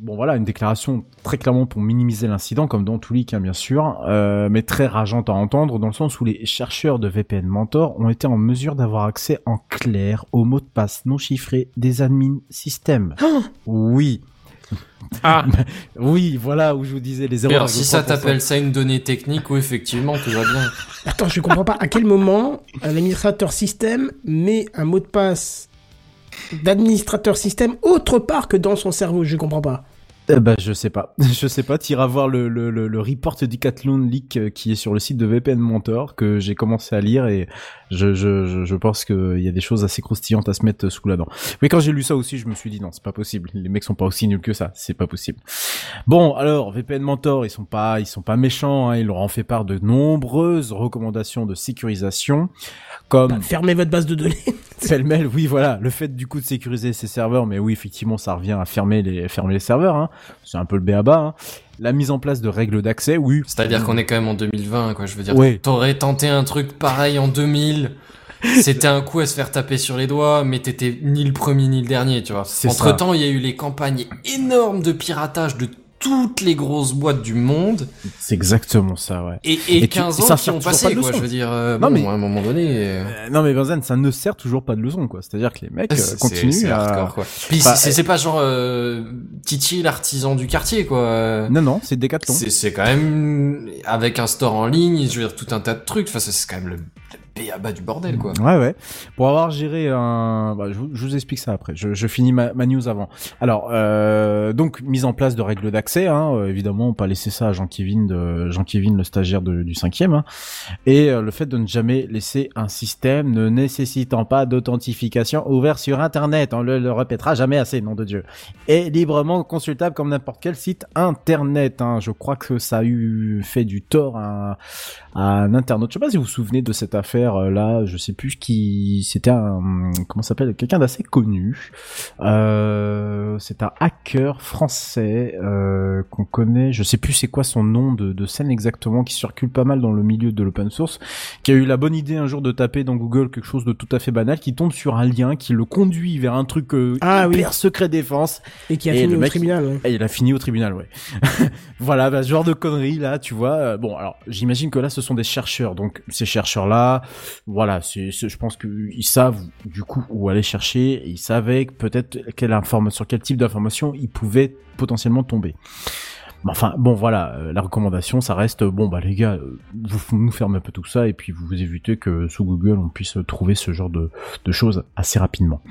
Bon voilà, une déclaration très clairement pour minimiser l'incident, comme dans tous les cas bien sûr, euh, mais très rageante à entendre, dans le sens où les chercheurs de VPN Mentor ont été en mesure d'avoir accès en clair aux mots de passe non chiffrés des admin systèmes. oui. Ah, Oui, voilà où je vous disais les 0,3%. Alors, si ça t'appelle ça une donnée technique, oui, effectivement, tout va bien. Attends, je comprends pas. À quel moment un administrateur système met un mot de passe d'administrateur système autre part que dans son cerveau? Je comprends pas. Eh ben, je sais pas. Je sais pas. T'iras voir le, le, le, le report Decathlon Leak euh, qui est sur le site de VPN Mentor que j'ai commencé à lire et je, je, je, pense qu'il y a des choses assez croustillantes à se mettre sous la dent. Mais quand j'ai lu ça aussi, je me suis dit non, c'est pas possible. Les mecs sont pas aussi nuls que ça. C'est pas possible. Bon, alors VPN Mentor, ils sont pas, ils sont pas méchants. Hein, ils leur ont fait part de nombreuses recommandations de sécurisation, comme Fermez votre base de données. pêle-mêle, oui, voilà, le fait du coup de sécuriser ses serveurs, mais oui, effectivement, ça revient à fermer les, fermer les serveurs, hein. C'est un peu le béaba, hein. La mise en place de règles d'accès, oui. C'est-à-dire qu'on est quand même en 2020, quoi. Je veux dire, Ouais. t'aurais tenté un truc pareil en 2000. C'était un coup à se faire taper sur les doigts, mais t'étais ni le premier ni le dernier, tu vois. Entre temps, il y a eu les campagnes énormes de piratage de toutes les grosses boîtes du monde. C'est exactement ça, ouais. Et, et, Et tu- 15 et ans ça qui ont passé, quoi. leçon. Je veux dire, euh, Non, bon, mais- à un moment donné. euh, Euh, non mais Benzen, ça ne sert toujours pas de leçon, quoi. C'est-à-dire que les mecs euh, continuent c'est à... hardcore, quoi. Puis Enfin, c'est pas genre euh, Titi l'artisan du quartier quoi. Non, non, c'est Decathlon. C'est c'est quand même avec un store en ligne, je veux dire tout un tas de trucs. Enfin c'est c'est quand même le, le béaba du bordel quoi. Ouais, ouais. Pour avoir géré un, bah, je, vous, explique ça après. Je, je finis ma, ma news avant. Alors, euh, donc mise en place de règles d'accès. Hein, euh, évidemment, on pas laisser ça à Jean-Kévin, de Jean-Kévin, le stagiaire de- du cinquième. Hein. Et euh, le fait de ne jamais laisser un système ne nécessitant pas d'authentification ouvert sur Internet. On le, le répétera jamais assez, nom de Dieu. Et librement consultable comme n'importe quel site Internet. Hein. Je crois que ça a eu fait du tort à, à un internaute. Je sais pas si vous vous souvenez de cette affaire euh, là. Je sais plus qui. C'était un comment s'appelle quelqu'un d'assez connu. Euh, c'est un hacker français euh, qu'on connaît. Je sais plus c'est quoi son nom de, de scène exactement qui circule pas mal dans le milieu de l'open source. Qui a eu la bonne idée un jour de taper dans Google quelque chose de tout à fait banal, qui tombe sur un lien qui le conduit vers un truc euh, Ah oui. hyper secret défense. Et qui a Et fini le au tribunal. ouais. Et il a fini au tribunal, ouais. voilà, bah, ce genre de conneries là, tu vois. Euh, Bon, alors j'imagine que là, ce sont des chercheurs, donc ces chercheurs-là, voilà, c'est- je pense qu'ils savent du coup où aller chercher. Ils savaient peut-être quelle information, sur quel type d'information ils pouvaient potentiellement tomber. Enfin, bon, voilà, euh, la recommandation, ça reste, bon, bah les gars, euh, vous nous fermez un peu tout ça et puis vous évitez que sous Google on puisse trouver ce genre de choses assez rapidement.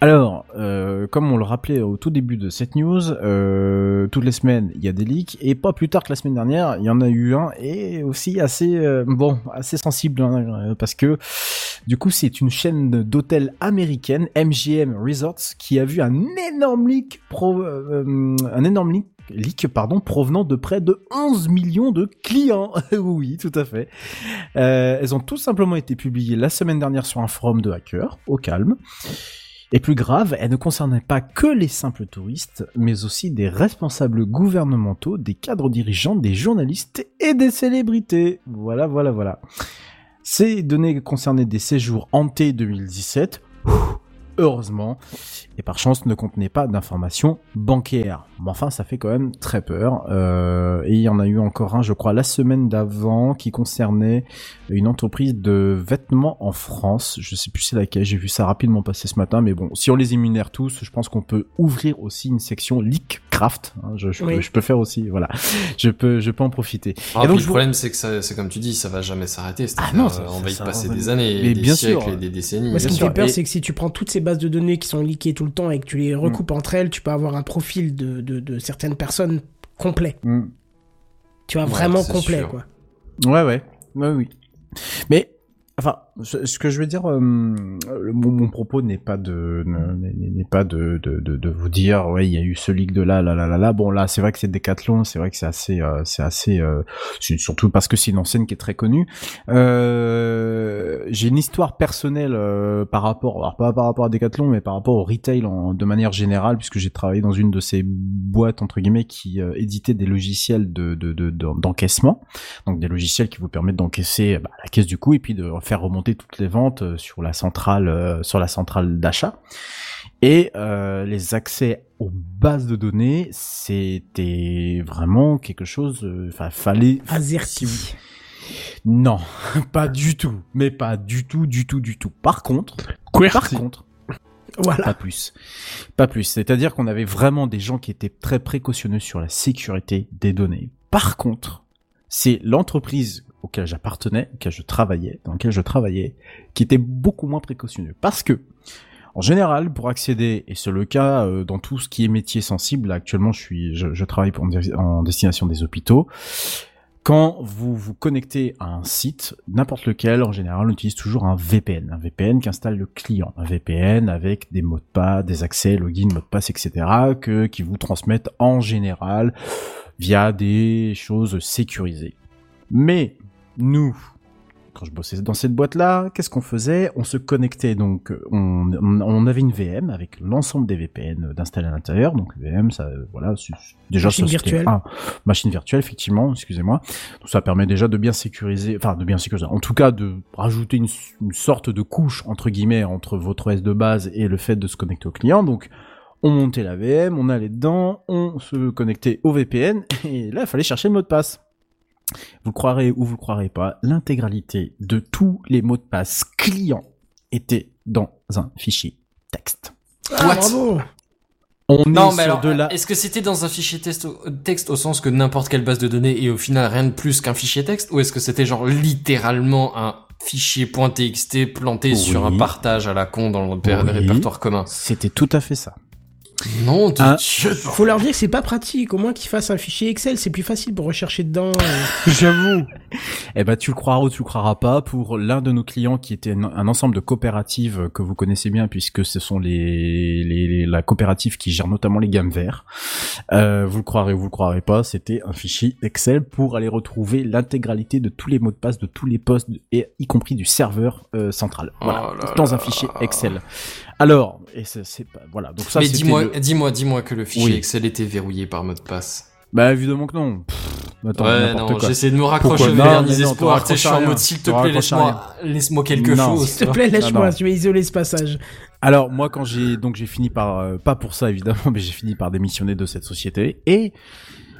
Alors, euh, comme on le rappelait au tout début de cette news, euh, toutes les semaines il y a des leaks et pas plus tard que la semaine dernière, il y en a eu un et aussi assez euh, bon, assez sensible hein, parce que du coup c'est une chaîne d'hôtels américaine MGM Resorts qui a vu un énorme leak pro, un énorme leak pardon provenant de près de 11 millions de clients. oui, tout à fait. Elles ont tout simplement été publiées la semaine dernière sur un forum de hackers au calme. Et plus grave, elle ne concernait pas que les simples touristes, mais aussi des responsables gouvernementaux, des cadres dirigeants, des journalistes et des célébrités. Voilà, voilà, voilà. Ces données concernaient des séjours hantés 2017. Ouh, Heureusement, et par chance ne contenaient pas d'informations bancaires. Mais enfin, ça fait quand même très peur. Euh, et il y en a eu encore un, je crois, la semaine d'avant, qui concernait une entreprise de vêtements en France. Je sais plus c'est laquelle, j'ai vu ça rapidement passer ce matin, mais bon, si on les émunère tous, je pense qu'on peut ouvrir aussi une section leak craft. hein, je, je Oui. peux, je peux faire aussi, voilà. Je peux, je peux en profiter. Ah, et donc, le problème c'est que ça, c'est comme tu dis, ça va jamais s'arrêter. Ah non, ça- on ça- va y ça- passer ça- des années, mais des bien siècles sûr. et des décennies. Moi, ce qui me fait peur, Et- c'est que si tu prends toutes ces bases de données qui sont leakées tout le temps et que tu les recoupes entre elles, tu peux avoir un profil de, de, de certaines personnes complet. Hmm. Tu vois, Ouais, vraiment complet, sûr. quoi. Ouais, ouais, ouais, oui. Mais, enfin, ce que je veux dire, euh, mon, mon propos n'est pas de, ne- n'est pas de, de, de, de vous dire, ouais, il y a eu ce leak de là, là, là, là, là. Bon, là, c'est vrai que c'est Decathlon, c'est vrai que c'est assez, euh, c'est assez, euh, surtout parce que c'est une enseigne qui est très connue. Euh, j'ai une histoire personnelle euh, par rapport, alors pas par rapport à Decathlon, mais par rapport au retail en, de manière générale, puisque j'ai travaillé dans une de ces boîtes entre guillemets qui euh, éditait des logiciels de- d'encaissement, donc des logiciels qui vous permettent d'encaisser bah, la caisse du coup et puis de faire remonter toutes les ventes euh, sur la centrale euh, sur la centrale d'achat. Et euh, les accès aux bases de données, c'était vraiment quelque chose. euh, Enfin, fallait. Azerty. si vous- Non, pas du tout. Mais pas du tout, du tout, du tout. Par contre, par contre, Voilà. pas plus. Pas plus. C'est-à-dire qu'on avait vraiment des gens qui étaient très précautionneux sur la sécurité des données. Par contre, c'est l'entreprise auquel j'appartenais, auquel je travaillais, dans laquelle je travaillais, qui était beaucoup moins précautionneux. Parce que, En général, pour accéder, et c'est le cas euh, dans tout ce qui est métier sensible, actuellement je suis, je, travaille en destination des hôpitaux, quand vous vous connectez à un site, n'importe lequel, en général, on utilise toujours un VPN. Un VPN qui installe le client. Un VPN avec des mots de passe, des accès, login, mots de passe, etc. que, qui vous transmettent en général via des choses sécurisées. Mais, nous, quand je bossais dans cette boîte-là, qu'est-ce qu'on faisait? On se connectait donc, on, on, avait une VM avec l'ensemble des VPN d'installer à l'intérieur. Donc VM, ça, voilà, c'est- déjà Machine ça, virtuelle. ah, machine virtuelle, effectivement, excusez-moi. Donc ça permet déjà de bien sécuriser, enfin de bien sécuriser, en tout cas de rajouter une, une sorte de couche entre guillemets entre votre OS de base et le fait de se connecter au client. Donc on montait la VM, on allait dedans, on se connectait au VPN et là il fallait chercher le mot de passe. Vous le croirez ou vous le croirez pas, l'intégralité de tous les mots de passe clients était dans un fichier texte. Ah, What? bravo. On Non, est mais sur alors, de la est-ce que c'était dans un fichier texte au, texte au sens que n'importe quelle base de données et au final rien de plus qu'un fichier texte? Ou est-ce que c'était genre littéralement un fichier .txt planté Oui. sur un partage à la con dans le Oui. répertoire commun? C'était tout à fait ça. Non, de Un- Dieu. Faut leur dire que c'est pas pratique. Au moins qu'ils fassent un fichier Excel, c'est plus facile pour rechercher dedans. euh. J'avoue. Eh ben, tu le croiras ou tu le croiras pas, pour l'un de nos clients qui était un, ensemble de coopératives que vous connaissez bien puisque ce sont les, les, les- la coopérative qui gère notamment les gammes verts. Euh, vous le croirez ou vous le croirez pas, c'était un fichier Excel pour aller retrouver l'intégralité de tous les mots de passe de tous les postes et y compris du serveur euh, central. Voilà, Oh là dans là. un fichier Excel. Alors, et c'est c'est pas voilà, donc ça Mais dis-moi, le- dis-moi, dis-moi que le fichier Oui. Excel était verrouillé par mot de passe. Bah évidemment que non. Pff, attends, ouais, non, j'essaie de me raccrocher Pourquoi au Non, vernis mais non, espoir. te Tu sais, je suis en mode s'il te plaît, laisse-moi, laisse-moi quelque Non. chose. S'il te plaît, lâche-moi. non. Je vais isoler ce passage. Alors moi quand j'ai donc j'ai fini par euh, pas pour ça évidemment mais j'ai fini par démissionner de cette société et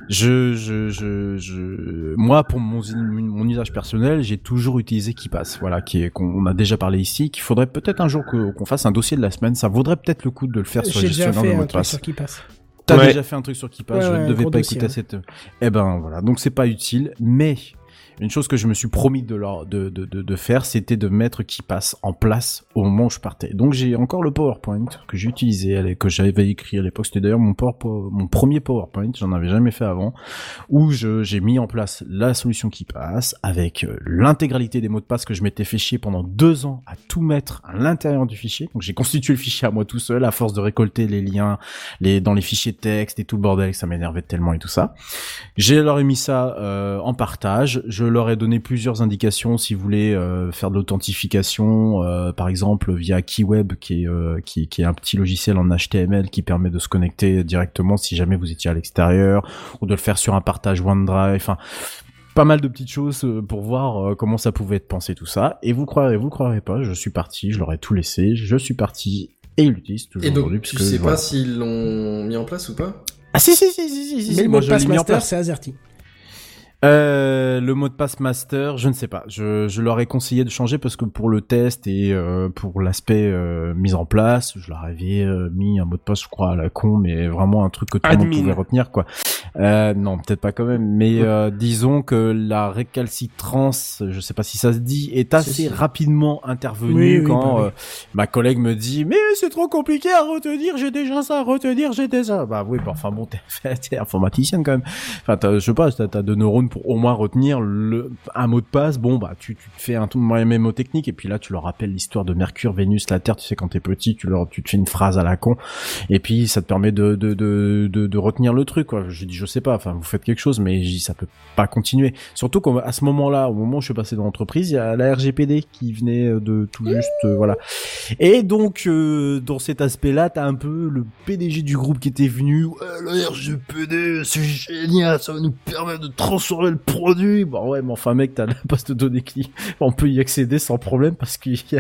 je je je, je moi pour mon mon usage personnel j'ai toujours utilisé KeePass voilà qui est qu'on on a déjà parlé ici qu'il faudrait peut-être un jour qu'on fasse un dossier de la semaine ça vaudrait peut-être le coup de le faire sur le gestionnaire de mots un de truc passe sur qui passe. T'as Ouais. déjà fait un truc sur qui passe, Ouais, je ouais, ne devais pas dossier, écouter à cette. Eh ben voilà, donc c'est pas utile, mais une chose que je me suis promis de leur de, de, de, de faire, c'était de mettre qui passe en place au moment où je partais. Donc j'ai encore le PowerPoint que j'ai utilisé, que j'avais écrit à l'époque. C'était d'ailleurs mon, mon premier PowerPoint, j'en avais jamais fait avant, où j'ai mis en place la solution qui passe avec euh, l'intégralité des mots de passe que je m'étais fait chier pendant deux ans à tout mettre à l'intérieur du fichier. Donc j'ai constitué le fichier à moi tout seul à force de récolter les liens les dans les fichiers texte et tout le bordel, ça m'énervait tellement et tout ça. J'ai ai mis ça euh, en partage. Leur ai donné plusieurs indications si vous voulez euh, faire de l'authentification, euh, par exemple via KeyWeb, qui est, euh, qui, qui est un petit logiciel en HTML qui permet de se connecter directement si jamais vous étiez à l'extérieur, ou de le faire sur un partage OneDrive. Enfin, pas mal de petites choses pour voir comment ça pouvait être pensé tout ça. Et vous croirez, vous croirez pas, je suis parti, je leur ai tout laissé, je suis parti. Et ils l'utilisent toujours Et aujourd'hui. donc, tu sais voilà. pas s'ils l'ont mis en place ou pas? Ah si si si si si, si, Mais le mot de passe master, c'est AZERTY. Euh, le mot de passe master, je ne sais pas. Je, je leur ai conseillé de changer parce que pour le test et euh, pour l'aspect euh, mise en place, je leur avais euh, mis un mot de passe, je crois, à la con, mais vraiment un truc que tout le monde pouvait retenir, quoi. Euh, non, peut-être pas quand même, mais euh, disons que la récalcitrance, je sais pas si ça se dit, est assez rapidement intervenue Oui, oui, quand bah oui. ma collègue me dit mais c'est trop compliqué à retenir, j'ai déjà ça à retenir, j'ai déjà. Bah oui, bah enfin bon, t'es, informaticienne quand même. Enfin, je sais pas, t'as, t'as deux neurones pour au moins retenir le, un mot de passe. Bon, bah, tu, tu te fais un tout mémo technique et puis là, tu leur rappelles l'histoire de Mercure, Vénus, la Terre. Tu sais, quand t'es petit, tu leur, tu te fais une phrase à la con et puis ça te permet de, de, de, de, de retenir le truc, quoi. J'ai dit, je sais pas, enfin, vous faites quelque chose, mais ça peut pas continuer. Surtout qu'à ce moment-là, au moment où je suis passé dans l'entreprise, il y a la RGPD qui venait de tout juste, euh, voilà. Et donc, euh, dans cet aspect-là, t'as un peu le PDG du groupe qui était venu. Ouais, la RGPD, c'est génial, ça va nous permettre de transformer le produit. Bon, ouais, mais enfin, mec, t'as la base de données client. On peut y accéder sans problème parce qu'il y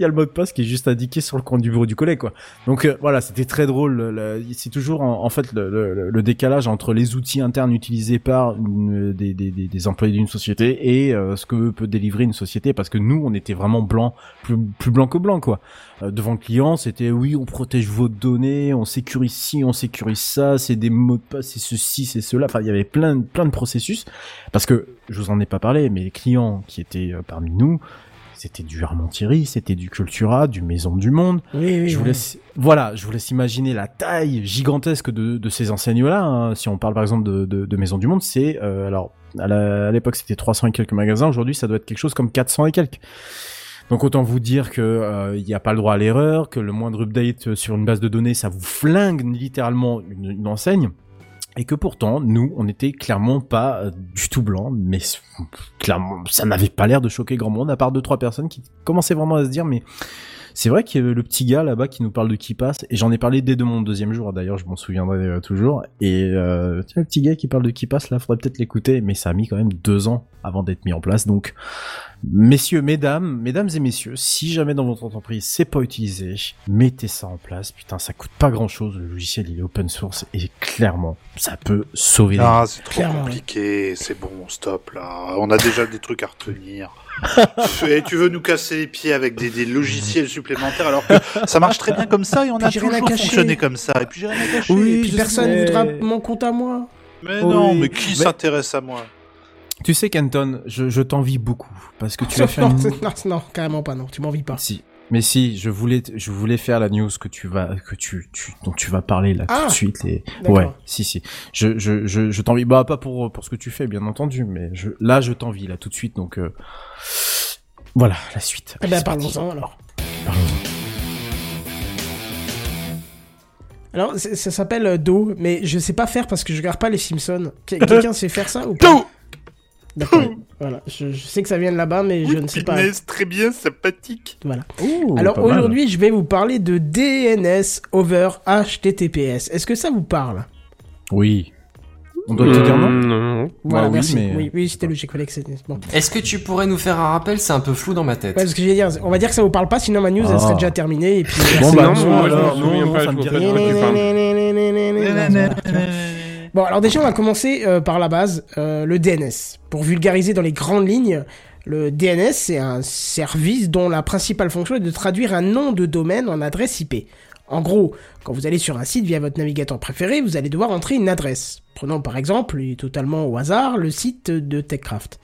y a le mot de passe qui est juste indiqué sur le coin du bureau du collègue, quoi. Donc, euh, voilà, c'était très drôle. Le- le- C'est toujours, en, fait, le, le- le décalage entre les outils internes utilisés par des, des, des, employés d'une société et euh, ce que peut délivrer une société parce que nous, on était vraiment blanc, plus, plus blanc que blanc, quoi. Euh, devant le client, c'était oui, on protège vos données, on sécurise ci, on sécurise ça, c'est des mots de passe, c'est ceci, c'est cela. Enfin, il y avait plein, plein de processus. Parce que je vous en ai pas parlé, mais les clients qui étaient euh, parmi nous, c'était du Armentieri, c'était du Cultura, du Maison du Monde. Oui, oui. je vous oui. laisse, voilà, je vous laisse imaginer la taille gigantesque de, de ces enseignes-là. hein. Si on parle par exemple de, de, de Maison du Monde, c'est euh, alors à l'époque c'était 300 et quelques magasins. Aujourd'hui, ça doit être quelque chose comme 400 et quelques. Donc autant vous dire que euh, il n'y a pas le droit à l'erreur, que le moindre update sur une base de données, ça vous flingue littéralement une, une enseigne. Et que pourtant, nous, on n'était clairement pas euh, du tout blanc, mais clairement, ça n'avait pas l'air de choquer grand monde, à part deux trois personnes qui commençaient vraiment à se dire, mais c'est vrai avait le petit gars là-bas qui nous parle de qui passe, et j'en ai parlé dès de mon deuxième jour, d'ailleurs, je m'en souviendrai euh, toujours. Et euh, le petit gars qui parle de qui passe, là, faudrait peut-être l'écouter, mais ça a mis quand même deux ans avant d'être mis en place, donc Messieurs, mesdames, mesdames et messieurs, si jamais dans votre entreprise c'est pas utilisé, mettez ça en place. Putain, ça coûte pas grand chose. Le logiciel il est open source et clairement, ça peut sauver des Ah, c'est trop Clairement, compliqué, c'est bon, stop là. On a déjà des trucs à retenir. Et tu veux nous casser les pieds avec des, des logiciels supplémentaires alors que ça marche très bien comme ça et on Puis a j'ai rien à toujours fonctionné comme ça. Et puis j'ai rien à cacher. Oui, Et puis personne sais. voudra mon compte à moi. Mais Oui, non, mais qui mais- s'intéresse à moi? Tu sais, Kenton, je, je t'envie beaucoup parce que tu as fait non, une... non, non, carrément pas, non, tu m'envies pas. Si. Mais si, je voulais, je voulais faire la news que tu vas, que tu, tu, dont tu vas parler là tout Ah, de suite. Et ouais, si, si. Je, je, je, je t'envie. Bah, pas pour, pour ce que tu fais, bien entendu, mais je, là, je t'envie là tout de suite. Donc, euh, voilà, la suite. Eh ben, parlons-en alors. Parlons-en. Alors, ça s'appelle euh, Do, mais je sais pas faire parce que je regarde pas les Simpsons. Que- Quelqu'un sait faire ça ou pas? Do D'accord. Voilà, je, je sais que ça vient de là-bas, mais je ne sais pas. Fitness, très bien, sympathique. Voilà. Ouh, Alors aujourd'hui, je vais vous parler de DNS over HTTPS. Est-ce que ça vous parle Oui. On doit te dire non Mmh, non. Voilà, oui, merci. mais- Oui, oui, c'était logique, fallait que c'était bon. Est-ce que tu pourrais nous faire un rappel C'est un peu flou dans ma tête. Ouais, ce que j'allais dire, on va dire que ça vous parle pas, sinon ma news elle Ah. serait déjà terminée et puis. Bon, bah, non, non, moi, je alors, me souviens non, pas, ça je me vois dit pas de rien. quoi tu parles. Bon, alors déjà, on va commencer euh, par la base, euh, le DNS. Pour vulgariser dans les grandes lignes, le DNS, c'est un service dont la principale fonction est de traduire un nom de domaine en adresse IP. En gros, quand vous allez sur un site via votre navigateur préféré, vous allez devoir entrer une adresse. Prenons par exemple, totalement au hasard, le site de TechCraft.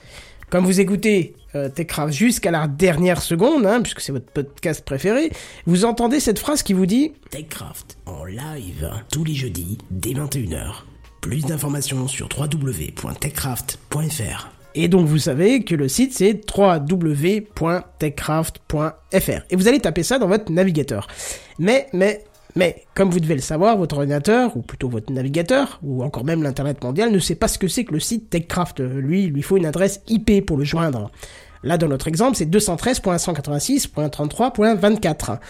Comme vous écoutez euh, TechCraft jusqu'à la dernière seconde, hein, puisque c'est votre podcast préféré, vous entendez cette phrase qui vous dit TechCraft en live tous les jeudis dès 21h. Plus d'informations sur www.techcraft.fr. Et donc vous savez que le site c'est www.techcraft.fr. Et vous allez taper ça dans votre navigateur. Mais, mais, mais, comme vous devez le savoir, votre ordinateur, ou plutôt votre navigateur, ou encore même l'Internet mondial, ne sait pas ce que c'est que le site TechCraft. Lui, il lui faut une adresse IP pour le joindre. Là, dans notre exemple, c'est 213.186.33.24.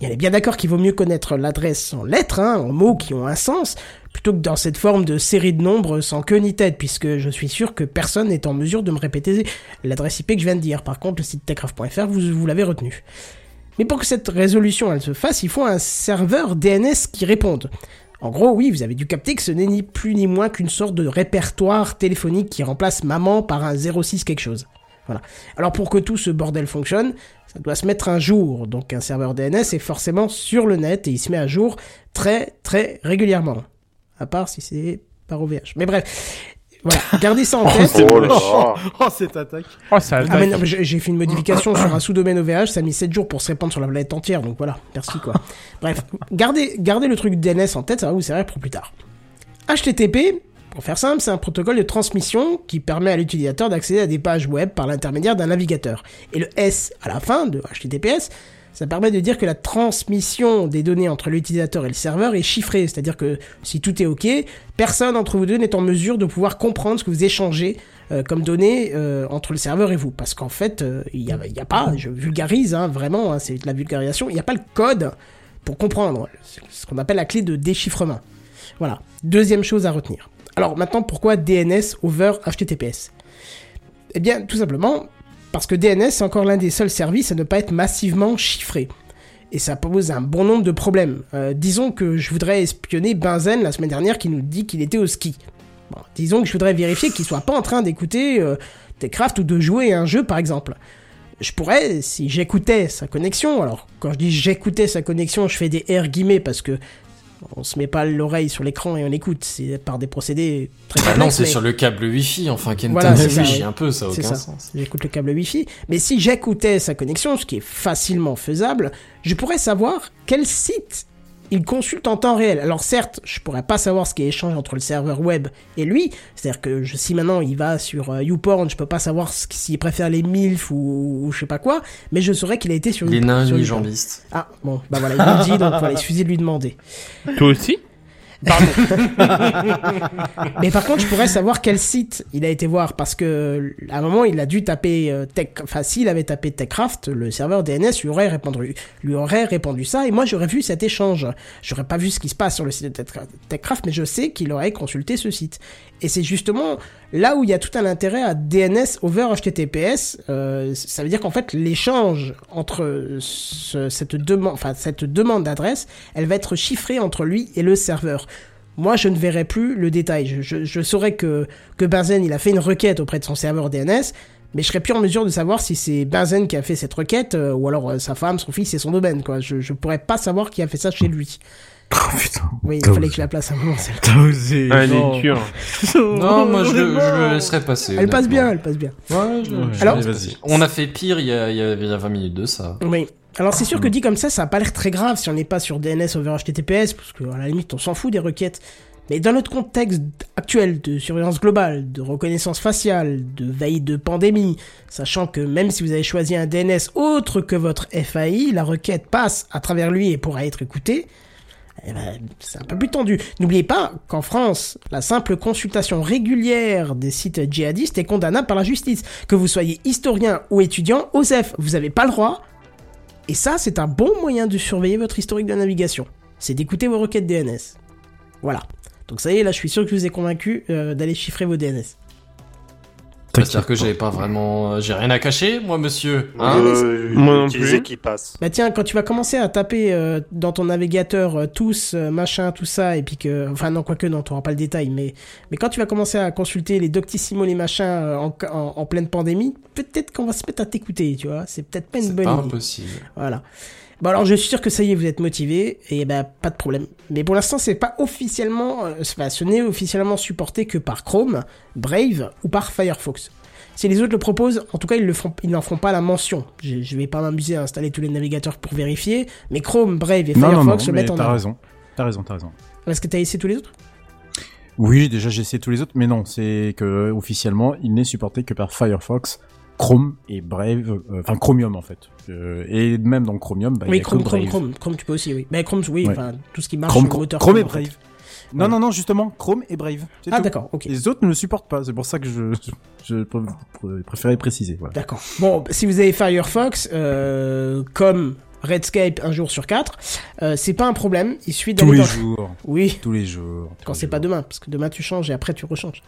Et on est bien d'accord qu'il vaut mieux connaître l'adresse en lettres, hein, en mots qui ont un sens, plutôt que dans cette forme de série de nombres sans queue ni tête, puisque je suis sûr que personne n'est en mesure de me répéter l'adresse IP que je viens de dire. Par contre, le site techcraft.fr, vous, vous l'avez retenu. Mais pour que cette résolution elle se fasse, il faut un serveur DNS qui réponde. En gros, oui, vous avez dû capter que ce n'est ni plus ni moins qu'une sorte de répertoire téléphonique qui remplace maman par un 06 quelque chose. Voilà. Alors pour que tout ce bordel fonctionne, ça doit se mettre un jour. Donc un serveur DNS est forcément sur le net et il se met à jour très très régulièrement. À part si c'est par OVH. Mais bref, voilà, gardez ça en tête. Oh là. Oh, cette attaque. Oh, ça Ah mais attaque. non, mais j'ai j'ai fait une modification sur un sous-domaine OVH, ça a mis 7 jours pour se répandre sur la planète entière, donc voilà, merci quoi. Bref, gardez, gardez le truc DNS en tête, ça va vous servir pour plus tard. HTTP, pour faire simple, c'est un protocole de transmission qui permet à l'utilisateur d'accéder à des pages web par l'intermédiaire d'un navigateur. Et le S à la fin de HTTPS, ça permet de dire que la transmission des données entre l'utilisateur et le serveur est chiffrée, c'est-à-dire que si tout est OK, personne d'entre vous deux n'est en mesure de pouvoir comprendre ce que vous échangez euh, comme données euh, entre le serveur et vous. Parce qu'en fait, euh, il n'y a, pas, je vulgarise hein, vraiment, hein, c'est de la vulgarisation, il n'y a pas le code pour comprendre. Ce qu'on appelle la clé de déchiffrement. Voilà. Deuxième chose à retenir. Alors maintenant, pourquoi DNS over HTTPS Eh bien, tout simplement parce que DNS c'est encore l'un des seuls services à ne pas être massivement chiffré. Et ça pose un bon nombre de problèmes. Euh, disons que je voudrais espionner Benzen la semaine dernière qui nous dit qu'il était au ski. Disons que je voudrais vérifier qu'il soit pas en train d'écouter euh, Techcraft ou de jouer à un jeu par exemple. Je pourrais, si j'écoutais sa connexion, alors quand je dis j'écoutais sa connexion, je fais des R guillemets parce que On se met pas l'oreille sur l'écran et on écoute. C'est par des procédés très Bah non, c'est mais- sur le câble Wi-Fi, enfin, Kenton, Voilà, un peu, ça aucun ça. sens. J'écoute le câble Wi-Fi. Mais si j'écoutais sa connexion, ce qui est facilement faisable, je pourrais savoir quel site il consulte en temps réel. Alors certes, je pourrais pas savoir ce qui est échangé entre le serveur web et lui. C'est-à-dire que je, si maintenant il va sur euh, YouPorn, je peux pas savoir s'il préfère les MILF ou, ou je sais pas quoi, mais je saurais qu'il a été sur Les nains sur YouPorn. unijambistes. Ah bon, bah voilà, il me dit, donc voilà, il suffisait de lui demander. Toi aussi? Mais par contre, je pourrais savoir quel site il a été voir parce que à un moment, il a dû taper euh, Tech. Enfin, s'il avait tapé Techcraft, le serveur DNS lui aurait répondu, lui aurait répondu ça, et moi j'aurais vu cet échange. J'aurais pas vu ce qui se passe sur le site de Tech- Techcraft, mais je sais qu'il aurait consulté ce site. Et c'est justement là où il y a tout un intérêt à DNS over HTTPS. Euh, ça veut dire qu'en fait, l'échange entre ce- cette demande, enfin cette demande d'adresse, elle va être chiffrée entre lui et le serveur. Moi, je ne verrai plus le détail. Je, je, je saurais que, que Benzen, il a fait une requête auprès de son serveur DNS, mais je serais plus en mesure de savoir si c'est Benzen qui a fait cette requête, euh, ou alors euh, sa femme, son fils et son domaine, quoi. Je, je pourrais pas savoir qui a fait ça chez lui. Oh putain. Oui, il T'as fallait que je la place à un moment, celle-là. T'as osé. Ah, elle non. est dure. Non, moi, je le, je le laisserai passer. Elle passe bien, elle passe bien. Ouais, je, je Alors- passer. On a fait pire il y a, il y a, il y a 20 minutes de ça. Oui. Alors c'est sûr que dit comme ça, ça a pas l'air très grave si on n'est pas sur DNS over HTTPS, parce que à la limite on s'en fout des requêtes. Mais dans notre contexte actuel de surveillance globale, de reconnaissance faciale, de veille de pandémie, sachant que même si vous avez choisi un DNS autre que votre FAI, la requête passe à travers lui et pourra être écoutée, eh ben, c'est un peu plus tendu. N'oubliez pas qu'en France, la simple consultation régulière des sites djihadistes est condamnable par la justice. Que vous soyez historien ou étudiant, OSEF, vous n'avez pas le droit. Et ça, c'est un bon moyen de surveiller votre historique de navigation. C'est d'écouter vos requêtes DNS. Voilà. Donc ça y est, là, je suis sûr que je vous ai convaincu euh, d'aller chiffrer vos DNS. C'est-à-dire que j'avais pas vraiment, j'ai rien à cacher, moi, monsieur. Hein Euh, Moi non plus. qui passe. Bah tiens, quand tu vas commencer à taper euh, dans ton navigateur euh, tous, euh, machin, tout ça, et puis que... Enfin non, quoique non, tu n'auras pas le détail, mais... Mais quand tu vas commencer à consulter les Doctissimo, les machins euh, en, en, en pleine pandémie, peut-être qu'on va se mettre à t'écouter, tu vois. C'est peut-être pas une C'est bonne pas idée. impossible. Voilà. Bon alors je suis sûr que ça y est, vous êtes motivé et ben pas de problème. Mais pour l'instant c'est pas officiellement, euh, enfin, ce n'est officiellement supporté que par Chrome, Brave ou par Firefox. Si les autres le proposent, en tout cas ils le font, ils n'en feront pas la mention. Je, je vais pas m'amuser à installer tous les navigateurs pour vérifier, mais Chrome, Brave et Non, non, non, Firefox le mais mettent en t'as avant. raison. T'as raison, t'as raison. Est-ce que t'as essayé tous les autres? Oui, déjà j'ai essayé tous les autres, mais non, c'est que officiellement, il n'est supporté que par Firefox, Chrome et Brave, euh, enfin Chromium en fait. Euh, et même dans Chromium, bah, y Oui, a Chrome, que Chrome, Brave. Chrome, Chrome, tu peux aussi, oui. Mais Chrome, oui, Ouais. enfin tout ce qui marche Chrome, sur le moteur Chrome et Chrome. Brave. Non, non, non, justement, Chrome et Brave. Ah d'accord, ok. Les autres ne le supportent pas, c'est pour ça que je, je, je pr- préférais préciser. Voilà. D'accord. Bon, si vous avez Firefox, euh, comme Redscape un jour sur quatre, euh, c'est pas un problème. Il suffit Tous les dans... jours. Oui, Tous les jours. tous quand les c'est pas demain, parce que demain tu changes et après tu rechanges.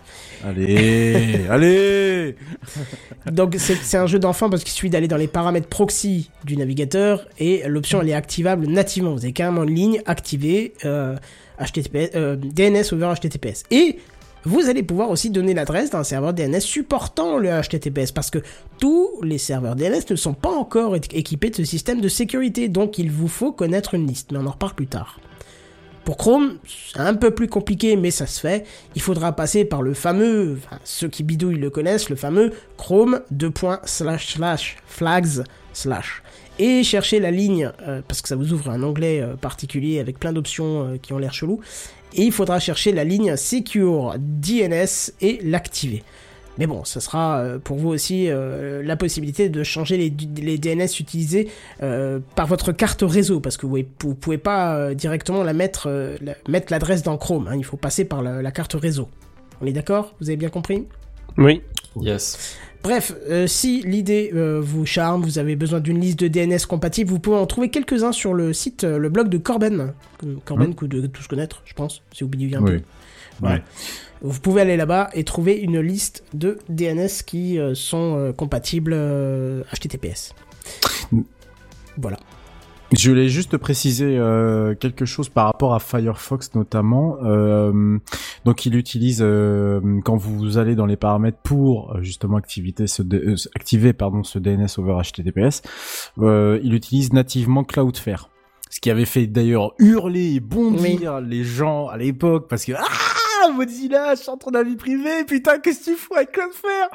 Allez, allez Donc c'est c'est un jeu d'enfant parce qu'il suffit d'aller dans les paramètres proxy du navigateur et l'option elle est activable nativement. Vous avez carrément une ligne activée euh, HTTPS, euh, DNS over HTTPS. Et vous allez pouvoir aussi donner l'adresse d'un serveur DNS supportant le HTTPS parce que tous les serveurs DNS ne sont pas encore équipés de ce système de sécurité, donc il vous faut connaître une liste, mais on en reparle plus tard. Pour Chrome, c'est un peu plus compliqué, mais ça se fait. Il faudra passer par le fameux, ceux qui bidouillent le connaissent, le fameux Chrome 2. slash slash flags slash. Et chercher la ligne, euh, parce que ça vous ouvre un onglet euh, particulier avec plein d'options euh, qui ont l'air chelou. Et il faudra chercher la ligne Secure DNS et l'activer. Mais bon, ça sera euh, pour vous aussi euh, la possibilité de changer les, les DNS utilisés euh, par votre carte réseau, parce que vous, vous pouvez pas euh, directement la mettre, euh, la- mettre l'adresse dans Chrome. hein, il faut passer par la, la carte réseau. On est d'accord? Vous avez bien compris? Oui. Yes. Bref, euh, si l'idée euh, vous charme, vous avez besoin d'une liste de DNS compatible, vous pouvez en trouver quelques-uns sur le site, euh, le blog de Corben. Corben, que vous devez tous connaître, je pense, si vous bidouillez un Oui. peu. Voilà. Ouais. Vous pouvez aller là-bas et trouver une liste de DNS qui sont compatibles HTTPS. Voilà. Je voulais juste préciser euh, quelque chose par rapport à Firefox notamment. Euh, donc il utilise euh, quand vous allez dans les paramètres pour euh, justement activité ce euh, activer pardon ce DNS over HTTPS, euh, il utilise nativement Cloudflare. Ce qui avait fait d'ailleurs hurler et bondir les gens à l'époque parce que ah Mozilla centre de la vie privée putain qu'est-ce que tu fous avec Cloudflare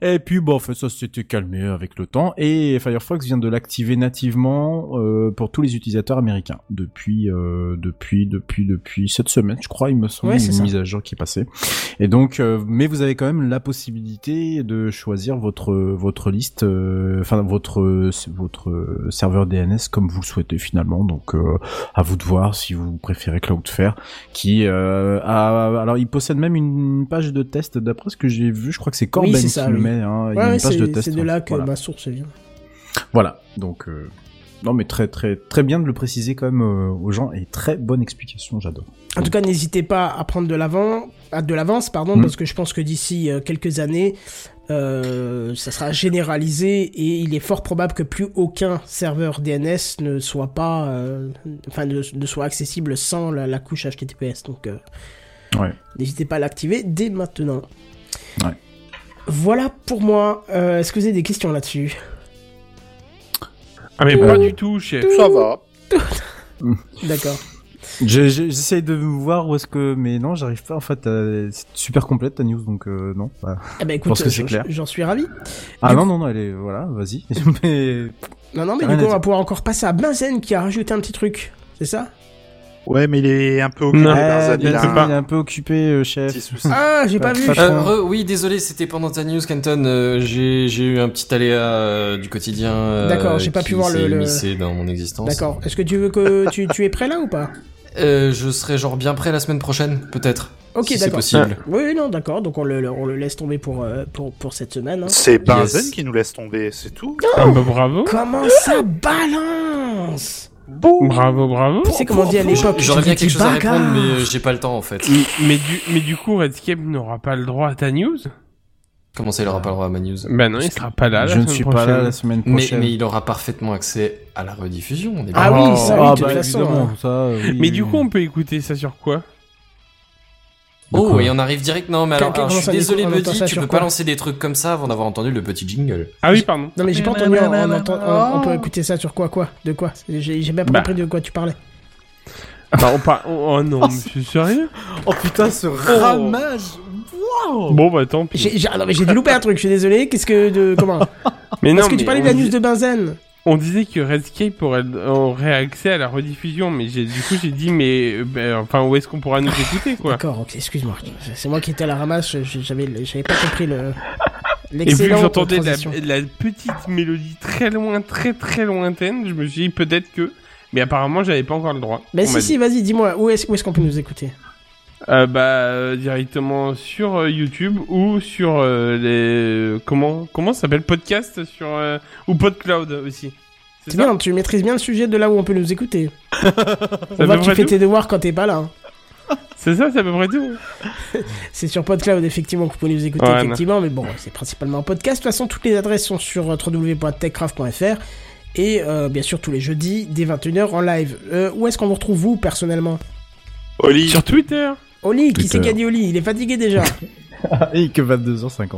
et puis bon ça s'était calmé avec le temps et Firefox vient de l'activer nativement euh, pour tous les utilisateurs américains. Depuis euh, depuis depuis depuis cette semaine je crois il me semble Ouais, une ça. mise à jour qui est passée. Et donc euh, mais vous avez quand même la possibilité de choisir votre votre liste euh, enfin votre votre serveur DNS comme vous le souhaitez finalement. Donc euh, à vous de voir si vous préférez Cloudflare qui euh, a alors il possède même une page de test d'après ce que j'ai vu je crois que c'est Corben Oui, qui le oui. met hein, il y Ouais, a ouais, une page de test c'est de là que voilà. ma source vient. Voilà, donc euh, non mais très très très bien de le préciser quand même euh, aux gens et très bonne explication, j'adore. En tout cas, n'hésitez pas à prendre de l'avant, de l'avance, pardon, Mm. parce que je pense que d'ici euh, quelques années, euh, ça sera généralisé et il est fort probable que plus aucun serveur DNS ne soit pas, euh, enfin, ne, ne soit accessible sans la, la couche HTTPS. Donc, euh, Ouais. n'hésitez pas à l'activer dès maintenant. Ouais. Voilà pour moi. Euh, Est-ce que vous avez des questions là-dessus? Ah mais pas du tout, chef. Ça va. D'accord. Je- je- J'essaye de voir où est-ce que mais non j'arrive pas en fait euh, c'est super complète ta news donc euh, non. bah, Eh ben je écoute, pense que c'est j'en- clair. j'en suis ravi. Ah Du non coup- non non elle est voilà vas-y mais Non, non, mais du coup, on va pouvoir encore passer à Benzen qui a rajouté un petit truc. C'est ça? Ouais, mais il est un peu occupé, Non. Barzan, il est un peu occupé euh, chef. petit souci. Ah, j'ai pas Pas- vu. pas Euh, oui, désolé, c'était pendant ta news, Canton. euh, j'ai j'ai eu un petit aléa euh, du quotidien. euh, D'accord, j'ai pas pu voir le- dans mon existence. D'accord. Est-ce que tu veux que tu, tu es prêt là ou pas? Euh, je serai genre bien prêt la semaine prochaine, peut-être. Ok, si c'est d'accord. possible. Oui, oui, non, d'accord. Donc on le, on le laisse tomber pour, euh, pour, pour cette semaine. hein. C'est Benzen Yes. qui nous laisse tomber, c'est tout. Ah bah bravo. Comment ça balance? Bravo, bravo. Tu sais comment on dit à l'époque J'aurais bien quelque chose à répondre, mais euh, j'ai pas le temps en fait. Mais du, mais du coup, Redscape n'aura pas le droit à ta news? Comment ça, il aura pas le droit à ma news? Bah non, il sera pas là la je ne suis pas là la semaine mais, prochaine. mais il aura parfaitement accès à la rediffusion. On est Ah oui, Oh. ça, oui, ah de toute bah façon. hein. ça. oui, Mais oui, du coup, on peut écouter ça sur quoi? De Oh, et on arrive direct. Non, mais alors, je suis désolé, Buddy, tu peux pas lancer des trucs comme ça avant d'avoir entendu le petit jingle. Ah oui, pardon. Non, mais j'ai pas entendu. On, on entend- on- on peut écouter ça sur quoi Quoi De quoi? J'ai même pas Bah. compris de quoi tu parlais. Bah, on par... oh, oh non, mais c'est sérieux? Oh putain ce ramage. Bon bah tant pis. J'ai j'ai- ah non, mais j'ai dû louper un truc. Je suis désolé. Qu'est-ce que de comment? Mais non, Parce que tu parlais de la news de Benzen. On disait que Redscape aurait, aurait accès à la rediffusion, mais j'ai, du coup j'ai dit mais ben, enfin où est-ce qu'on pourra nous écouter quoi D'accord, ok, excuse-moi. C'est moi qui étais à la ramasse, je- j'avais j'avais pas compris le. Et vu que j'entendais la, petite mélodie très loin, très très lointaine, je me suis dit peut-être que, mais apparemment j'avais pas encore le droit. On si, si, vas-y, dis-moi, où est-ce où est-ce qu'on peut nous écouter? Euh, bah euh, directement sur euh, YouTube ou sur euh, les comment comment ça s'appelle podcast sur euh, ou PodCloud aussi. C'est bien, tu maîtrises bien le sujet de là où on peut nous écouter. C'est On voit que tu fais tes devoirs quand t'es pas là. hein. C'est ça, c'est à peu près tout. C'est sur PodCloud, effectivement, que vous pouvez nous écouter, Ouais, effectivement, mais bon, c'est principalement en podcast. De toute façon, toutes les adresses sont sur www.techcraft.fr et euh, bien sûr tous les jeudis dès 21h en live. Euh, où est-ce qu'on vous retrouve, vous, personnellement? Oli, Sur Twitter. Oli, qui c'est qui a dit Oli Il est fatigué déjà. Et que 22h51.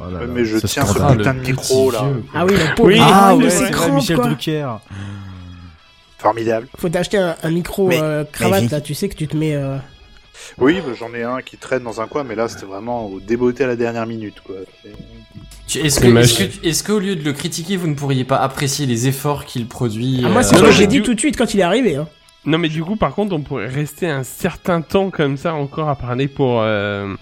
Oh là là, mais je tiens ce putain de micro là. ah oui, la pauvre. Oui, ah, Ah ouais, c'est crampe, Michel quoi. Drucker. Formidable. Faut t'acheter un, un micro Mais- euh, cravate, là, tu sais que tu te mets... euh, Oui, bah, j'en ai un qui traîne dans un coin, mais là c'était vraiment au débeauté à la dernière minute quoi. Est-ce que, est-ce que, est-ce qu'au lieu de le critiquer, vous ne pourriez pas apprécier les efforts qu'il produit Ah, moi, euh, c'est ce que j'ai dit tout de suite quand il est arrivé. Hein. Non mais du coup par contre on pourrait rester un certain temps comme ça encore à parler pour euh,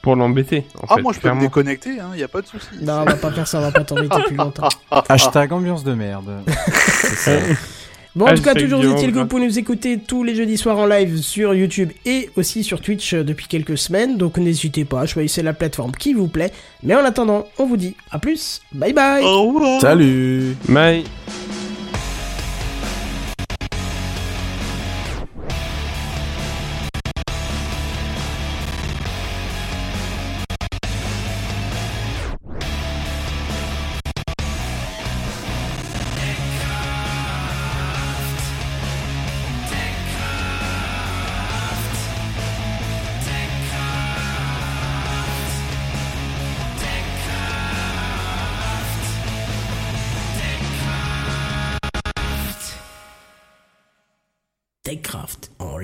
pour l'embêter. Ah, fait, moi je peux me déconnecter, hein, y a pas de souci. Non, on va pas faire ça, on va pas t'embêter plus longtemps. Hashtag ambiance de merde. Bon, en tout cas, toujours est-il que quoi. vous pouvez nous écouter tous les jeudis soirs en live sur YouTube et aussi sur Twitch euh, depuis quelques semaines. Donc n'hésitez pas, choisissez la plateforme qui vous plaît. Mais en attendant, on vous dit à plus. Bye bye Au revoir. Salut Bye.